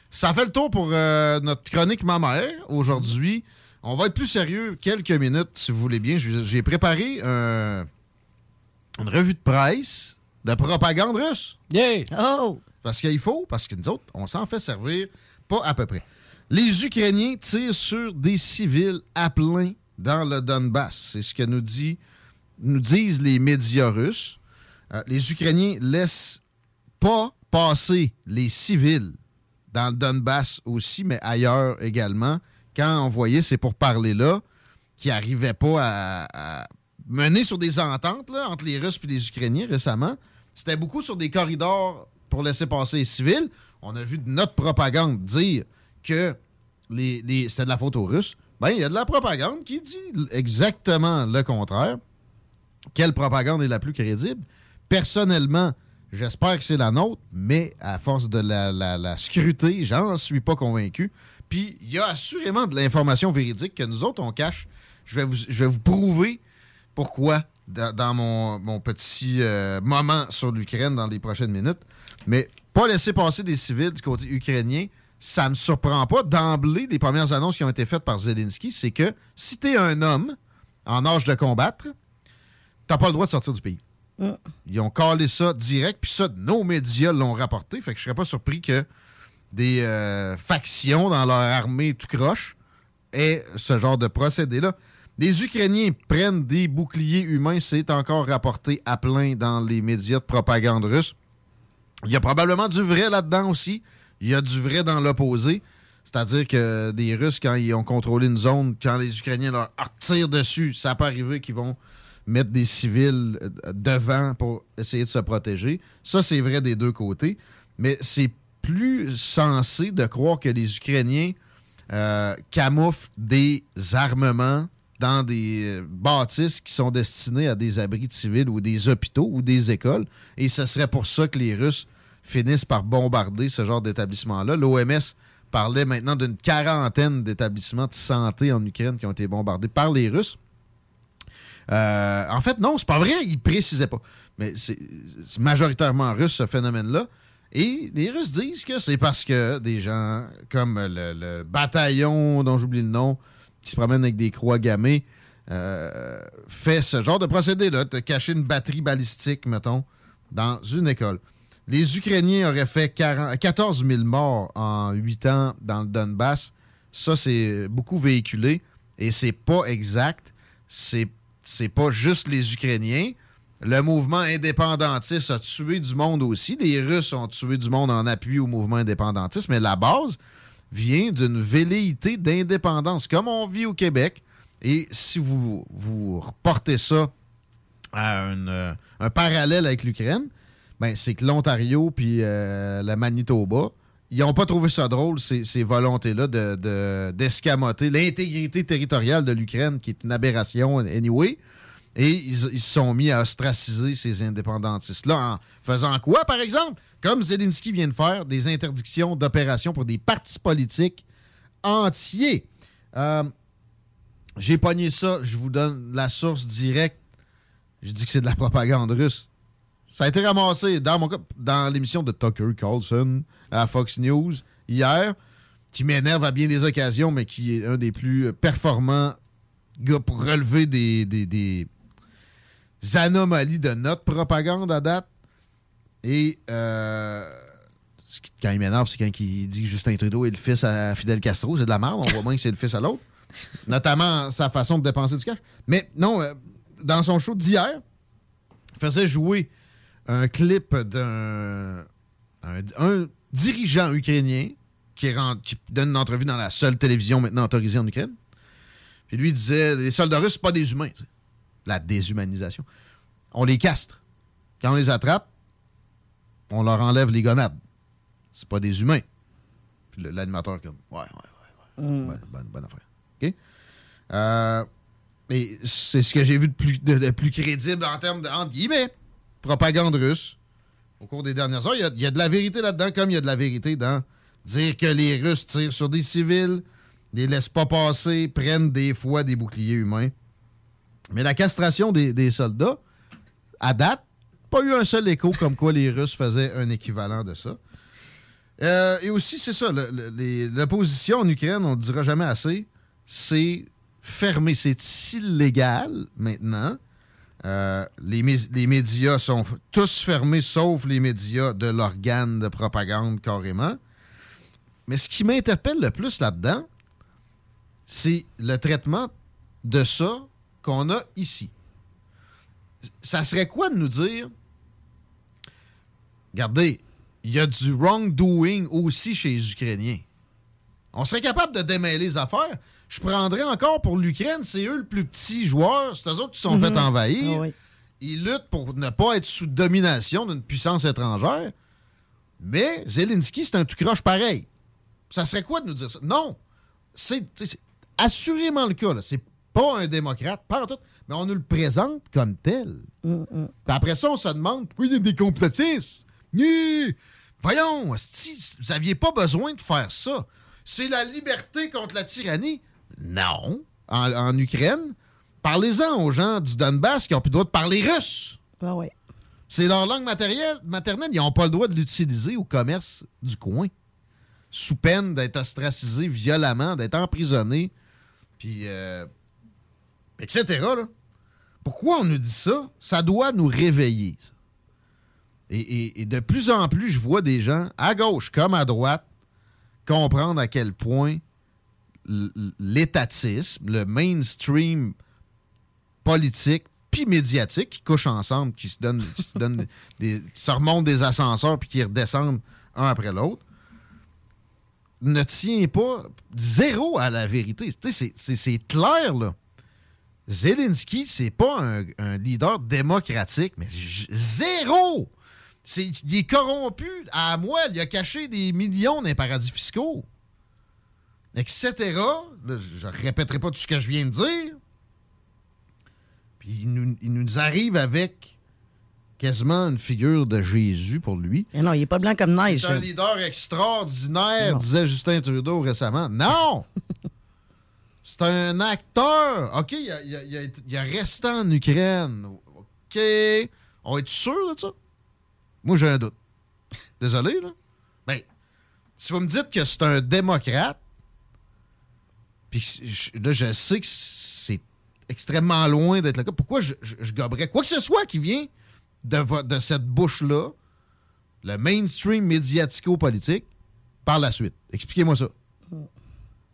Ça fait le tour pour notre chronique Ma mère aujourd'hui. On va être plus sérieux quelques minutes, si vous voulez bien. J'ai préparé un- une revue de presse de propagande russe. Yeah! Oh! Parce qu'il faut, parce que nous autres, on s'en fait servir pas à peu près. Les Ukrainiens tirent sur des civils à plein dans le Donbass. C'est ce que nous, dit, nous disent les médias russes. Euh, les Ukrainiens laissent pas passer les civils dans le Donbass aussi, mais ailleurs également. Quand on voyait ces pourparlers-là, qui n'arrivaient pas à, à mener sur des ententes entre les Russes et les Ukrainiens récemment, c'était beaucoup sur des corridors pour laisser passer les civils. On a vu de notre propagande dire que les, c'était de la faute aux Russes. Ben, il y a de la propagande qui dit exactement le contraire. Quelle propagande est la plus crédible? Personnellement, j'espère que c'est la nôtre, mais à force de la, la, la scruter, j'en suis pas convaincu. Puis, il y a assurément de l'information véridique que nous autres, on cache. Je vais vous prouver pourquoi dans, dans mon, mon petit euh, moment sur l'Ukraine dans les prochaines minutes. Mais pas laisser passer des civils du côté ukrainien, ça me surprend pas. D'emblée, les premières annonces qui ont été faites par Zelensky, c'est que si tu es un homme en âge de combattre, t'as pas le droit de sortir du pays. Ils ont calé ça direct, puis ça, nos médias l'ont rapporté. Fait que je serais pas surpris que des euh, factions dans leur armée tout croche aient ce genre de procédé-là. Les Ukrainiens prennent des boucliers humains, c'est encore rapporté à plein dans les médias de propagande russe. Il y a probablement du vrai là-dedans aussi. Il y a du vrai dans l'opposé. C'est-à-dire que des Russes, quand ils ont contrôlé une zone, quand les Ukrainiens leur tirent dessus, ça peut arriver qu'ils vont mettre des civils euh, devant pour essayer de se protéger. Ça, c'est vrai des deux côtés. Mais c'est plus sensé de croire que les Ukrainiens euh, camouflent des armements dans des euh, bâtisses qui sont destinées à des abris civils ou des hôpitaux ou des écoles. Et ce serait pour ça que les Russes finissent par bombarder ce genre d'établissement-là. L'OMS parlait maintenant d'une quarantaine d'établissements de santé en Ukraine qui ont été bombardés par les Russes. Euh, en fait, non, c'est pas vrai, ils précisaient pas. Mais c'est majoritairement russe, ce phénomène-là. Et les Russes disent que c'est parce que des gens comme le bataillon, dont j'oublie le nom, qui se promène avec des croix gammées, euh, fait ce genre de procédé-là, de cacher une batterie balistique, mettons, dans une école. Les Ukrainiens auraient fait 40 14 000 morts en 8 ans dans le Donbass. Ça, c'est beaucoup véhiculé et c'est pas exact. C'est c'est pas juste les Ukrainiens. Le mouvement indépendantiste a tué du monde aussi. Les Russes ont tué du monde en appui au mouvement indépendantiste, mais la base vient d'une velléité d'indépendance, comme on vit au Québec. Et si vous, vous reportez ça à euh, un parallèle avec l'Ukraine, ben, c'est que l'Ontario puis euh, la Manitoba, ils n'ont pas trouvé ça drôle, ces, ces volontés-là de- de- d'escamoter l'intégrité territoriale de l'Ukraine, qui est une aberration anyway. Et ils se sont mis à ostraciser ces indépendantistes-là en faisant quoi, par exemple? Comme Zelensky vient de faire, des interdictions d'opération pour des partis politiques entiers. Euh, J'ai pogné ça, je vous donne la source directe. Je dis que c'est de la propagande russe. Ça a été ramassé dans mon dans l'émission de Tucker Carlson à Fox News hier, qui m'énerve à bien des occasions, mais qui est un des plus performants gars pour relever des, des- des anomalies de notre propagande à date. Et euh, ce qui- quand il m'énerve, c'est quand il dit que Justin Trudeau est le fils à Fidel Castro. C'est de la merde. On voit bien que c'est le fils à l'autre. Notamment sa façon de dépenser du cash. Mais non, euh, dans son show d'hier, il faisait jouer un clip d'un un, un dirigeant ukrainien qui, qui donne une entrevue dans la seule télévision maintenant autorisée en Ukraine. Puis lui disait les soldats russes, c'est pas des humains. La déshumanisation. On les castre. Quand on les attrape, on leur enlève les gonades. C'est pas des humains. Puis l'animateur, comme, ouais, ouais, ouais, ouais. Bonne, bonne- bonne affaire. OK? Euh, mais c'est ce que j'ai vu de plus, de, de plus crédible en termes de, entre guillemets, propagande russe au cours des dernières heures. Il y a, il y a de la vérité là-dedans, comme il y a de la vérité dans dire que les Russes tirent sur des civils, les laissent pas passer, prennent des fois des boucliers humains. Mais la castration des, des soldats, à date, pas eu un seul écho comme quoi les Russes faisaient un équivalent de ça. Euh, et aussi, c'est ça, l'opposition en Ukraine, on ne dira jamais assez, c'est fermé, c'est illégal maintenant. Euh, les, les médias sont tous fermés, sauf les médias de l'organe de propagande carrément. Mais ce qui m'interpelle le plus là-dedans, c'est le traitement de ça qu'on a ici. Ça serait quoi de nous dire, regardez, il y a du wrongdoing aussi chez les Ukrainiens. On serait capable de démêler les affaires. Je prendrais encore pour l'Ukraine, c'est eux le plus petit joueur, c'est eux autres qui sont Mhm. fait envahir. Ah oui. Ils luttent pour ne pas être sous domination d'une puissance étrangère. Mais Zelensky, c'est un tout croche pareil. Ça serait quoi de nous dire ça? Non. C'est assurément le cas. C'est pas un démocrate, pas en tout, mais on nous le présente comme tel. Mm, Puis après ça, on se demande pourquoi il y a des complotistes. Ni- Voyons, asti, vous n'aviez pas besoin de faire ça. C'est la liberté contre la tyrannie. Non. En, en Ukraine, parlez-en aux gens du Donbass qui ont plus le droit de parler russe. Ah ouais. C'est leur langue matérielle, maternelle. Ils n'ont pas le droit de l'utiliser au commerce du coin. Sous peine d'être ostracisés violemment, d'être emprisonnés, puis euh, etc. là. Pourquoi on nous dit ça? Ça doit nous réveiller. ça. Et, et- et de plus en plus, je vois des gens, à gauche comme à droite, comprendre à quel point l'étatisme, le mainstream politique puis médiatique qui couchent ensemble, qui se donnent, qui se, donnent des, qui se remontent des ascenseurs puis qui redescendent un après l'autre, ne tient pas zéro à la vérité. C'est- clair, là. Zelensky, c'est pas un, un leader démocratique, mais zéro! C'est- il est corrompu à moelle. Il a caché des millions dans les paradis fiscaux. Etc. Là, je ne répéterai pas tout ce que je viens de dire. Puis il nous, il nous arrive avec quasiment une figure de Jésus pour lui. Mais non, il est pas blanc comme neige. C'est un là. leader extraordinaire, disait Justin Trudeau récemment. Non! C'est un acteur. OK, il a, il a- il a été- il a resté en Ukraine. OK. On est sûr de ça? Moi, j'ai un doute. Désolé, là. Ben, si vous me dites que c'est un démocrate, puis là, je sais que c'est extrêmement loin d'être le cas, pourquoi je, je, je goberais quoi que ce soit qui vient de, de cette bouche-là, le mainstream médiatico-politique, par la suite? Expliquez-moi ça.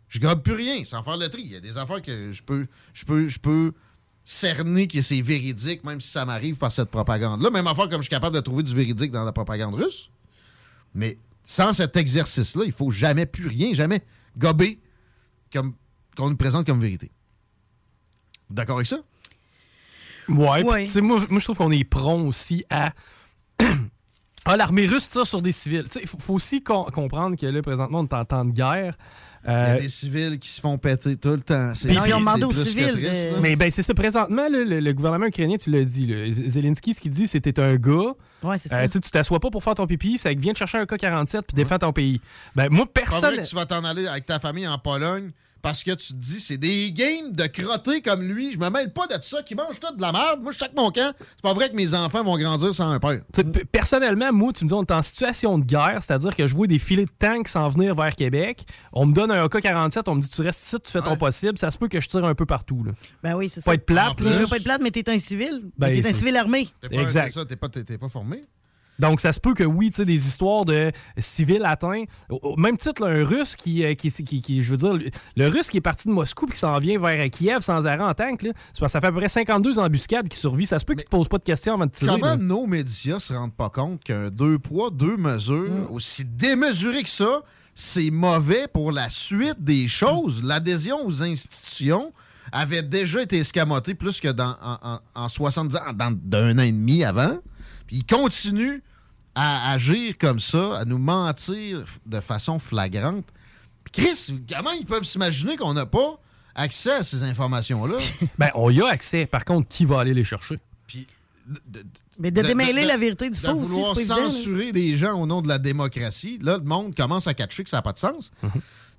Je gobe plus rien sans faire le tri. Il y a des affaires que je peux, je peux, je peux cerner que c'est véridique, même si ça m'arrive par cette propagande-là. Même affaire comme je suis capable de trouver du véridique dans la propagande russe. Mais sans cet exercice-là, il faut jamais plus rien, jamais gober comme qu'on nous présente comme vérité. D'accord avec ça? Ouais, puis Ouais. tu sais, moi, moi, je trouve qu'on est prompt aussi à. ah, l'armée russe tire sur des civils. Il faut, faut aussi com- comprendre que là, présentement, on est en temps de guerre. Il y Euh, a des civils qui se font péter tout le temps. Puis- Non, ils ont demandé aux civils triste, de- là. Mais ben, c'est ça, présentement, le, le gouvernement ukrainien, tu l'as dit, Zelensky, ce qu'il dit, c'est que t'es un gars. Ouais, c'est euh, ça. tu t'assois pas pour faire ton pipi, c'est que viens te chercher un K-47 puis défends ton pays. Ben, moi, Pas vrai personne. que tu vas t'en aller avec ta famille en Pologne parce que tu te dis c'est des games de crottés comme lui. Je me mêle pas de ça qui mange tout de la merde. Moi, je chaque mon camp. C'est pas vrai que mes enfants vont grandir sans un père. Personnellement, moi, tu me dis, on est en situation de guerre, c'est-à-dire que je vois des filets de tanks s'en venir vers Québec. On me donne un AK-47, on me dit, tu restes ici, tu fais ton possible. Ça se peut que je tire un peu partout. Là. Ben oui, c'est ça. Pas être plate, Je veux pas être plate, mais t'es un civil. Ben, t'es un civil armé. Pas, Exact. t'es pas formé. Donc, ça se peut que oui, tu sais, des histoires de civils atteints. Au, même titre, là, un Russe qui, euh, qui, qui, qui- je veux dire, le- Russe qui est parti de Moscou puis qui s'en vient vers Kiev sans arrêt en tank, là, ça fait à peu près 52 embuscades qui survivent. Ça se peut qu'ils te posent pas de questions avant de tirer. Comment là. nos médias se rendent pas compte qu'un deux poids, deux mesures, aussi démesuré que ça, c'est mauvais pour la suite des choses? L'adhésion aux institutions avait déjà été escamotée plus que dans, en, en- en 70 ans, dans, d'un an et demi avant. Puis ils continuent à agir comme ça, à nous mentir de façon flagrante. Puis Chris, comment ils peuvent s'imaginer qu'on n'a pas accès à ces informations-là? Ben, on y a accès. Par contre, qui va aller les chercher? Puis Mais de démêler la vérité du de faux aussi, vouloir là. censurer des gens au nom de la démocratie, là, le monde commence à catcher que ça n'a pas de sens.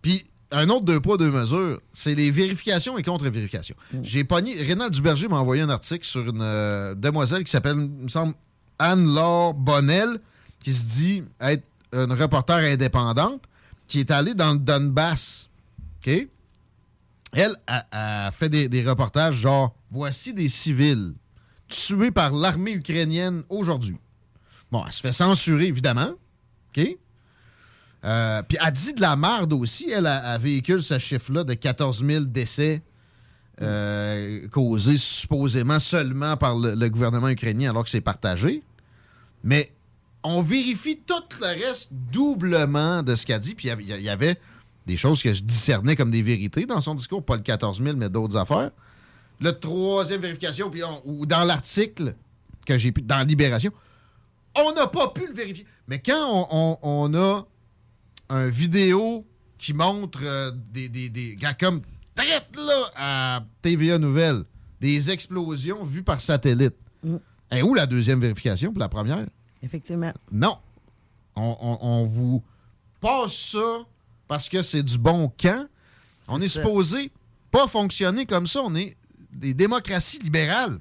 Puis, un autre deux poids, deux mesures, c'est les vérifications et contre-vérifications. J'ai pogné... Rénal Duberger m'a envoyé un article sur une euh, demoiselle qui s'appelle, il me semble, Anne-Laure Bonnel, qui se dit être une reporter indépendante, qui est allée dans le Donbass. Elle a, a fait des, reportages genre voici des civils tués par l'armée ukrainienne aujourd'hui. Bon, elle se fait censurer, évidemment. OK? Euh, Puis elle dit de la merde aussi. Elle, a, elle véhicule ce chiffre-là de 14 000 décès euh, causés supposément seulement par le, le gouvernement ukrainien alors que c'est partagé. Mais on vérifie tout le reste doublement de ce qu'elle dit. Puis il y avait- des choses que je discernais comme des vérités dans son discours, pas le 14 000, mais d'autres affaires. Le troisième vérification, puis on- ou dans l'article que j'ai pu, dans Libération, on n'a pas pu le vérifier. Mais quand on, on- on a un vidéo qui montre euh, des, des, des gars comme traite là à TVA Nouvelle, des explosions vues par satellite. Et où la deuxième vérification pour la première? Effectivement. Non. On, on- on vous passe ça parce que c'est du bon camp. On est ça. supposé pas fonctionner comme ça. On est des démocraties libérales.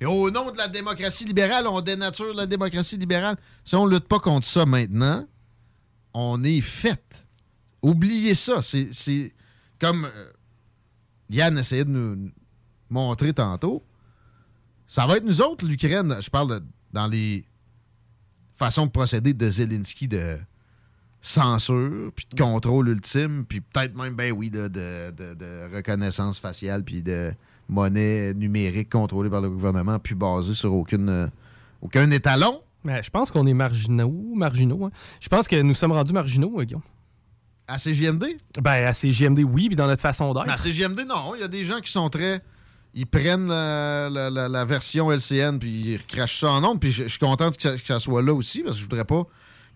Mais au nom de la démocratie libérale, on dénature la démocratie libérale. Si on ne lutte pas contre ça maintenant, on est fait. Oubliez ça. C'est c'est comme euh, Yann essayait de nous montrer tantôt. Ça va être nous autres, l'Ukraine. Je parle de- dans les façons de procéder de Zelensky de censure, puis de contrôle ultime, puis peut-être même, ben oui, de, de- de- de reconnaissance faciale, puis de monnaie numérique contrôlée par le gouvernement, puis basée sur aucune, euh, aucun étalon. Mais je pense qu'on est marginaux. marginaux hein. Je pense que nous sommes rendus marginaux, euh, Guillaume. À CGMD? Ben, à CGMD, oui, puis dans notre façon d'être. À CGMD, non. Il y a des gens qui sont très. Ils prennent la, la- la- la version LCN puis ils crachent ça en ondes. Puis je, je suis content que ça, que ça soit là aussi parce que je voudrais pas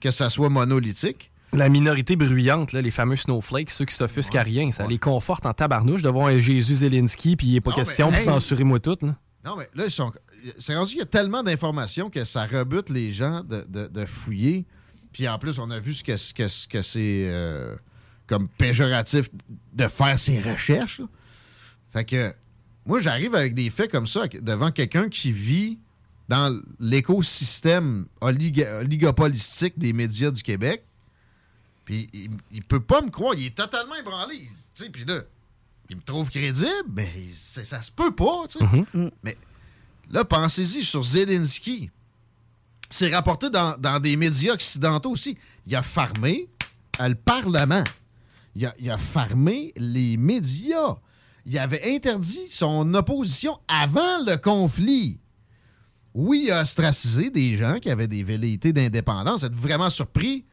que ça soit monolithique. La minorité bruyante, là, les fameux snowflakes, ceux qui s'offusquent à rien, ça les conforte en tabarnouche de voir un Jésus Zelensky, puis il n'est pas Non, question mais, de hey. censurer-moi tout. Là. Non, mais là, ils sont. C'est rendu qu'il y a tellement d'informations que ça rebute les gens de, de- de fouiller. Puis en plus, on a vu ce que, ce que, ce que c'est euh, comme péjoratif de faire ses recherches. là. Fait que moi, j'arrive avec des faits comme ça devant quelqu'un qui vit dans l'écosystème oligopolistique des médias du Québec. Puis il, il peut pas me croire. Il est totalement ébranlé. Il- tu sais, Puis là, il me trouve crédible, mais ça se peut pas. tu sais. Mais là, pensez-y sur Zelensky. C'est rapporté dans, dans des médias occidentaux aussi. Il a farmé euh, le Parlement. Il a, il a farmé les médias. Il avait interdit son opposition avant le conflit. Oui, il a ostracisé des gens qui avaient des velléités d'indépendance. Êtes-vous vraiment surpris?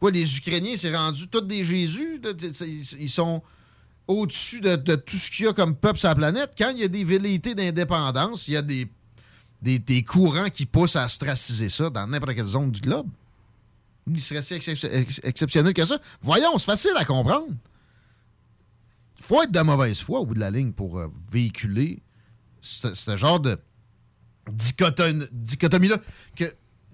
Quoi, les Ukrainiens, c'est rendu tous des Jésus? Ils sont au-dessus de, tout ce qu'il y a comme peuple sur la planète. Quand il y a des velléités d'indépendance, il y a des, des, courants qui poussent à ostraciser ça dans n'importe quelle zone du globe. Il serait si excep- ex- exceptionnel que ça. Voyons, c'est facile à comprendre. Il faut être de mauvaise foi au bout de la ligne pour euh, véhiculer ce, ce genre de dichotom- dichotomie-là que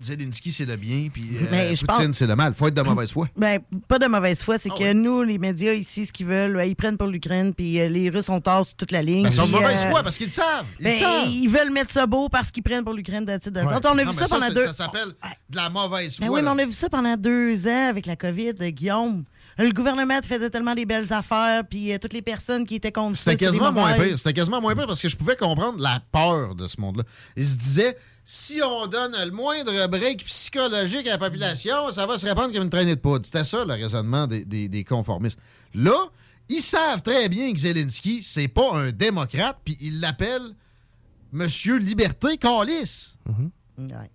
Zelensky, c'est le bien, puis euh, je Poutine, pense- c'est le mal. faut être de mauvaise foi. Ben, pas de mauvaise foi, Ah c'est que nous, les médias ici, ce qu'ils veulent, ouais, ils prennent pour l'Ukraine, puis euh, les Russes, on tasse toute la ligne. Ben, ils sont de mauvaise euh, foi parce qu'ils le savent. Ils ben, savent. ils veulent mettre ça beau parce qu'ils prennent pour l'Ukraine Ouais. On a vu ça pendant deux. Ça s'appelle de la mauvaise foi. Ben oui, mais on a vu ça pendant deux ans avec la COVID, Guillaume. Le gouvernement faisait tellement des belles affaires, puis euh, toutes les personnes qui étaient contre ça. C'était quasiment moins pire. C'était quasiment moins pire parce que je pouvais comprendre la peur de ce monde-là. Ils se disaient, si on donne le moindre break psychologique à la population, ça va se répandre comme une traînée de poudre. C'était ça le raisonnement des, des- des conformistes. Là, ils savent très bien que Zelensky, c'est pas un démocrate, puis ils l'appellent Monsieur Liberté Calice. Ouais.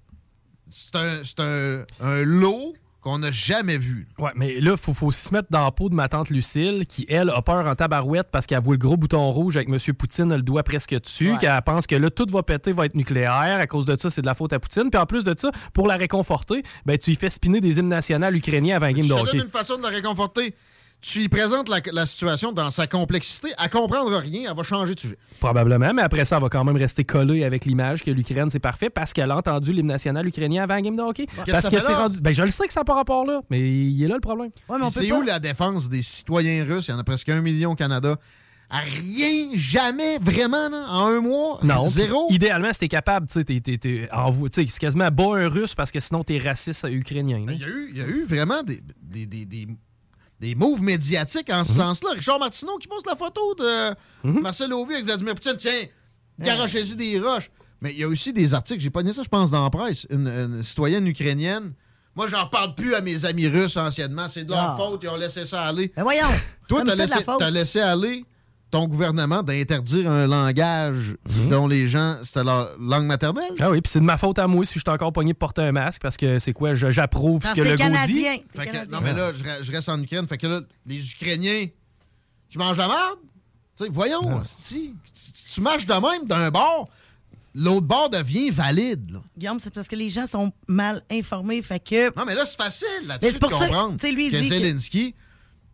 C'est un, c'est un- un lot qu'on n'a jamais vu. Ouais, mais là, faut, faut se mettre dans la peau de ma tante Lucille, qui, elle, a peur en tabarouette parce qu'elle voit le gros bouton rouge avec M. Poutine le doigt presque dessus, Ouais. qu'elle pense que là, tout va péter, va être nucléaire. À cause de ça, c'est de la faute à Poutine. Puis en plus de ça, pour la réconforter, ben, tu y fais spinner des hymnes nationaux ukrainiens avant un game Je de hockey. une façon de la réconforter. Tu y présentes la, la situation dans sa complexité, elle comprendra rien, elle va changer de sujet. Probablement, mais après ça, elle va quand même rester collée avec l'image que l'Ukraine, c'est parfait parce qu'elle a entendu l'hymne national ukrainien avant la game de hockey. Parce que c'est rendu. Ben, je le sais que ça n'a pas rapport là, mais il est là le problème. C'est où la défense des citoyens russes? Il y en a presque un million au Canada. À rien, jamais, vraiment, là, en un mois? Non. Zéro? Idéalement, si t'es capable, tu sais, t'es- t'es- t'es- envo- tu sais, c'est quasiment bas un russe parce que sinon t'es raciste ukrainien. là. Il y a eu, il y a eu vraiment des, des, des, des, des moves médiatiques en ce Mhm. sens-là. Richard Martineau qui poste la photo de Marcel Aubu avec Vladimir Poutine. Tiens, garochez-y des roches. Mais il y a aussi des articles, j'ai pas dit ça, je pense, dans la presse. Une, une citoyenne ukrainienne. Moi, j'en parle plus à mes amis russes anciennement. C'est de leur Ah. faute, ils ont laissé ça aller. Mais voyons. Toi, t'as laissé, laissé aller ton gouvernement d'interdire un langage Mhm. dont les gens, c'était leur langue maternelle? Ah oui, puis c'est de ma faute à moi si je suis encore pogné de porter un masque parce que c'est quoi, je- j'approuve ce que le dit. Canadien. Fait que- non, mais là, je, re- je reste en Ukraine. Fait que là, les Ukrainiens qui mangent la merde, tu sais, voyons, esti, tu, tu marches de même d'un bord, l'autre bord devient valide. là. Guillaume, c'est parce que les gens sont mal informés. Fait que. Non, mais là, c'est facile là-dessus c'est de comprendre lui, que- Zelensky,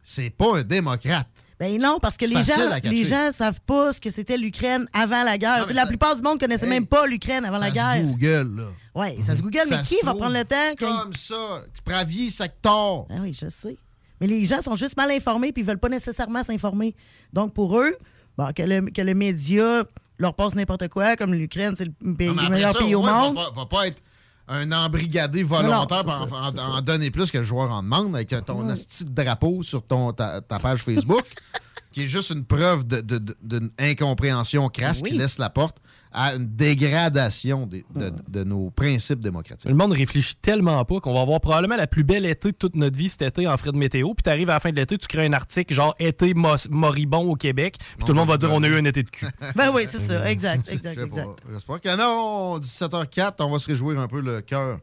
c'est pas un démocrate. Ben non, parce que les gens, les gens savent pas ce que c'était l'Ukraine avant la guerre. Non, la ça- plupart du monde connaissait Hey, même pas l'Ukraine avant ça la se guerre. Google, là. Oui, ça se Google, Ça mais se qui va prendre le temps? Comme ça, Pravier, Sector. Ah oui, je sais. Mais les gens sont juste mal informés puis ils veulent pas nécessairement s'informer. Donc, pour eux, bon, que, le, que le média leur passe n'importe quoi, comme l'Ukraine, c'est le, pays- Non, mais le après meilleur ça, pays au ouais, monde. Va pas être un embrigadé volontaire Non, pour en, donner plus que le joueur en demande avec ton asti de drapeau sur ton, ta, ta page Facebook, qui est juste une preuve de- de- de- d'une incompréhension crasse Oui. qui laisse la porte à une dégradation de, de nos principes démocratiques. Le monde réfléchit tellement pas qu'on va avoir probablement la plus belle été de toute notre vie cet été en frais de météo. Puis t'arrives à la fin de l'été, tu crées un article genre été moribond au Québec. Puis tout le monde va dire on a eu un été de cul. Ben oui, c'est ça. Exact, exact, exact. J'espère que non. 17h04, on va se réjouir un peu le cœur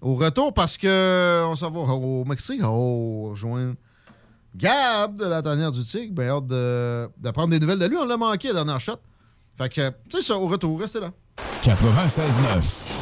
au retour parce que on s'en va au Mexique. Oh, rejoindre Gab de la tanière du Tigre. Ben, hâte de, de prendre des nouvelles de lui. On l'a manqué la dernière shot. Fait que, tu sais ça, au retour, restez là. 96.9.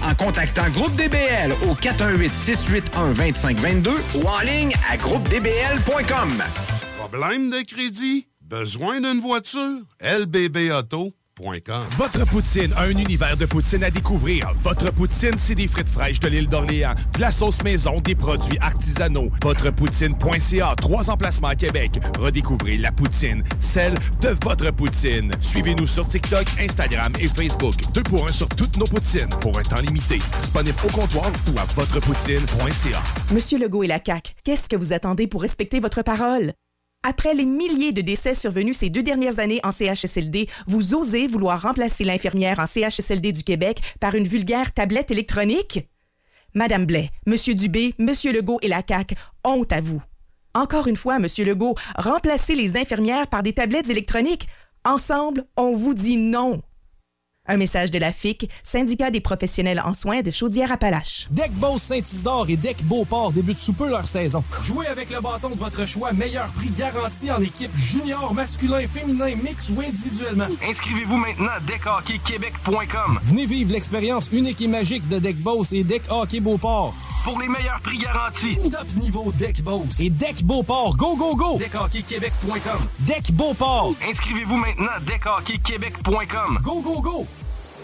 en contactant Groupe DBL au 418-681-2522 ou en ligne à groupedbl.com. Problème de crédit? Besoin d'une voiture? Votre poutine, un univers de poutine à découvrir. Votre poutine, c'est des frites fraîches de l'île d'Orléans, de la sauce maison, des produits artisanaux. Votrepoutine.ca, trois emplacements à Québec. Redécouvrez la poutine, celle de votre poutine. Suivez-nous sur TikTok, Instagram et Facebook. Deux pour un sur toutes nos poutines, pour un temps limité. Disponible au comptoir ou à votrepoutine.ca. Monsieur Legault et la CAQ, qu'est-ce que vous attendez pour respecter votre parole? Après les milliers de décès survenus ces deux dernières années en CHSLD, vous osez vouloir remplacer l'infirmière en CHSLD du Québec par une vulgaire tablette électronique? Madame Blais, Monsieur Dubé, Monsieur Legault et la CAQ, honte à vous. Encore une fois, Monsieur Legault, remplacez les infirmières par des tablettes électroniques. Ensemble, on vous dit non. Un message de la FIC, syndicat des professionnels en soins de Chaudière-Appalaches. Deck Boss Saint-Isidore et Deck Beauport débutent sous peu leur saison. Jouez avec le bâton de votre choix, meilleur prix garanti en équipe junior, masculin, féminin, mix ou individuellement. Inscrivez-vous maintenant à deckhockeyquebec.com. Venez vivre l'expérience unique et magique de Deck Boss et Deck Hockey Beauport. Pour les meilleurs prix garantis. Top niveau Deck Boss et Deck Beauport. Go, go, go! Deckhockeyquebec.com. Deck Beauport. Inscrivez-vous maintenant à deckhockeyquebec.com. Go, go, go!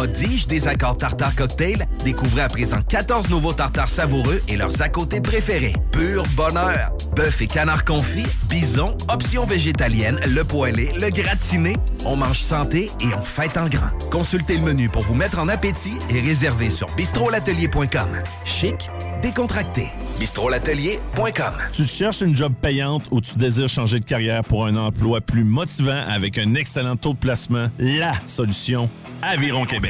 prodige des accords tartare cocktail, découvrez à présent 14 nouveaux tartares savoureux et leurs à côté préférés. Pur bonheur! Bœuf et canard confit, bison, options végétaliennes, le poêlé, le gratiné. On mange santé et on fête en grand. Consultez le menu pour vous mettre en appétit et réservez sur bistrolatelier.com. Chic, décontracté. bistrolatelier.com. Tu cherches une job payante ou tu désires changer de carrière pour un emploi plus motivant avec un excellent taux de placement? La solution, Aviron Québec.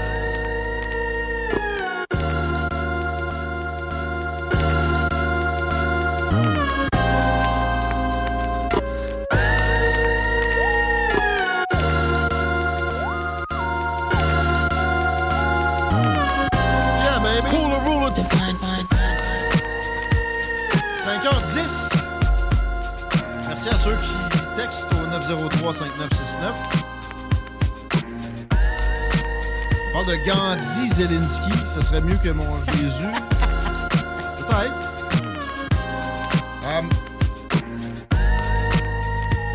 Zelensky. Ça serait mieux que mon Jésus. Peut-être. Um,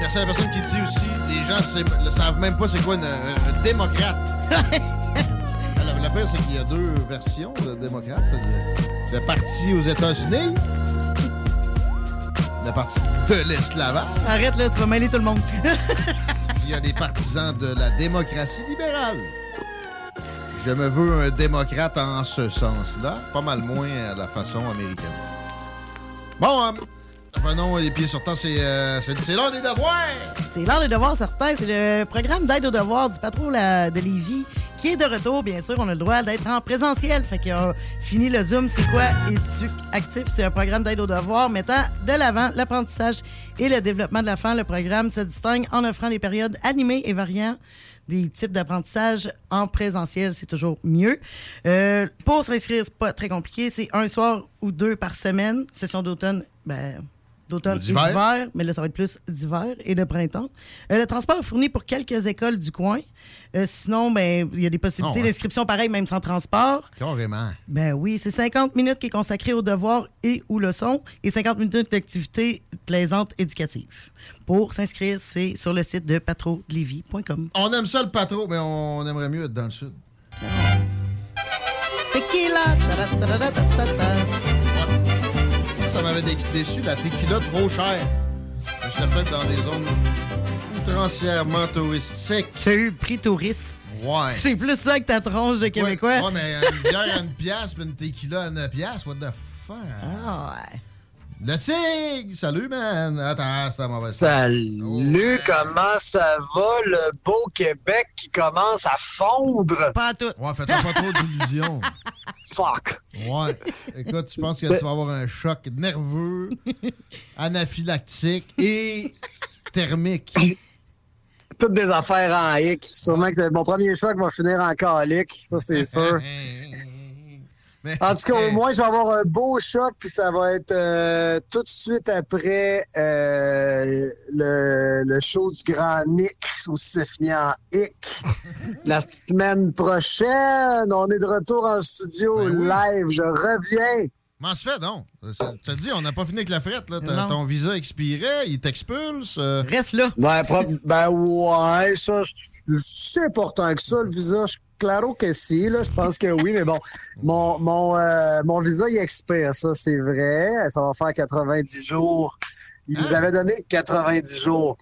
merci à la personne qui dit aussi les gens ne savent même pas c'est quoi une- un démocrate. Le pire, c'est qu'il y a deux versions de a le parti aux États-Unis, le partie de l'esclavage. Arrête là, tu vas mêler tout le monde. Il y a des partisans de la démocratie libérale. Je me veux un démocrate en ce sens-là, pas mal moins à la façon américaine. Bon, euh, venons les pieds sur terre, c'est euh, l'heure des devoirs. C'est l'heure des devoirs certains. C'est le programme d'aide aux devoirs du patron la- de Lévis qui est de retour. Bien sûr, on a le droit d'être en présentiel. Fait qu'il a fini le Zoom. C'est quoi? Éduc Actif? C'est un programme d'aide aux devoirs mettant de l'avant l'apprentissage et le développement de l'enfant. Le programme se distingue en offrant des périodes animées et variant des types d'apprentissage en présentiel, c'est toujours mieux. Euh, pour s'inscrire, c'est pas très compliqué. C'est un soir ou deux par semaine. Session d'automne, ben, d'automne et D'hiver. mais là, ça va être plus d'hiver et de printemps. Euh, le transport est fourni pour quelques écoles du coin. Euh, sinon, ben, il y a des possibilités ouais. d'inscription pareil, même sans transport. Carrément. Ben oui, c'est 50 minutes qui est consacré aux devoirs et ou leçons et 50 minutes d'activités plaisantes éducatives. Pour s'inscrire, c'est sur le site de patrodlevy.com. On aime ça le patron, mais on aimerait mieux être dans le sud. Tequila! Ça m'avait dé- déçu, la tequila trop chère. J'étais peut-être dans des zones outrancièrement touristiques. Tu as eu le prix touriste? Ouais. C'est plus ça que ta tronche de Québécois. Ouais, mais une bière à une pièce, puis une tequila à 9 piastres, what the fuck? Ah ouais. Le tigre! Salut, man! Attends, c'est mauvaise Salut, comment ça va, le beau Québec qui commence à fondre? Pas à tout. Ouais, fais-toi pas trop d'illusions. Fuck. Ouais. Écoute, tu penses que tu vas avoir un choc nerveux, anaphylactique et thermique. Toutes des affaires en X. Sûrement que c'est- mon premier choc va finir en calique, ça c'est sûr. En tout cas, au moins, je vais avoir un beau choc, puis ça va être euh, tout de suite après euh, le, le show du Grand Nick, aussi c'est fini en hic. La semaine prochaine, on est de retour en studio live. Je reviens. Comment se fait, donc? Ça- Je te dis, on n'a pas fini avec la frette. Là. Non. Ton visa expirait, il t'expulse. euh. Reste là. Ben, ben ouais, ça, je- c'est important que ça, le visa. Je claro que si, là, je pense que oui, mais bon, mon, mon, euh, mon visa, il expire, ça, c'est vrai. Ça va faire 90 jours. Ils nous avaient donné 90 jours.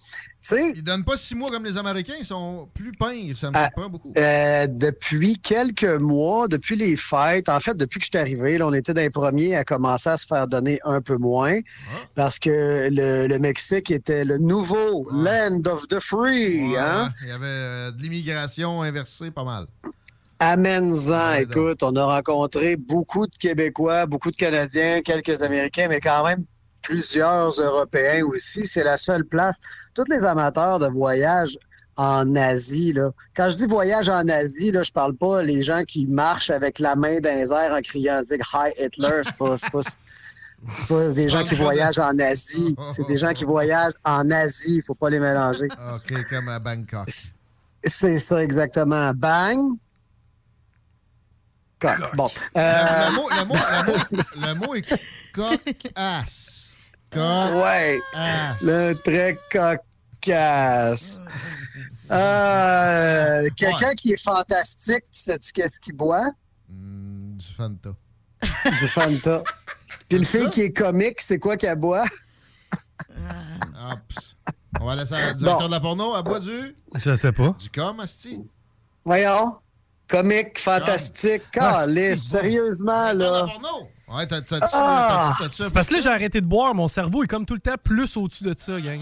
Ils donnent pas six mois comme les Américains, ils sont plus peints, ça me Ah, surprend beaucoup. Euh, depuis quelques mois, depuis les fêtes, en fait, depuis que je suis arrivé, là, on était dans les premiers à commencer à se faire donner un peu moins parce que le, le Mexique était le nouveau Land of the Free. Ouais, hein? Il y avait euh, de l'immigration inversée pas mal. Amène-en. Écoute, on a rencontré beaucoup de Québécois, beaucoup de Canadiens, quelques Américains, mais quand même plusieurs Européens aussi. C'est la seule place. Tous les amateurs de voyage en Asie, là. Quand je dis voyage en Asie, là, je parle pas les gens qui marchent avec la main dans les airs en criant Zig Hi Hitler. C'est pas, c'est pas, c'est pas des gens qui voyagent en Asie. C'est des gens qui voyagent en Asie. Faut pas les mélanger. OK, comme à Bangkok. C'est ça exactement. Bang. Coq. Bon. Euh, Le, le mot, le, mot, le, mot, le mot est cocasse. Cocasse. Ouais. Le très cocasse. Euh, Quelqu'un qui est fantastique, tu sais-tu qu'est-ce qu'il boit? Du Fanta. Du Fanta. Puis une fille qui est comique, c'est quoi qu'elle boit? Ah. On va laisser la directeur Bon. de la porno à boire du, Je sais pas. du com, Asti. Voyons. Comique, fantastique. Ah, Calisse, c'est bon. sériusement, là. Ouais, t'as- t'as- Ah! C'est parce que là, j'ai arrêté de boire. Mon cerveau est comme tout le temps plus au-dessus de ça, gang.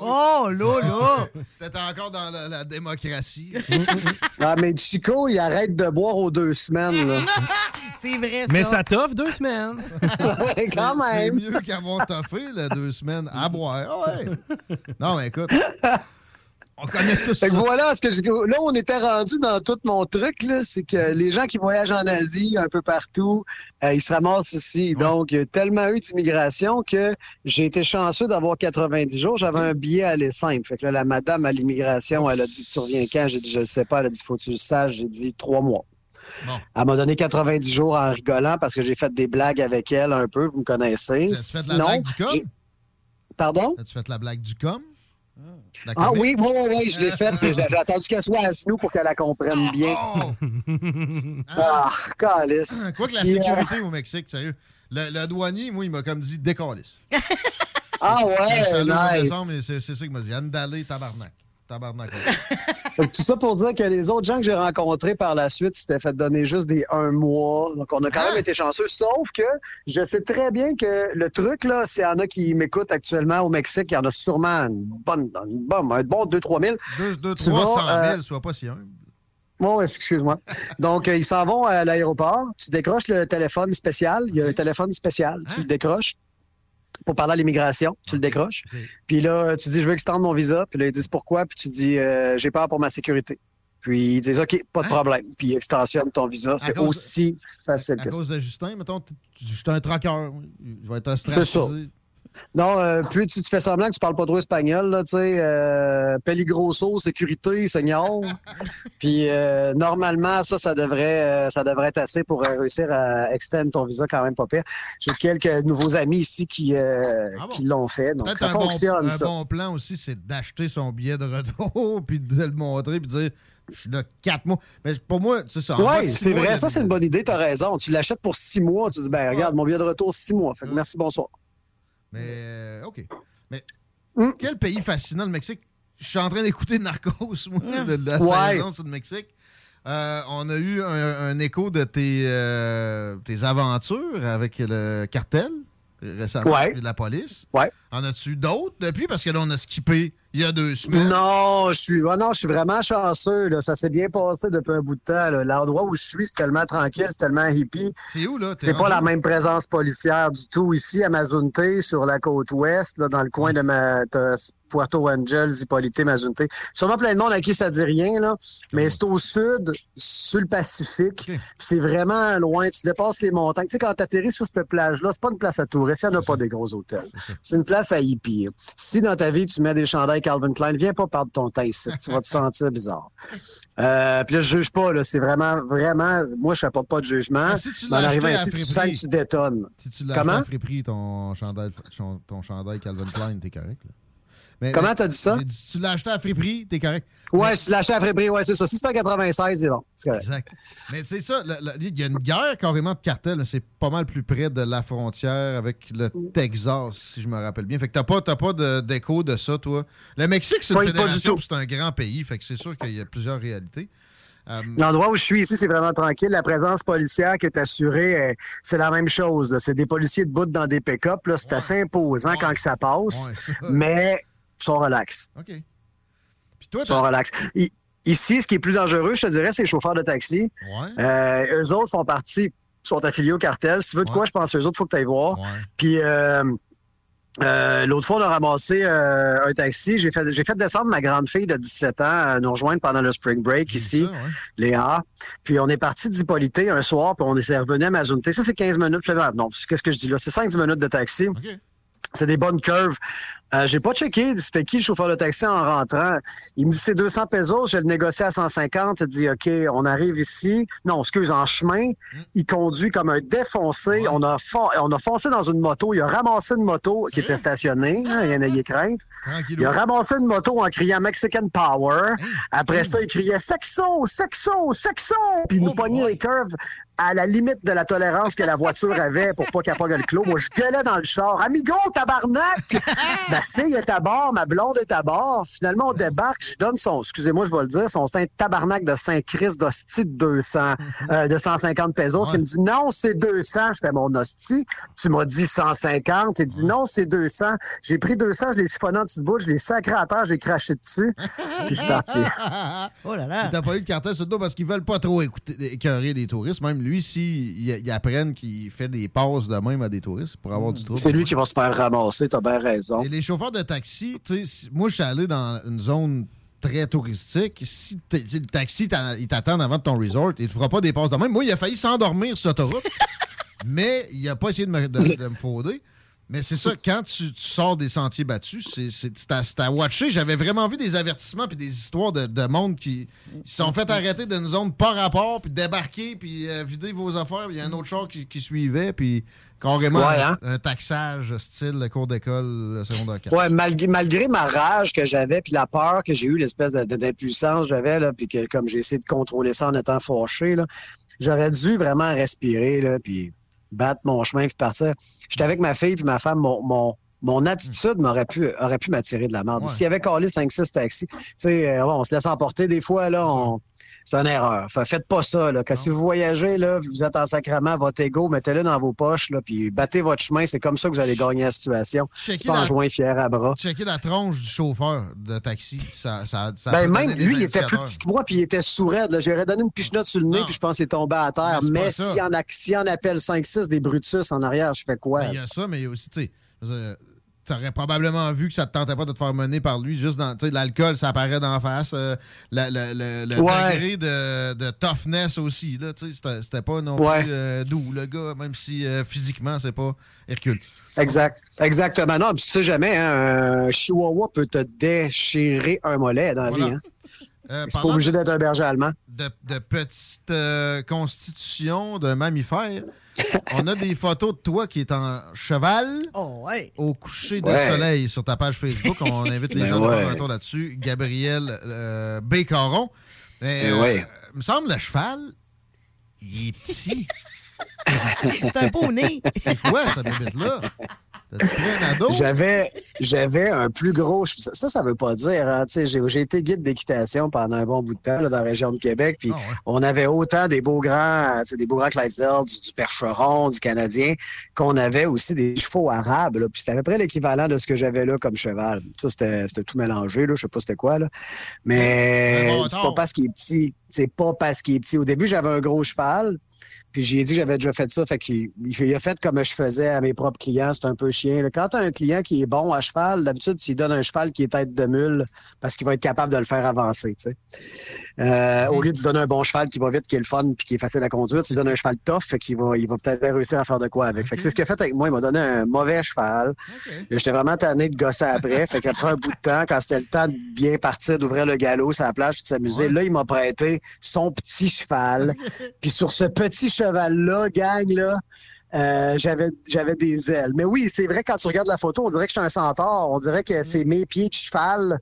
Oh, là, là! T'es encore dans la, la démocratie. Ah, mais Chico, il arrête de boire aux deux semaines, là. C'est vrai, ça. Mais ça t'offre deux semaines. Ouais, quand C'est- même. C'est mieux qu'avoir toffé là, deux semaines à boire. Ah ouais. Non, mais écoute. On connaît ça. voilà, ce que je- là, on était rendu dans tout mon truc, c'est que les gens qui voyagent en Asie, un peu partout, euh, ils se ramassent ici. Donc, il y a tellement eu d'immigration que j'ai été chanceux d'avoir 90 jours. J'avais un billet à aller simple. Fait que là, la madame à l'immigration, elle a dit, tu reviens quand? J'ai dit, je ne sais pas. Elle a dit, faut que tu le saches. J'ai dit, trois mois. Bon. Elle m'a donné 90 jours en rigolant parce que j'ai fait des blagues avec elle un peu, vous me connaissez. Tu fait de la Sinon, blague du com? Pardon? As-tu fait la blague du com? Ah comique? oui, oui, oui, oui, je l'ai faite, j'ai attendu qu'elle soit à genoux pour qu'elle la comprenne bien. Ah, calice. Quoi que la euh, sécurité au Mexique, sérieux. Le, le douanier, moi, il m'a comme dit décalisse. Ah ouais, nice. c'est ça qu'il m'a dit. Andale, tabarnak. Tabarnak. Tout ça pour dire que les autres gens que j'ai rencontrés par la suite s'étaient fait donner juste des un mois. Donc, on a quand même été chanceux. Sauf que je sais très bien que le truc, là, s'il y en a qui m'écoutent actuellement au Mexique, il y en a sûrement une bonne, une bonne un bon 2-3 000. 2 Tu 300 vas, 000, euh, soit pas si humble. Bon, excuse-moi. Donc, euh, ils s'en vont à l'aéroport. Tu décroches le téléphone spécial. Il y a un téléphone spécial. Tu le décroches pour parler à l'immigration. Tu le décroches. Puis là, tu dis, je veux extendre mon visa. Puis là, ils disent pourquoi? Puis tu dis, euh, j'ai peur pour ma sécurité. Puis ils disent, OK, pas de problème. Puis ils extensionnent ton visa. C'est aussi facile À que ça. cause de Justin, mettons, suis un traqueur. Je vais être un stress. C'est ça. Non, euh, puis tu, tu fais semblant que tu parles pas trop espagnol, là, tu sais. Euh, peligroso, sécurité, seigneur. puis euh, normalement, ça, ça devrait, euh, ça devrait être assez pour réussir à extendre ton visa quand même pas pire. J'ai quelques nouveaux amis ici qui, euh, qui l'ont fait, donc ça un, bon, fonctionne, un bon plan aussi, c'est d'acheter son billet de retour, puis de le montrer, puis de dire je suis là quatre mois. Mais pour moi, c'est ça. Oui, c'est vrai, ça, c'est une bonne idée, t'as raison. Tu l'achètes pour six mois, tu dis, ben regarde, mon billet de retour, six mois. Fait que merci, bonsoir. Mais, euh, OK. Mais Hmm. quel pays fascinant, le Mexique? Je suis en train d'écouter Narcos, moi, de la Ouais. saison sur le Mexique. Euh, on a eu un, un écho de tes, euh, tes aventures avec le cartel récemment, Ouais. puis de la police. Ouais. En as-tu d'autres depuis? Parce que là, on a skippé il y a deux semaines. Non, je suis, ah non, je suis vraiment chanceux. Là. Ça s'est bien passé depuis un bout de temps. L'endroit où je suis, c'est tellement tranquille, c'est tellement hippie. C'est où, là? C'est pas la même présence policière du tout. Ici, à Mazunte, sur la côte ouest, là, dans le coin de ma, Puerto Angels, Hippolyte, Mazunte. Sûrement plein de monde à qui ça dit rien, là. Mais c'est au sud, sur le Pacifique. Puis C'est vraiment loin. Tu dépasses les montagnes. Tu sais, quand t'atterris sur cette plage-là, c'est pas une place à touristes. Il n'y en a pas des gros hôtels. C'est une place à hippie. Si dans ta vie, tu mets des chandails Calvin Klein, viens pas perdre ton temps ici. Tu vas te sentir bizarre. Euh, puis là, je juge pas, là. C'est vraiment, vraiment, moi, je apporte pas de jugement. Mais si tu l'as acheté à ici, tu sens friperie- que tu détonnes. Si tu l'as acheté à ton chandail, ton chandail Calvin Klein, t'es correct. Là. Mais- Comment t'as dit ça? Si tu l'as acheté à friperie, t'es correct. Ouais, si tu l'achètes à Frébré, ouais, c'est ça. Si c'est en 96, c'est bon. C'est correct. Exact. Mais c'est ça, il y a une guerre carrément de cartel. C'est pas mal plus près de la frontière avec le Texas, si je me rappelle bien. Fait que t'as pas, pas de- d'écho de, ça, toi. Le Mexique, c'est une Pas- pas du fédération, c'est un grand pays. Fait que c'est sûr qu'il y a plusieurs réalités. Euh, L'endroit où je suis ici, c'est vraiment tranquille. La présence policière qui est assurée, euh, c'est la même chose. C'est des policiers de bout dans des pick-up. C'est assez imposant quand que ça passe. Ouais, ça. mais sont relax. OK. Puis toi, Ils sont relax. I- Ici, ce qui est plus dangereux, je te dirais, c'est les chauffeurs de taxi. Ouais. Euh, eux autres font partie, sont affiliés au cartel. Si tu veux de quoi, je pense eux autres, il faut que tu ailles voir. Puis euh, euh, l'autre fois, on a ramassé un taxi. J'ai fait, j'ai fait descendre ma grande fille de 17 ans à nous rejoindre pendant le spring break ici, Léa. Puis on est parti d'Hippolyté un soir, puis on est revenu à Mazunte. Ça fait 15 minutes. Non, qu'est-ce que je dis là? C'est 5-10 minutes de taxi. C'est des bonnes curves. Euh, j'ai pas checké c'était qui le chauffeur de taxi en rentrant. Il me dit c'est 200 pesos, je le négocie à 150. Il dit OK, on arrive ici. Non, excuse, en chemin, il conduit comme un défoncé. On a on a foncé dans une moto. Il a ramassé une moto qui était stationnée. hein, il y en a est crainte. Il a ramassé une moto en criant Mexican Power. Après ça, il criait Sexo, Sexo, Sexo. Puis il nous pognait les curves à la limite de la tolérance que la voiture avait pour pas qu'elle pogne le clos. Moi, je gueulais dans le char. Amigo, tabarnak! ma fille est à bord, ma blonde est à bord. Finalement, on débarque. Je donne son, excusez-moi, je vais le dire, son un tabarnak de Saint-Christ d'hostie de 200, euh, de 150 pesos. Il me dit non, c'est 200. Je fais mon hostie. Tu m'as dit 150. Il dit non, c'est 200. J'ai pris 200, je l'ai siphonné en dessous de bouche, je l'ai sacré à terre, je l'ai craché dessus. Puis je suis parti. oh là là. T'as pas eu le cartel sur le dos parce qu'ils veulent pas trop écouter, écœurer les touristes. Même lui, s'ils ils apprennent qu'il fait des passes de même à des touristes pour avoir du trouble. C'est lui qui va se faire ramasser, t'as bien raison. Et les chauffeurs de taxi, moi, je suis allé dans une zone très touristique. Si le taxi, il t'attend avant de ton resort, il te fera pas des passes de même. Moi, il a failli s'endormir sur l'autoroute, mais il a pas essayé de me, de- de me frauder. Mais c'est ça, quand tu, tu sors des sentiers battus, c'est- à, watcher. J'avais vraiment vu des avertissements puis des histoires de, de monde qui se sont fait arrêter d'une zone pas rapport, puis débarquer, puis euh, vider vos affaires. Il y a un autre char qui, qui suivait, puis carrément Ouais, hein? un, un taxage style le cours d'école euh, secondaire 4. Ouais, malgré, malgré ma rage que j'avais, puis la peur que j'ai eue, l'espèce de- de- d'impuissance que j'avais, là, puis que comme j'ai essayé de contrôler ça en étant fâché, là, j'aurais dû vraiment respirer, là, puis battre mon chemin, puis partir. J'étais avec ma fille, puis ma femme m'ont- m'ont mon attitude m'aurait pu, aurait pu m'attirer de la merde. S'il y avait collé 5-6 taxis, tu sais, euh, bon, on se laisse emporter des fois, là, on... C'est une erreur. Fait, faites pas ça. Là. Quand si vous voyagez, là, vous êtes en sacrement, votre ego, mettez-le dans vos poches, là, puis battez votre chemin. C'est comme ça que vous allez gagner la situation. C'est pas en joint fier à bras. Checker la tronche du chauffeur de taxi. Ça, ça, ça Ben, même lui, il était plus petit que moi, puis il était là. J'aurais donné une pichenote sur le nez, puis je pense qu'il est tombé à terre. Mais Mais s'il en, a- s'il en appelle 5-6 des Brutus en arrière, je fais quoi? Ben, Il y a ça, mais il y a aussi, tu sais, t'aurais probablement vu que ça te tentait pas de te faire mener par lui. Juste dans, l'alcool, ça apparaît d'en face. euh, la- la- le le Ouais. degré de, de toughness aussi, c'était- pas non Ouais. plus euh, doux, le gars, même si euh, physiquement, c'est pas Hercule. Exact. Exactement. Non, tu sais jamais, hein, un chihuahua peut te déchirer un mollet dans la Voilà. vie. Hein. Euh, C'est pas parlant obligé d'être un berger allemand. de, de petite euh, constitution de mammifère. On a des photos de toi qui est en cheval Oh, ouais. au coucher de Ouais. soleil sur ta page Facebook. On invite les Ben gens à faire un tour là-dessus. Gabriel euh, B. Caron. Mais, Ben euh, il me semble le cheval, il est petit. C'est un poney. C'est quoi, cette bébête-là? J'avais, j'avais un plus gros. Ça, ça, veut pas dire. Hein, j'ai, été guide d'équitation pendant un bon bout de temps là, dans la région de Québec. Puis on avait autant des beaux grands, des beaux grands Clydesdale, du, du percheron, du canadien, qu'on avait aussi des chevaux arabes. Là, puis c'était à peu près l'équivalent de ce que j'avais là comme cheval. Ça, c'était, tout mélangé. Là, je sais pas c'était quoi. Là. Mais c'est pas parce qu'il est petit. C'est pas parce qu'il est petit. Au début, j'avais un gros cheval. Puis j'ai dit que j'avais déjà fait ça. Fait qu'il il a fait comme je faisais à mes propres clients. C'est un peu chien. Quand tu as un client qui est bon à cheval, d'habitude, tu lui donnes un cheval qui est tête de mule parce qu'il va être capable de le faire avancer. tu sais. Euh, Au lieu de lui donner un bon cheval qui va vite, qui est le fun puis qui est facile à conduire, tu lui donnes un cheval tough, fait qu'il va, il va peut-être réussir à faire de quoi avec. Fait que c'est ce qu'il a fait avec moi. Il m'a donné un mauvais cheval. J'étais vraiment tanné de gosser après. fait qu'après un bout de temps, quand c'était le temps de bien partir, d'ouvrir le galop sur la plage puis de s'amuser, là, il m'a prêté son petit cheval. Puis sur ce petit cheval-là, gang, là, euh, j'avais j'avais des ailes. Mais oui, c'est vrai, quand tu regardes la photo, on dirait que je suis un centaure. On dirait que c'est mes pieds de cheval.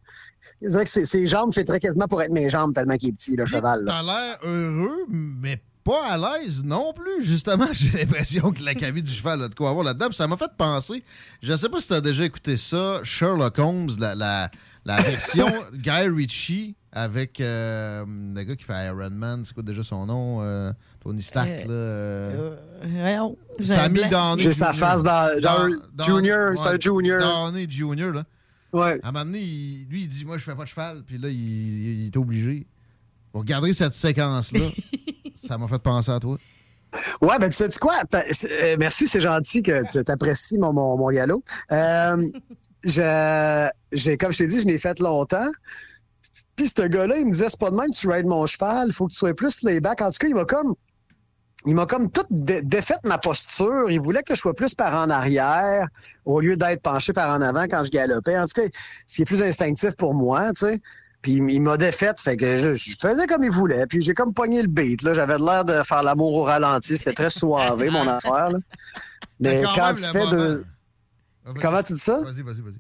On dirait que ses, ses jambes fêteraient quasiment pour être mes jambes tellement qu'il est petit, le cheval. là. T'as l'air heureux, mais pas à l'aise non plus. Justement, j'ai l'impression que la cabine du cheval a de quoi avoir là-dedans. Ça m'a fait penser, je sais pas si t'as déjà écouté ça, Sherlock Holmes, la, la, la version Guy Ritchie avec euh, le gars qui fait Iron Man, c'est quoi déjà son nom? Euh, Tony Stark, là. euh, Voyons, j'ai un Sammy. J'ai sa face dans- dans- Junior, c'est un Junior. Downey Junior, là. Ouais. À un moment donné, il- lui, il dit Moi, je fais pas de cheval. Puis là, il, il est obligé. Vous regardez cette séquence-là. ça m'a fait penser à toi. Ouais, ben tu sais quoi? Pa- c'est- euh, merci, c'est gentil que tu apprécies mon, mon, mon galop. Euh, je, j'ai, comme je t'ai dit, je l'ai fait longtemps. Puis ce gars-là, il me disait, c'est pas de même que tu rides mon cheval, il faut que tu sois plus layback. En tout cas, il m'a comme... Il m'a comme tout dé- défait ma posture. Il voulait que je sois plus par en arrière au lieu d'être penché par en avant quand je galopais. En tout cas, ce qui est plus instinctif pour moi, tu sais. Puis il m'a défaite, fait que je, je faisais comme il voulait. Puis j'ai comme pogné le beat. Là. J'avais l'air de faire l'amour au ralenti. C'était très soivé, mon affaire. là. Mais quand tu fais moment. de... Comment tu dis ça? Vas-y, vas-y, vas-y.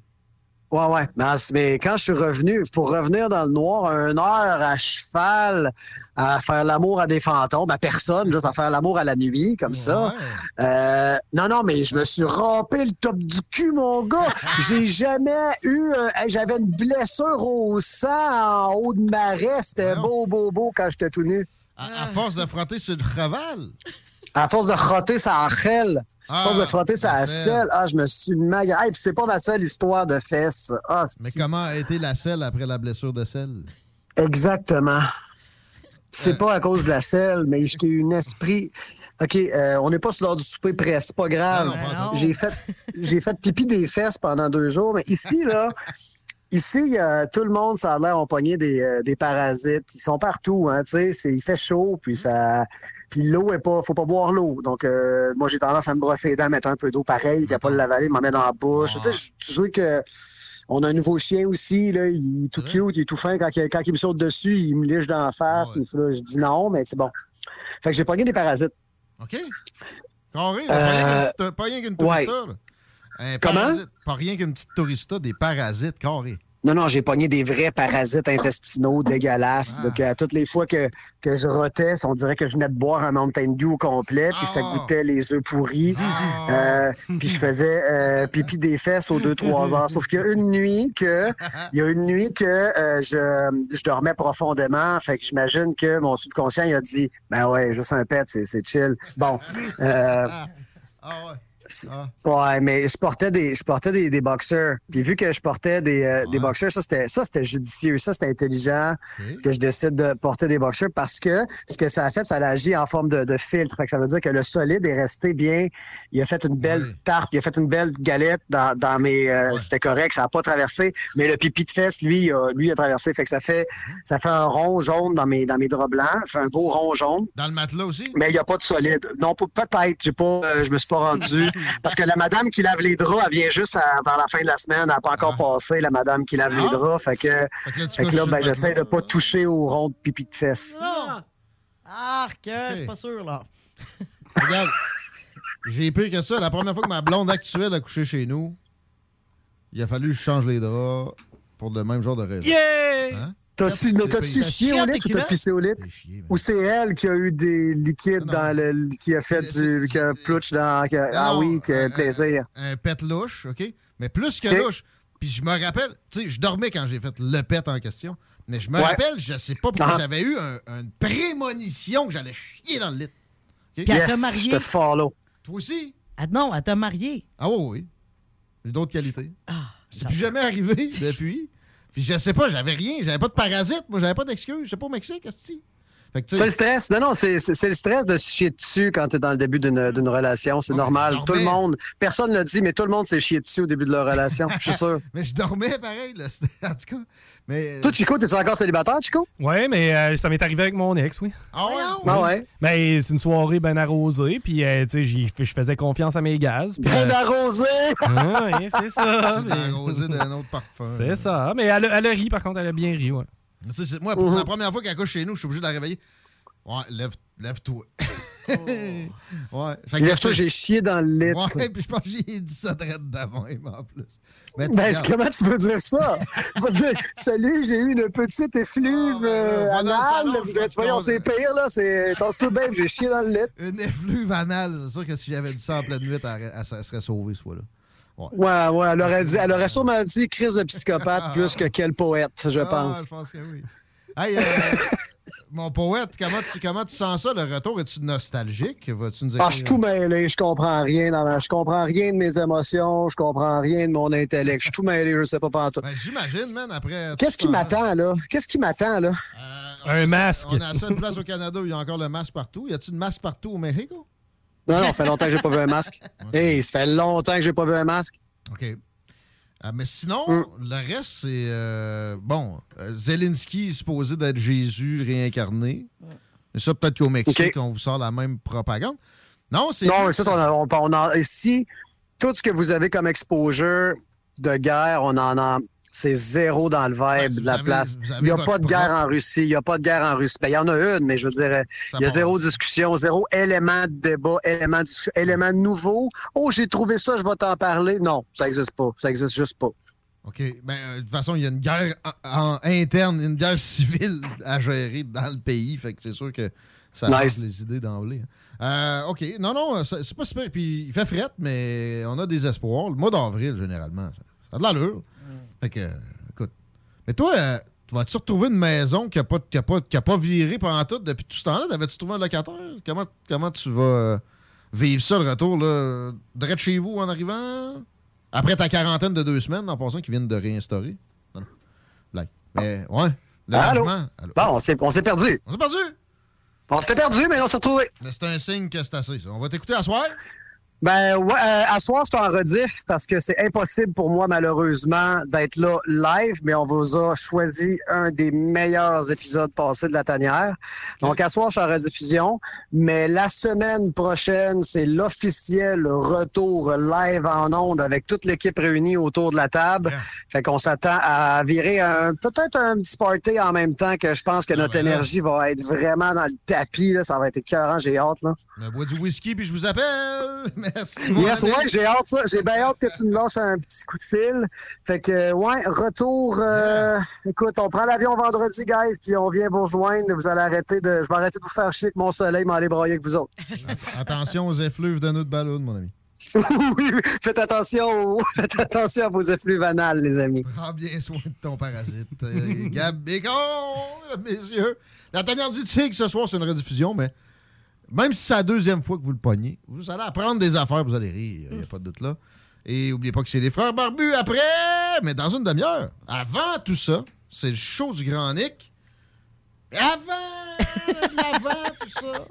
Ouais, ouais. Mais, quand je suis revenu, pour revenir dans le noir, une heure à cheval, à faire l'amour à des fantômes, à personne, juste à faire l'amour à la nuit, comme ça. Euh, non, non, mais je me suis rampé le top du cul, mon gars. J'ai jamais eu. euh, J'avais une blessure au sang en haut de marais. C'était beau, beau, beau quand j'étais tout nu. À, à force de frotter sur le cheval. À force de frotter sa rêle. Ah, force de frotter sa selle. Ah, je me suis maga. Hey, puis c'est pas ma seule histoire de fesses. Ah, Mais comment a été la selle après la blessure de selle? Exactement. C'est Euh. pas à cause de la selle, mais j'ai eu un esprit. OK, euh, on n'est pas sur l'heure du souper près, c'est pas grave. J'ai fait, j'ai fait pipi des fesses pendant deux jours, mais ici, là, ici, euh, tout le monde, ça a l'air, des, euh, des parasites. Ils sont partout, hein, tu sais, il fait chaud, puis ça... Puis l'eau est pas... Faut pas boire l'eau. Donc, euh, moi, j'ai tendance à me brosser les dents, mettre un peu d'eau pareil, puis à pas le lavaler, m'en mettre dans la bouche. Tu sais, je- que... On a un nouveau chien aussi, là, il est tout cute, il est tout fin. Quand, il- quand il me saute dessus, il me liche dans la face. puis là, je dis non, mais c'est bon. Fait que j'ai pogné des parasites. OK? Carré, là, pas rien Euh, pas rien qu'une ouais. Un Comment? parasite. Pas rien qu'une petite tourista, des parasites, carré. Non, non, j'ai pogné des vrais parasites intestinaux dégueulasses. Donc, à toutes les fois que, que je rotais, on dirait que je venais de boire un Mountain Dew au complet, puis ça goûtait les œufs pourris. Euh, puis je faisais euh, pipi des fesses aux 2-3 heures. Sauf qu'il y a une nuit que il y a une nuit que euh, je, je dormais profondément. Fait que j'imagine que mon subconscient il a dit Ben ouais, juste un pet, c'est chill. Bon. Euh, Ouais, mais je portais des, je portais des, des boxers. Puis vu que je portais des, euh, des boxers, ça c'était, ça c'était judicieux, ça c'était intelligent que je décide de porter des boxers parce que ce que ça a fait, ça a agi en forme de, de filtre. Fait que ça veut dire que le solide est resté bien. Il a fait une belle tarte, il a fait une belle galette dans, dans mes, euh, c'était correct, ça a pas traversé. Mais le pipi de fesse, lui, il a, lui a traversé. Fait que ça fait, ça fait un rond jaune dans mes, dans mes draps blancs. Ça fait un beau rond jaune. Dans le matelas aussi? Mais il n'y a pas de solide. Non, peut- peut-être. J'ai pas, euh, je me suis pas rendu. Parce que la madame qui lave les draps, elle vient juste à- vers la fin de la semaine. Elle n'a pas encore passé, la madame qui lave les draps. Fait que, là, fait que là, ben, j'essaie de pas toucher au rond de pipi de fesses. Non! Arc, je suis pas sûr, là. Regarde, j'ai pire que ça. La première fois que ma blonde actuelle a couché chez nous, il a fallu que je change les draps pour le même genre de raison. Yeah! Hein? T'as-tu, mais t'as-tu T'as chié au lit ou t'as pissé au lit? Ou c'est elle qui a eu des liquides dans le. qui a fait du. qui a plouch dans. qui a- ah oui, que un- plaisir. Un, un pet louche, OK? Mais plus que louche. Puis je me rappelle, tu sais, je dormais quand j'ai fait le pet en question. Mais je me Ouais. rappelle, je sais pas pourquoi Ah. j'avais eu un- une prémonition que j'allais chier dans le lit. OK? Puis elle t'a marié. follow. Toi aussi? Ah non, elle t'a marié. Ah oui, oui. J'ai d'autres qualités. Ah, C'est plus jamais arrivé depuis. Puis je sais pas, j'avais rien, j'avais pas de parasite, moi j'avais pas d'excuses, je sais pas au Mexique, qu'est-ce que tu C'est le stress. Non, non, c'est le stress de se chier dessus quand t'es dans le début d'une relation. C'est normal. Tout le monde, personne ne l'a dit, mais tout le monde s'est chié dessus au début de leur relation. Je suis sûr. mais je dormais pareil, là, en tout cas. Mais, Toi, Chico, t'es-tu encore célibataire, Chico? Ouais, mais euh, ça m'est arrivé avec mon ex, oui. Ah ouais? Ah ouais? Ben, c'est une soirée bien arrosée, puis euh, tu sais, j'y- je faisais confiance à mes gaz. puis, Bien euh, arrosé! ah, oui, c'est ça. C'est arrosé d'un autre parfum. C'est ça. Mais elle, a- elle a ri, par contre, elle a bien ri, ouais. Mais tu sais, c'est- moi, pour- c'est la première fois qu'elle couche chez nous, je suis obligé de la réveiller. Ouais, lève, lève-toi. ouais. Fait que- j'ai chié dans le lit. Ouais, puis je pense que j'ai dit ça de même en plus. Mais Ben, comment tu peux dire ça? Dire, salut, j'ai eu une petite effluve euh, va dans le anale. salon, ben, tu voyons, c'est pire, là. C'est, t'en bien, j'ai chié dans le lit. Une effluve anale. C'est sûr que si j'avais dit ça en pleine nuit, elle, elle se- serait sauvée, ce fois-là. Ouais, ouais, elle aurait dit, elle aurait sûrement dit crise de psychopathe plus que quel poète, je Ah, pense. je pense que oui. Hey, euh, mon poète, comment tu, comment tu sens ça, le retour? Es-tu nostalgique? Vas-tu nous Ah, je suis tout mêlé, je comprends rien. dans ma- je comprends rien de mes émotions, je comprends rien de mon intellect. Je suis tout mêlé, je sais pas pantoute. Ben, J'imagine, man, après... Qu'est-ce qui m'attend, là? Qu'est-ce qui m'attend, là? Un masque. On a la seule place au Canada où il y a encore le masque partout. Y a-tu de masque partout au Mexique? Non, non, ça fait longtemps que j'ai pas vu un masque. Hey, ça fait longtemps que j'ai pas vu un masque. OK. Euh, mais sinon, Mm. le reste, c'est. euh, bon, euh, Zelensky est supposé d'être Jésus réincarné. Mais ça, peut-être qu'au Mexique, on vous sort la même propagande. Non, c'est. Non, mais juste- ça, on a, on, on a- ici, tout ce que vous avez comme exposure de guerre, on en a. C'est zéro dans le vibe de la avez- place. Il n'y a pas de guerre propre- en Russie. Il n'y a pas de guerre en Russie. Ben, il y en a une, mais je veux dire, Ça il y a zéro discussion, zéro élément de débat, élément, de élément nouveau. Oh, j'ai trouvé ça, je vais t'en parler. Non, ça n'existe pas. Ça n'existe juste pas. OK. Ben, euh, de toute façon, il y a une guerre en- en interne, une guerre civile à gérer dans le pays. Fait que c'est sûr que ça Nice. les idées d'emblée. hein. Euh, OK. Non, non, ça- c'est pas super. Puis il fait frette, mais on a des espoirs. Le mois d'avril, généralement, ça, ça a de l'allure. Fait que, écoute. Mais toi, euh, tu vas-tu retrouver une maison qui n'a pas, qui a pas, qui a pas viré pendant tout depuis tout ce temps-là? T'avais-tu trouvé un locataire? Comment, comment tu vas euh, vivre ça, le retour, là? Direct chez vous en arrivant? Après ta quarantaine de deux semaines, en passant, qu'ils viennent de réinstaurer? Non, non. Blague. Mais, ouais. Le Allô? Bon, on s'est perdu. On s'est perdu! On s'est perdu, mais on s'est retrouvé. C'est un signe que c'est assez, ça. On va t'écouter à soir. Ben, ouais, euh, à soir, je suis en rediff parce que c'est impossible pour moi, malheureusement, d'être là live, mais on vous a choisi un des meilleurs épisodes passés de la tanière. Donc, à soir, je suis en rediffusion, mais la semaine prochaine, c'est l'officiel retour live en ondes avec toute l'équipe réunie autour de la table. Fait qu'on s'attend à virer un, peut-être un petit party en même temps que je pense que notre énergie va être vraiment dans le tapis, là. Ça va être écœurant, j'ai hâte, là. Je me bois du whisky puis je vous appelle. Merci. Yes, ouais, j'ai hâte, ça. J'ai bien hâte que tu me lâches un petit coup de fil. Fait que, ouais, retour. euh, écoute, on prend l'avion vendredi, guys, puis on vient vous rejoindre. Vous allez arrêter de. Je vais arrêter de vous faire chier avec mon soleil, m'aller broyer avec vous autres. Attention aux effluves de notre ballon, mon ami. oui, oui, faites attention, faites attention à vos effluves anales, les amis. Prends bien soin de ton parasite. Euh, Gab Bacon, messieurs. La dernière du tigre ce soir, c'est une rediffusion, mais même si c'est la deuxième fois que vous le pognez, vous allez apprendre des affaires, vous allez rire, il n'y a pas de doute là. Et n'oubliez pas que c'est les frères barbus après, mais dans une demi-heure. Avant tout ça, c'est le show du Grand Nick. Avant, avant tout ça,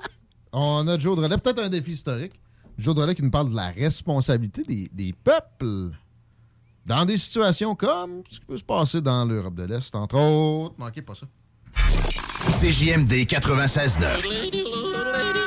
on a Joe Drolet, peut-être un défi historique. Joe Drolet qui nous parle de la responsabilité des, des peuples dans des situations comme ce qui peut se passer dans l'Europe de l'Est, entre autres. Manquez pas ça. CJMD 96.9.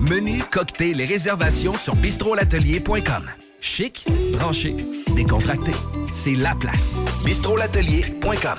Menu, cocktail et réservations sur bistrolatelier.com. Chic, branché, décontracté. C'est la place. bistrolatelier.com.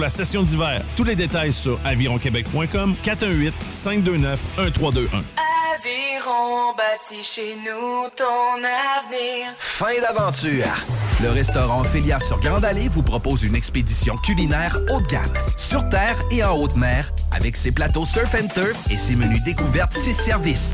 la session d'hiver. Tous les détails sur avironquebec.com 418 529 1321. Aviron bâti chez nous ton avenir. Fin d'aventure! Le restaurant Ophélia sur Grande Allée vous propose une expédition culinaire haut de gamme, sur terre et en haute mer, avec ses plateaux surf and turf et ses menus découvertes, ses services.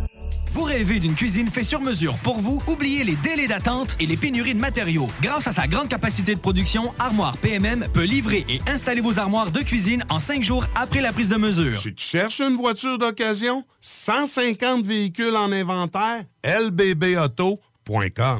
Vous rêvez d'une cuisine faite sur mesure pour vous? Oubliez les délais d'attente et les pénuries de matériaux. Grâce à sa grande capacité de production, Armoire PMM peut livrer et installer vos armoires de cuisine en cinq jours après la prise de mesure. Tu te cherches une voiture d'occasion? 150 véhicules en inventaire? lbbauto.com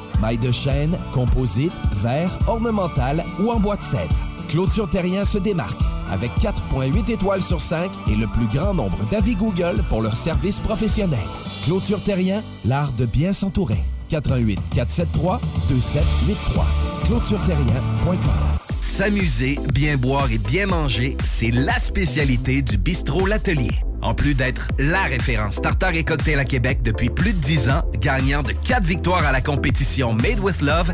Maille de chêne, composite, verre, ornemental ou en bois de cèdre. Clôture Terrien se démarque avec 4.8 étoiles sur 5 et le plus grand nombre d'avis Google pour leur service professionnel. Clôture Terrien, l'art de bien s'entourer. 88 473 2783. ClôtureTerrien.com. S'amuser, bien boire et bien manger, c'est la spécialité du bistrot L'Atelier. En plus d'être la référence tartare et cocktail à Québec depuis plus de 10 ans, gagnant de 4 victoires à la compétition Made with Love,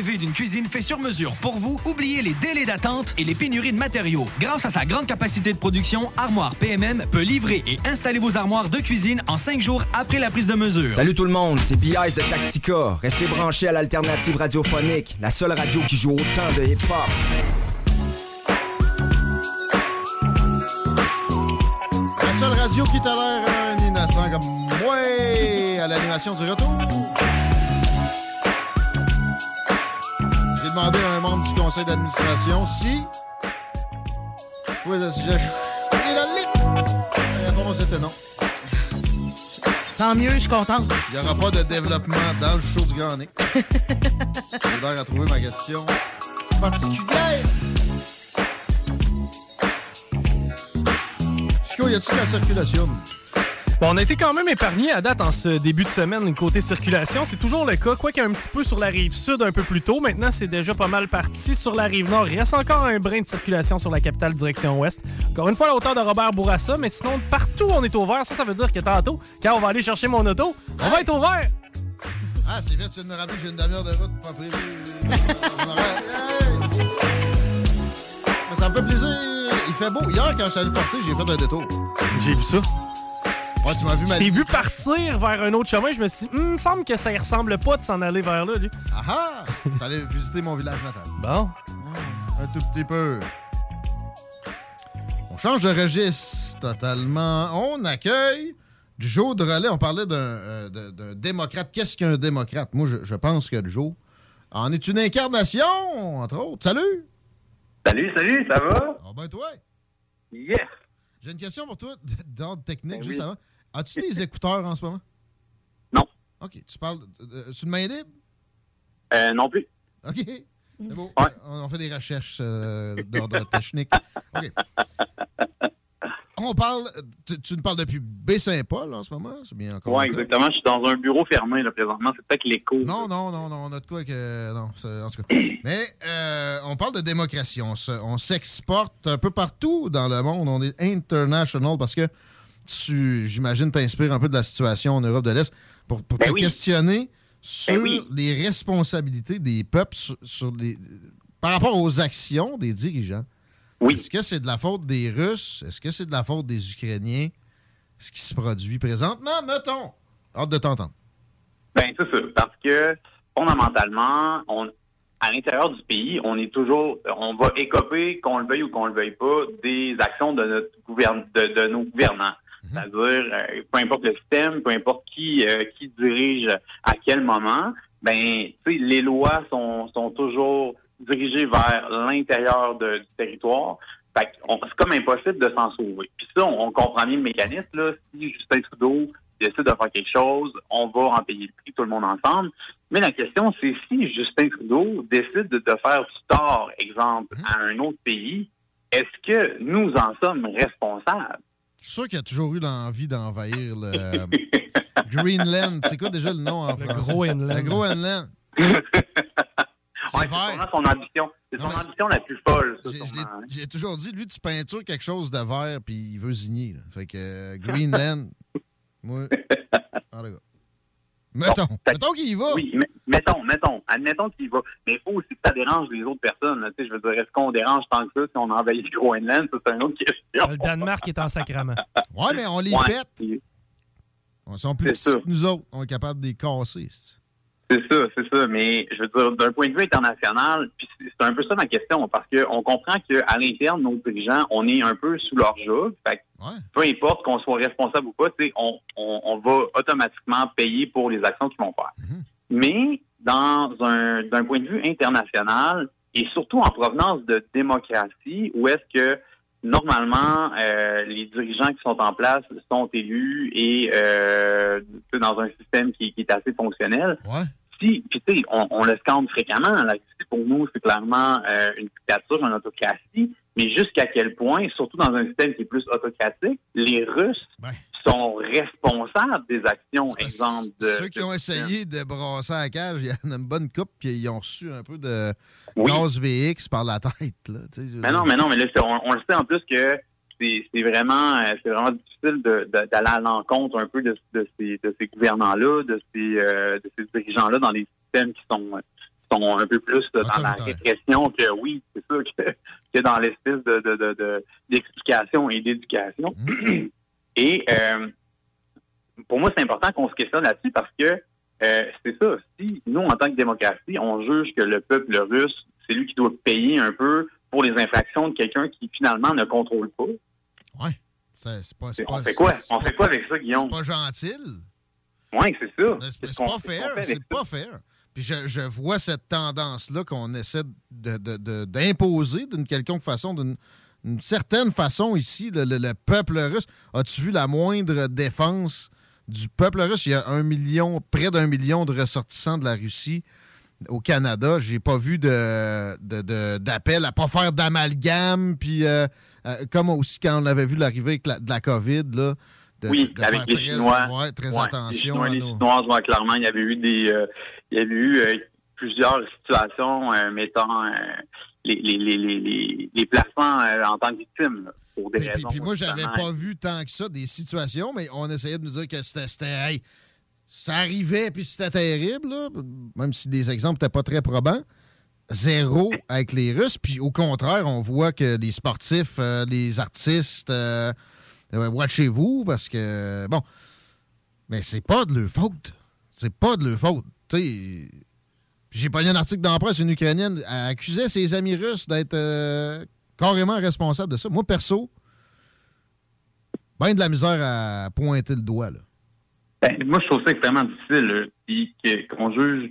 Rêvez d'une cuisine faite sur mesure pour vous? Oubliez les délais d'attente et les pénuries de matériaux. Grâce à sa grande capacité de production, Armoire PMM peut livrer et installer vos armoires de cuisine en cinq jours après la prise de mesure. Salut tout le monde, c'est B.I.S. de Tactica. Restez branchés à l'alternative radiophonique, la seule radio qui joue autant de hip-hop. La seule radio qui tolère un innocent comme moi à l'animation du retour. J'ai demandé à un membre du conseil d'administration si. Oui. Et la réponse était non. Tant mieux, je suis contente. Il n'y aura pas de développement dans le show du Grand Nick. J'ai l'air à trouver ma question particulière. Chico, y a-t-il la circulation? Bon, on a été quand même épargné à date en ce début de semaine côté circulation. C'est toujours le cas, quoi qu'il y ait un petit peu sur la rive sud un peu plus tôt. Maintenant, c'est déjà pas mal parti. Sur la rive nord, il reste encore un brin de circulation sur la capitale direction ouest. Encore une fois, à la hauteur de Robert Bourassa, mais sinon, partout on est ouvert. Ça, ça veut dire que tantôt, quand on va aller chercher mon auto, on va être ouvert. Ah, c'est vite, tu viens de me rappeler que j'ai une demi-heure de route pas prévue. Hey! Mais ça me fait plaisir. Il fait beau. Hier, quand je suis allé le porter, j'ai fait un détour. J'ai vu ça. Ouais, tu m'as vu Je ma t'ai vu partir vers un autre chemin. Je me suis dit, Hum, il me semble que ça ne ressemble pas de s'en aller vers là, lui. Ah ah! J'allais visiter mon village natal. Bon. Un tout petit peu. On change de registre totalement. On accueille du jour de relais. On parlait d'un euh, démocrate. Qu'est-ce qu'un démocrate? Moi, je, je pense que le jour en est une incarnation, entre autres. Salut! Salut, salut, ça va? Ah ben toi! Yes! J'ai une question pour toi d'ordre technique, Ben juste oui. avant. As-tu des écouteurs en ce moment? Non. OK. Tu parles. Euh, sur une main libre? Euh, non plus. OK. C'est beau. On, on fait des recherches euh, d'ordre technique. OK. On parle. Tu, tu nous parles depuis Baie-Saint-Paul en ce moment? C'est bien encore. Ouais, cas? exactement. Je suis dans un bureau fermé, là, présentement. C'est peut-être l'écho. Non, non, non, non, on a de quoi que. Non, en tout cas. Mais euh, on parle de démocratie. On se- on s'exporte un peu partout dans le monde. On est international parce que tu, j'imagine, t'inspires un peu de la situation en Europe de l'Est pour, pour Ben te oui. questionner sur Ben oui. les responsabilités des peuples sur, sur les, par rapport aux actions des dirigeants. Est-ce que c'est de la faute des Russes? Est-ce que c'est de la faute des Ukrainiens? Ce qui se produit présentement, mettons. Hâte de t'entendre. Ben, c'est ça. Parce que, fondamentalement, on, à l'intérieur du pays, on est toujours, on va écoper, qu'on le veuille ou qu'on le veuille pas, des actions de notre gouverne, de, de nos gouvernants. C'est-à-dire, euh, peu importe le système, peu importe qui, euh, qui dirige à quel moment, ben, tu sais, les lois sont, sont toujours dirigées vers l'intérieur du territoire. Fait c'est comme impossible de s'en sauver. Puis ça, on, on comprend bien le mécanisme. Là. Si Justin Trudeau décide de faire quelque chose, on va en payer le prix tout le monde ensemble. Mais la question, c'est si Justin Trudeau décide de, de faire du tort, exemple, à un autre pays, est-ce que nous en sommes responsables? Je suis sûr qu'il a toujours eu l'envie d'envahir le Greenland. C'est quoi déjà le nom en français? Groenland. Le Groenland. C'est son ambition. C'est son ambition la plus folle, J'ai- hein. J'ai toujours dit, lui, tu peintures quelque chose de vert, puis il veut signer. là. Fait que euh, Greenland, moi. En tout cas. Mettons, mettons qu'il y va. Oui, mettons, mettons, admettons qu'il y va. Mais il faut aussi que ça dérange les autres personnes. là. Tu sais, je veux dire, est-ce qu'on dérange tant que ça si on envahit le Groenland? Ça, c'est une autre question. Le Danemark est en sacrament. Ouais, mais on les Ouais, pète. Ils sont plus petits que nous autres. On est capable de les casser. C'est- ça, c'est ça. Mais je veux dire, d'un point de vue international, c'est un peu ça ma question, parce qu'on comprend qu'à l'interne, nos dirigeants, on est un peu sous leur joug. Fait que peu importe qu'on soit responsable ou pas, on, on, on va automatiquement payer pour les actions qu'ils vont faire. Mais dans un d'un point de vue international, et surtout en provenance de démocratie, où est-ce que normalement euh, les dirigeants qui sont en place sont élus et euh, dans un système qui, qui est assez fonctionnel. Si, puis tu sais, on, on le scande fréquemment. La Russie, pour nous, c'est clairement euh, une dictature, une autocratie. Mais jusqu'à quel point, surtout dans un système qui est plus autocratique, les Russes sont responsables des actions, exemple de Ceux qui ont essayé de brasser la cage, il y en a une bonne coupe, puis ils ont reçu un peu de gaz VX par la tête. Là, Mais non, mais non, mais là, on le sait en plus que c'est vraiment, euh, c'est vraiment difficile d'aller à l'encontre un peu de, de ces, de ces gouvernants-là, de ces, euh, de ces dirigeants-là dans des systèmes qui sont, qui sont un peu plus dans la répression que oui, c'est sûr que, que dans l'espèce de, de, de, de- d'explication et d'éducation. et euh, pour moi, c'est important qu'on se questionne là-dessus parce que euh, c'est ça. Si nous, en tant que démocratie, on juge que le peuple russe, c'est lui qui doit payer un peu pour les infractions de quelqu'un qui finalement ne contrôle pas. C'est c'est pas, c'est on pas- fait quoi? On pas- fait quoi avec ça, Guillaume? C'est pas gentil. Oui, c'est ça. C'est pas fair. C'est pas fair. Puis je, je vois cette tendance-là qu'on essaie de- de- de- d'imposer d'une quelconque façon, d'une une certaine façon ici, le, le- le peuple russe. As-tu vu la moindre défense du peuple russe? Il y a un million, près d'un million de ressortissants de la Russie au Canada. J'ai pas vu de, de- de- d'appel à pas faire d'amalgame. Puis euh, euh, comme aussi quand on avait vu l'arrivée de la COVID, là. de- oui, de avec les très- Chinois. ouais, très Ouais, attention Les Chinois les Chinoises, ouais, clairement, il y avait eu des, euh, il y avait eu euh, plusieurs situations euh, mettant les, les, les, les, les, les plaçants en tant que victimes là, pour des Puis, puis- raisons. puis moi, j'avais pas vu tant que ça des situations, mais on essayait de nous dire que c'était. c'était, hey, ça arrivait, puis c'était terrible, là, même si des exemples n'étaient pas très probants. Zéro avec les Russes. Puis au contraire, on voit que les sportifs, euh, les artistes, euh, watchez-vous, parce que, bon, mais c'est pas de leur faute. C'est pas de leur faute. J'ai pas un article dans la presse, une Ukrainienne accusait ses amis russes d'être euh, carrément responsables de ça. Moi, perso, ben de la misère à pointer le doigt. Là. Ben, moi, je trouve ça extrêmement difficile, qu'on juge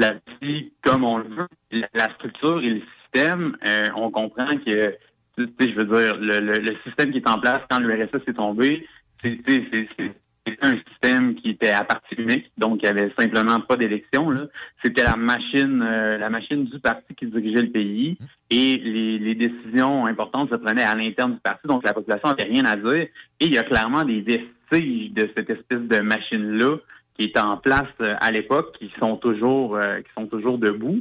la vie comme on le veut. La, structure et le système, euh, on comprend que, tu sais, je veux dire, le, système qui est en place quand l'URSS est tombé, c'est un système qui était à parti unique, donc il n'y avait simplement pas d'élection. C'était la machine, euh, la machine du parti qui dirigeait le pays et les, les décisions importantes se prenaient à l'interne du parti, donc la population n'avait rien à dire. Et il y a clairement des vestiges de cette espèce de machine-là qui est en place euh, à l'époque, qui sont toujours, euh, qui sont toujours debout.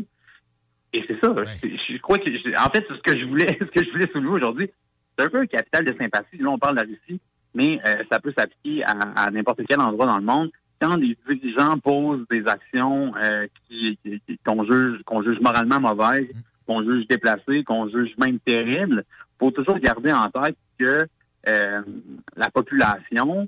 Et c'est ça. Je crois que, en fait, ce que je voulais, ce que je voulais soulever aujourd'hui, c'est un peu un capital de sympathie. Là, on parle de la Russie, mais euh, ça peut s'appliquer à, à n'importe quel endroit dans le monde. Quand des dirigeants posent des actions euh, qui, qu'on juge, qu'on juge moralement mauvaises, qu'on juge déplacées, qu'on juge même terribles, faut toujours garder en tête que la population,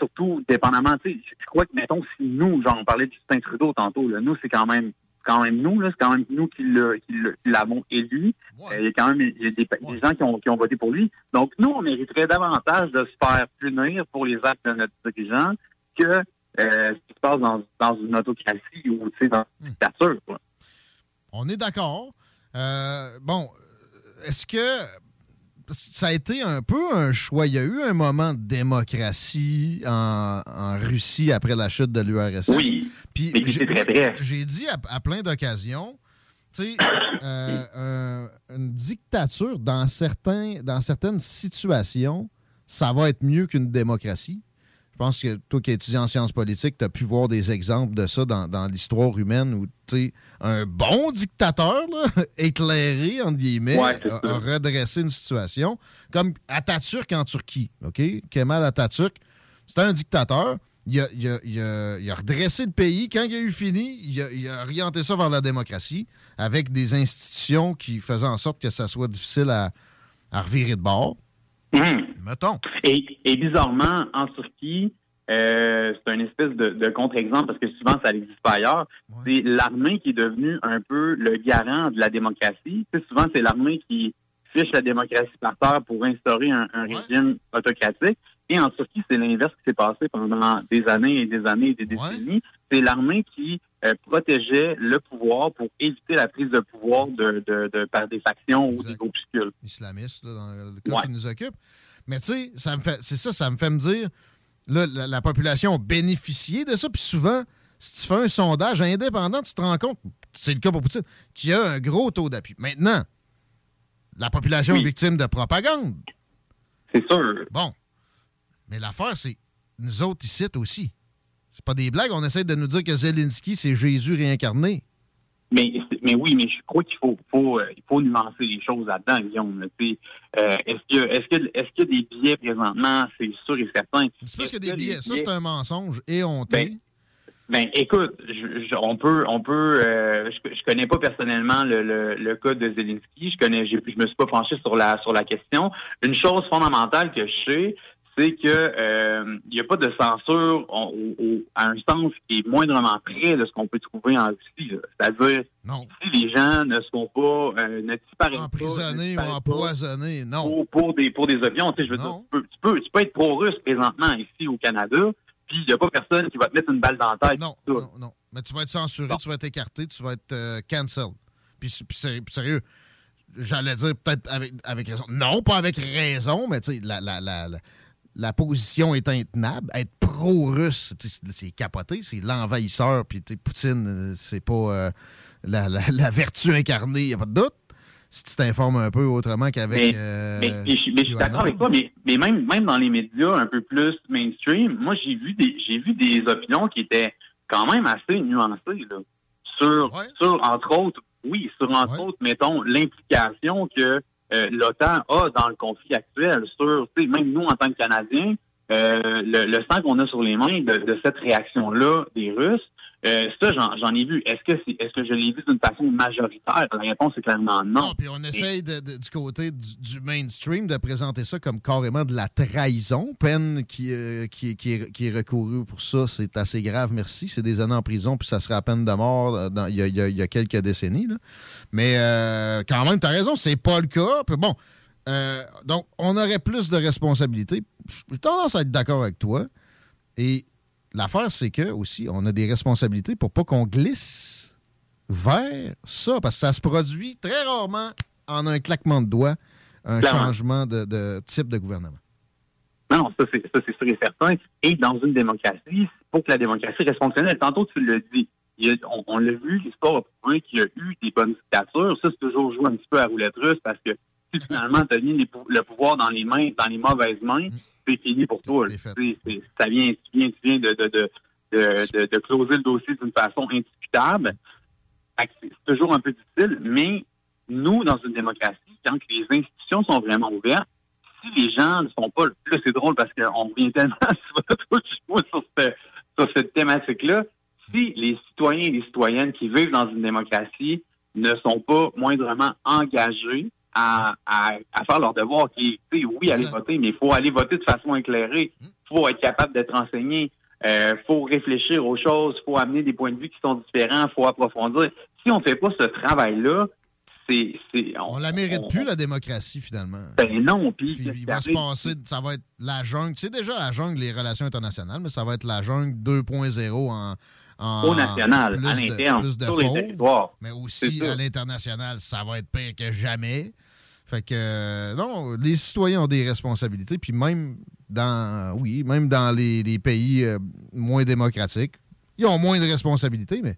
surtout dépendamment, tu sais, je crois que, mettons, si nous, genre, on parlait de Justin Trudeau tantôt, là, nous, c'est quand même quand même nous, là, c'est quand même nous qui l'a- qui l'a- qui l'avons élu. Euh, il y a quand même il y a des, des gens qui ont, qui ont voté pour lui. Donc, nous, on mériterait davantage de se faire punir pour les actes de notre dirigeant que euh, ce qui se passe dans, dans une autocratie ou tu sais, dans une dictature. quoi. On est d'accord. Euh, bon, est-ce que ça a été un peu un choix. Il y a eu un moment de démocratie en, en Russie après la chute de l'URSS. Oui, Puis mais c'est très bref. j'ai dit à, à plein d'occasions, tu sais, euh, un- une dictature dans, certains, dans certaines situations, ça va être mieux qu'une démocratie. Je pense que toi qui es étudiant en sciences politiques, tu as pu voir des exemples de ça dans, dans l'histoire humaine où, un bon dictateur, là, éclairé, entre guillemets, Ouais, a, redressé une situation, comme Atatürk en Turquie, OK? Kemal Atatürk, c'était un dictateur. Il a, il a- il a- il a redressé le pays. Quand il a eu fini, il a, il a orienté ça vers la démocratie avec des institutions qui faisaient en sorte que ça soit difficile à, à revirer de bord. Mettons. Et, et bizarrement, en Turquie, euh, c'est une espèce de, de contre-exemple parce que souvent ça n'existe pas ailleurs. C'est l'armée qui est devenue un peu le garant de la démocratie. Tu sais, souvent, c'est l'armée qui fiche la démocratie par terre pour instaurer un, un régime autocratique. Et en Turquie, c'est l'inverse qui s'est passé pendant des années et des années et des décennies. C'est l'armée qui euh, protégeait le pouvoir pour éviter la prise de pouvoir de, de- de- par des factions ou des groupuscules. Islamistes, là, dans le cas qui nous occupe. Mais tu sais, ça me fait, c'est ça, ça me fait me dire, là, la, la population a bénéficié de ça. Puis souvent, si tu fais un sondage indépendant, tu te rends compte, c'est le cas pour Poutine, qu'il y a un gros taux d'appui. Maintenant, la population est victime de propagande. C'est sûr. Bon. Mais l'affaire, c'est nous autres ici aussi. C'est pas des blagues, on essaie de nous dire que Zelensky, c'est Jésus réincarné. Mais, mais oui, mais je crois qu'il faut, faut, euh, il faut nuancer les choses là-dedans, Guillaume. Euh, est-ce qu'il y a des billets présentement? C'est sûr et certain. C'est parce qu'il y a des billets. Ça, c'est un mensonge et on Ben, Ben, écoute, je- je- on peut, on peut. euh, je, je connais pas personnellement le, le, le cas de Zelensky. Je connais, je me suis pas penché sur la sur la question. Une chose fondamentale que je sais, c'est que euh, il n'y a pas de censure au- au- à un sens qui est moindrement près de ce qu'on peut trouver en Russie. C'est-à-dire, si les gens ne sont pas, euh, ne disparaissent Emprisonnés ou pas, disparaissent pas empoisonnés, non. pour, pour des pour des opinions. Tu sais, je veux dire, tu peux, tu peux, tu peux être pro-russe présentement ici au Canada, puis il n'y a pas personne qui va te mettre une balle dans la tête. Non, non, non. Mais tu vas être censuré, tu vas être écarté, tu vas être euh, cancelled. Puis, sérieux, puis sérieux, j'allais dire peut-être avec, avec raison. Non, pas avec raison, mais tu sais, la, la, la, la, position est intenable. Être pro-russe, c'est capoté, c'est l'envahisseur, puis Poutine, euh, c'est pas euh, la, la, la vertu incarnée, il n'y a pas de doute. Si tu t'informes un peu autrement qu'avec. Mais, euh, mais, mais je, mais je suis d'accord avec toi, mais, même, même dans les médias un peu plus mainstream, moi j'ai vu des j'ai vu des opinions qui étaient quand même assez nuancées là, sur, sur entre autres, oui, sur entre autres, mettons, l'implication que euh, l'OTAN a dans le conflit actuel, sur même nous en tant que Canadiens, euh, le, le sang qu'on a sur les mains de, de cette réaction-là des Russes, euh, ça, j'en ai vu. Est-ce que est-ce que je l'ai vu d'une façon majoritaire? La réponse est clairement non. Puis on essaye de- du côté du, mainstream de présenter ça comme carrément de la trahison. Peine qui, euh, qui, qui est, est recourue pour ça, c'est assez grave, merci. C'est des années en prison, puis ça serait à peine de mort euh, il y, a, y a- quelques décennies. là. Mais euh, quand même, tu as raison, c'est pas le cas. Bon, euh, donc on aurait plus de responsabilités. J'ai tendance à être d'accord avec toi. Et l'affaire, c'est que aussi, on a des responsabilités pour pas qu'on glisse vers ça, parce que ça se produit très rarement en un claquement de doigts, un Clairement. changement de, de type de gouvernement. Non, ça c'est ça c'est sûr et certain. Et dans une démocratie, pour que la démocratie reste fonctionnelle, tantôt tu le dis, a- on l'a vu, l'histoire a prouvé qu'il y a eu des bonnes dictatures. Ça, c'est toujours joué un petit peu à roulette russe parce que si finalement tu as mis le pouvoir dans les mains, dans les mauvaises mains, c'est fini pour toi. ça vient, tu viens, tu viens de, de, de, de, de- de closer le dossier d'une façon indiscutable. C'est c'est toujours un peu difficile, mais nous, dans une démocratie, quand les institutions sont vraiment ouvertes, si les gens ne sont pas... Là, c'est drôle parce qu'on revient tellement souvent sur, ce- sur cette thématique-là. Si les citoyens et les citoyennes qui vivent dans une démocratie ne sont pas moindrement engagés à, à, à faire leur devoir, qui est, oui, aller voter, mais il faut aller voter de façon éclairée. Il faut être capable d'être enseigné. Il faut réfléchir aux choses. Il faut amener des points de vue qui sont différents. Il faut approfondir. Si on ne fait pas ce travail-là, c'est... c'est- On la mérite plus, la démocratie, finalement. Ben non, puis... il va se passer, ça va être la jungle. Tu sais déjà la jungle, les relations internationales, mais ça va être la jungle 2.0 en, en Au national, plus à l'interne, les territoires. Mais aussi à l'international, ça va être pire que jamais. Fait que, euh, non, les citoyens ont des responsabilités, puis même dans, oui, même dans les, les pays euh, moins démocratiques, ils ont moins de responsabilités, mais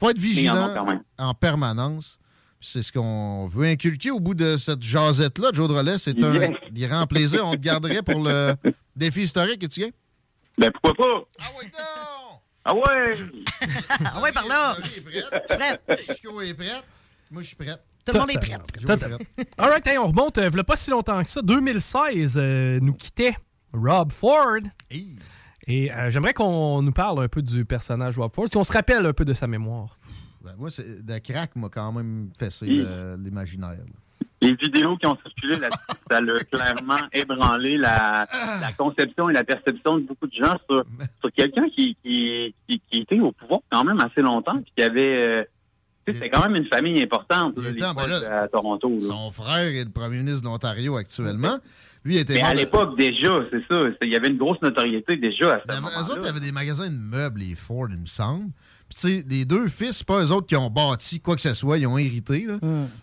faut être en vigilant en permanence. C'est ce qu'on veut inculquer au bout de cette jasette-là. Joe Drolet, c'est un grand plaisir. On te garderait pour le défi historique. Es-tu game? Ben pourquoi pas? Ah ouais! ah ouais, par là! Prête. Chico est prête. Moi, je suis prête. Tout le monde est prêt. All right, hey, on remonte, euh, v'là pas si longtemps que ça. 2016 euh, nous quittait Rob Ford. Et euh, j'aimerais qu'on nous parle un peu du personnage Rob Ford, qu'on se rappelle un peu de sa mémoire. Ben, moi, c'est- le crack m'a quand même fessé l'imaginaire. là. Les vidéos qui ont circulé là-dessus, ça a clairement ébranlé la, la conception et la perception de beaucoup de gens sur, sur quelqu'un qui, qui, qui, qui était au pouvoir quand même assez longtemps, puis qui avait... euh, tu sais, c'était quand même une famille importante, là, les Attends, ben Ford là, à Toronto. là. Son frère est le premier ministre de l'Ontario actuellement. Lui était Mais à de- l'époque, déjà, c'est ça. c'est- Il y avait une grosse notoriété déjà à ce Ben, moment-là. eux autres, il y avait des magasins de meubles, les Ford, il me semble. Puis, tu sais, les deux fils, c'est pas eux autres qui ont bâti quoi que ce soit, ils ont hérité. Là.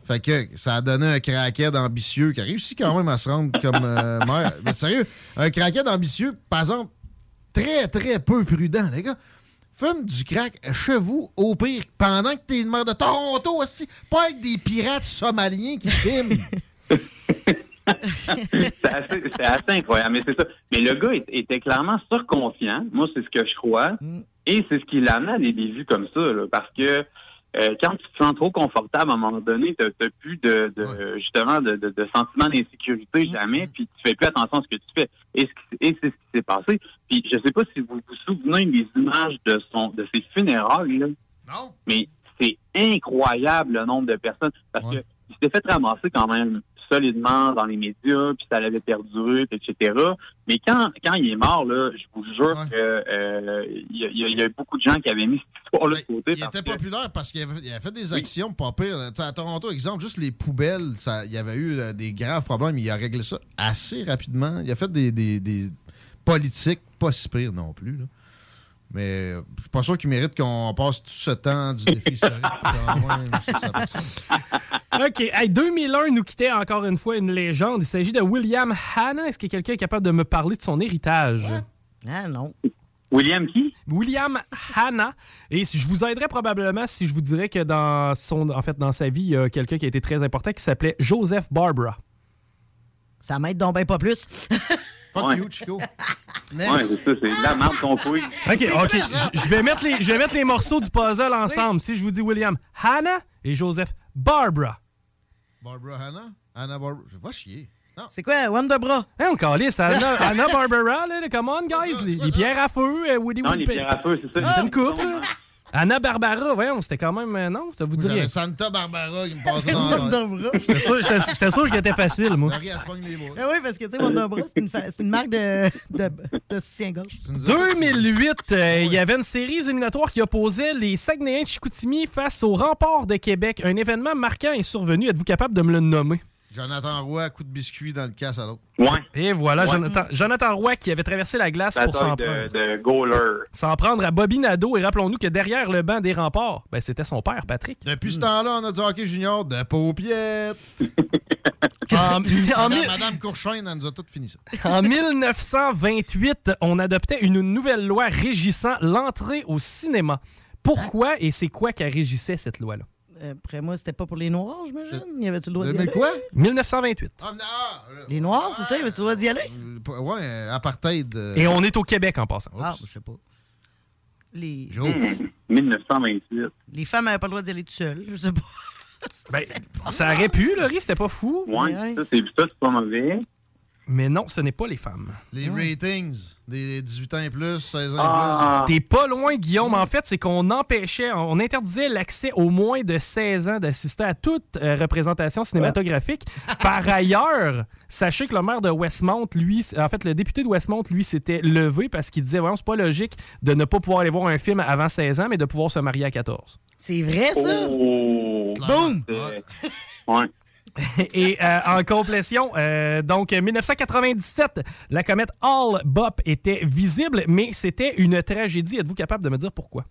Fait que ça a donné un craquette ambitieux qui a réussi quand même à se rendre comme euh, maire. Mais sérieux, un craquette ambitieux, par exemple, très, très peu prudent, les gars. Fume du crack chez vous, au pire, pendant que t'es le maire de Toronto aussi. Pas avec des pirates somaliens qui filment. c'est assez, incroyable, mais c'est ça. Mais le gars était clairement surconfiant. Moi, c'est ce que je crois. Et c'est ce qui l'amène à des débuts comme ça, là, parce que euh, quand tu te sens trop confortable, à un moment donné, tu n'as plus de, de- justement de, de, de sentiment d'insécurité jamais, puis tu fais plus attention à ce que tu fais. Et, c'est ce qui s'est passé. Puis je sais pas si vous vous souvenez des images de son de ses funérailles, là. Non. Mais c'est incroyable le nombre de personnes. Parce que il s'était fait ramasser quand même solidement dans les médias, puis ça l'avait perduré, etc. Mais quand, quand il est mort, là, je vous jure que euh, il y, y y a beaucoup de gens qui avaient mis cette histoire-là de côté. Il parce était que- populaire parce qu'il avait, fait des actions pas pires. À Toronto, exemple, juste les poubelles, ça, il y avait eu euh, des graves problèmes. Il a réglé ça assez rapidement. Il a fait des, des- des politiques pas si pires non plus. là. Mais euh, je suis pas sûr qu'il mérite qu'on passe tout ce temps du défi passe. OK. Hey, 2001 nous quittait encore une fois une légende. Il s'agit de William Hanna. Est-ce que quelqu'un est capable de me parler de son héritage? Ah non. William qui? William Hanna. Et je vous aiderais probablement si je vous dirais que dans son, en fait, dans sa vie, il y a quelqu'un qui a été très important qui s'appelait Joseph Barbara. Ça m'aide donc ben pas plus. Fuck Ouais. you, Chico. Ouais, c'est ça, c'est de la merde ton couille. OK, OK. Je- Je vais, mettre les, je vais mettre les morceaux du puzzle ensemble. Si je vous dis William Hanna et Joseph Barbara. Barbara Hanna? Anna Barbara. Je vais pas chier. Non. C'est quoi, Wonderbra? Hein, on calisse Anna, Anna Barbara, là, come on, guys. Les, les pierres à feu, euh, Woody Non, les Woodpecker. pierres à feu, c'est ça. C'était une coupe, là. Anna Barbara, voyons, c'était quand même. euh, non, ça vous dit Moi, rien. j'avais Santa Barbara qui me passait dans. J'étais sûr, j'étais- j'étais sûr qu'elle était facile, moi. Marie, elle se pogne les. Ah oui, parce que tu sais, Wonderbra, c'est une, c'est une marque de, de, de soutien-gorge. 2008, euh, il y avait une série éliminatoire qui opposait les Saguenayens de Chicoutimi face au Rempart de Québec. Un événement marquant est survenu. Êtes-vous capable de me le nommer? Jonathan Roy, coup de biscuit dans le casse à l'autre. Ouais. Et voilà, Ouais. Jonathan, Jonathan Roy qui avait traversé la glace pour s'en prendre. de, de goaler. S'en prendre à Bobby Nadeau. Et rappelons-nous que derrière le banc des remparts, ben, c'était son père, Patrick. Depuis ce temps-là, on a du hockey junior de paupiètes. En, en Madame, mille- Madame Courchaine, elle nous a tout fini ça. En 1928, on adoptait une nouvelle loi régissant l'entrée au cinéma. Pourquoi et c'est quoi qui régissait cette loi-là? Après moi, c'était pas pour les Noirs, j'imagine. Y avait-tu le droit d'y aller? quoi? 1928. Ah, euh, Les Noirs, c'est ça? Y avait-tu le droit d'y aller? euh, ouais, euh, apartheid. euh, Et on est au Québec en passant. Ah, je sais pas. Les, Joe. Hmm. 1928. les femmes n'avaient pas le droit d'y aller tout seules, je sais pas. Ben, ça aurait pu, Laurie, c'était pas fou. Ouais, Ouais. ça, c'est ça, c'est pas mauvais. Mais non, ce n'est pas les femmes. Les ratings des 18 ans et plus, 16 ans Ah, T'es pas loin, Guillaume. En fait, c'est qu'on empêchait, on interdisait l'accès aux moins de 16 ans d'assister à toute euh, représentation cinématographique. Par ailleurs, sachez que le maire de Westmount, lui, en fait, le député de Westmount, lui, s'était levé parce qu'il disait, voyons, c'est pas logique de ne pas pouvoir aller voir un film avant 16 ans, mais de pouvoir se marier à 14. C'est vrai, ça? Oh! Boum! C'est- Ouais. Et euh, en complétion, euh, donc 1997, la comète Hall Bop était visible, mais c'était une tragédie. Êtes-vous capable de me dire pourquoi?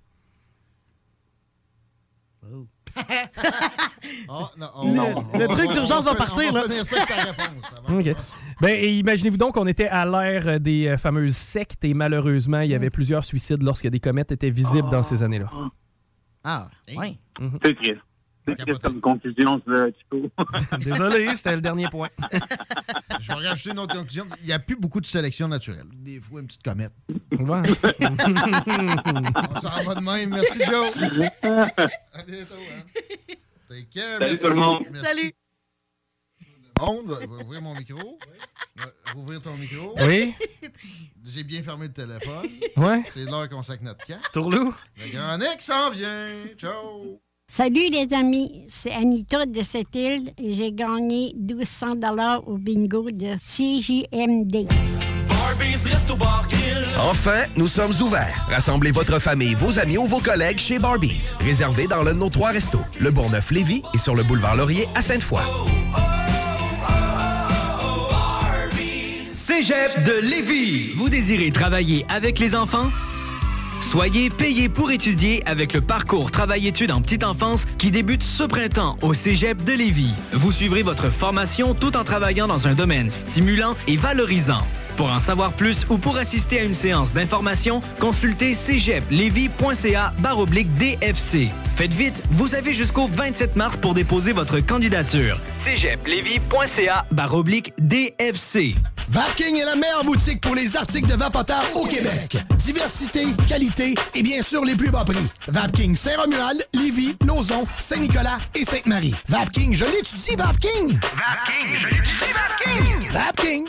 Ah, non, Le- on- le on- truc on- d'urgence on va partir, On va là. ça réponse. Ben, imaginez-vous donc qu'on était à l'ère euh, des euh, fameuses sectes et malheureusement, il y avait plusieurs suicides lorsque des comètes étaient visibles dans ces années-là. Ah, oui. C'est triste. C'est comme conclusion. Désolé, c'était le dernier point. Je vais rajouter une autre conclusion. Il n'y a plus beaucoup de sélection naturelle. Des fois, une petite comète. Ouais. on s'en va de même. Merci, Joe. À bientôt. Hein. Take care. Salut Merci. tout le monde. Merci. Salut. Monde, va, va ouvrir mon micro. Va ouvrir ton micro. Oui. J'ai bien fermé le téléphone. Ouais. C'est l'heure qu'on sac notre camp. Tourlou. Le grand Nick s'en vient. Ciao. Salut les amis, c'est Anita de cette île et j'ai gagné 1200 dollars au bingo de CJMD. Enfin, nous sommes ouverts. Rassemblez votre famille, vos amis ou vos collègues chez Barbies. Réservé dans l'un de nos trois restos, le Bourgneuf-Lévis et sur le boulevard Laurier à Sainte-Foy. Cégep de Lévis. Vous désirez travailler avec les enfants? Soyez payé pour étudier avec le parcours Travail-études en petite enfance qui débute ce printemps au Cégep de Lévis. Vous suivrez votre formation tout en travaillant dans un domaine stimulant et valorisant. Pour en savoir plus ou pour assister à une séance d'information, consultez cégeplevy.ca baroblique DFC. Faites vite, vous avez jusqu'au 27 mars pour déposer votre candidature. cégeplevy.ca baroblique DFC. Vapking est la meilleure boutique pour les articles de vapoteurs au Québec. Diversité, qualité et bien sûr les plus bas prix. Vapking Saint-Romuald, Lévis, Lauson, Saint-Nicolas et Sainte-Marie. Vapking, je l'étudie, Vapking! Vapking, je l'étudie, Vapking! Vapking!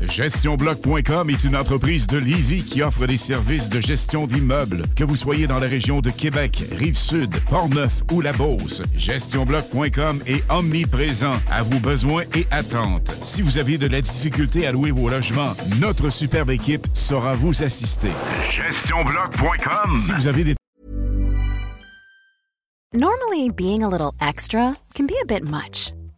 GestionBloc.com est une entreprise de Lévis qui offre des services de gestion d'immeubles, que vous soyez dans la région de Québec, Rive-Sud, Portneuf ou La Beauce. GestionBloc.com est omniprésent à vos besoins et attentes. Si vous avez de la difficulté à louer vos logements, notre superbe équipe saura vous assister. GestionBloc.com Si vous avez des Normally, being a little extra can be a bit much,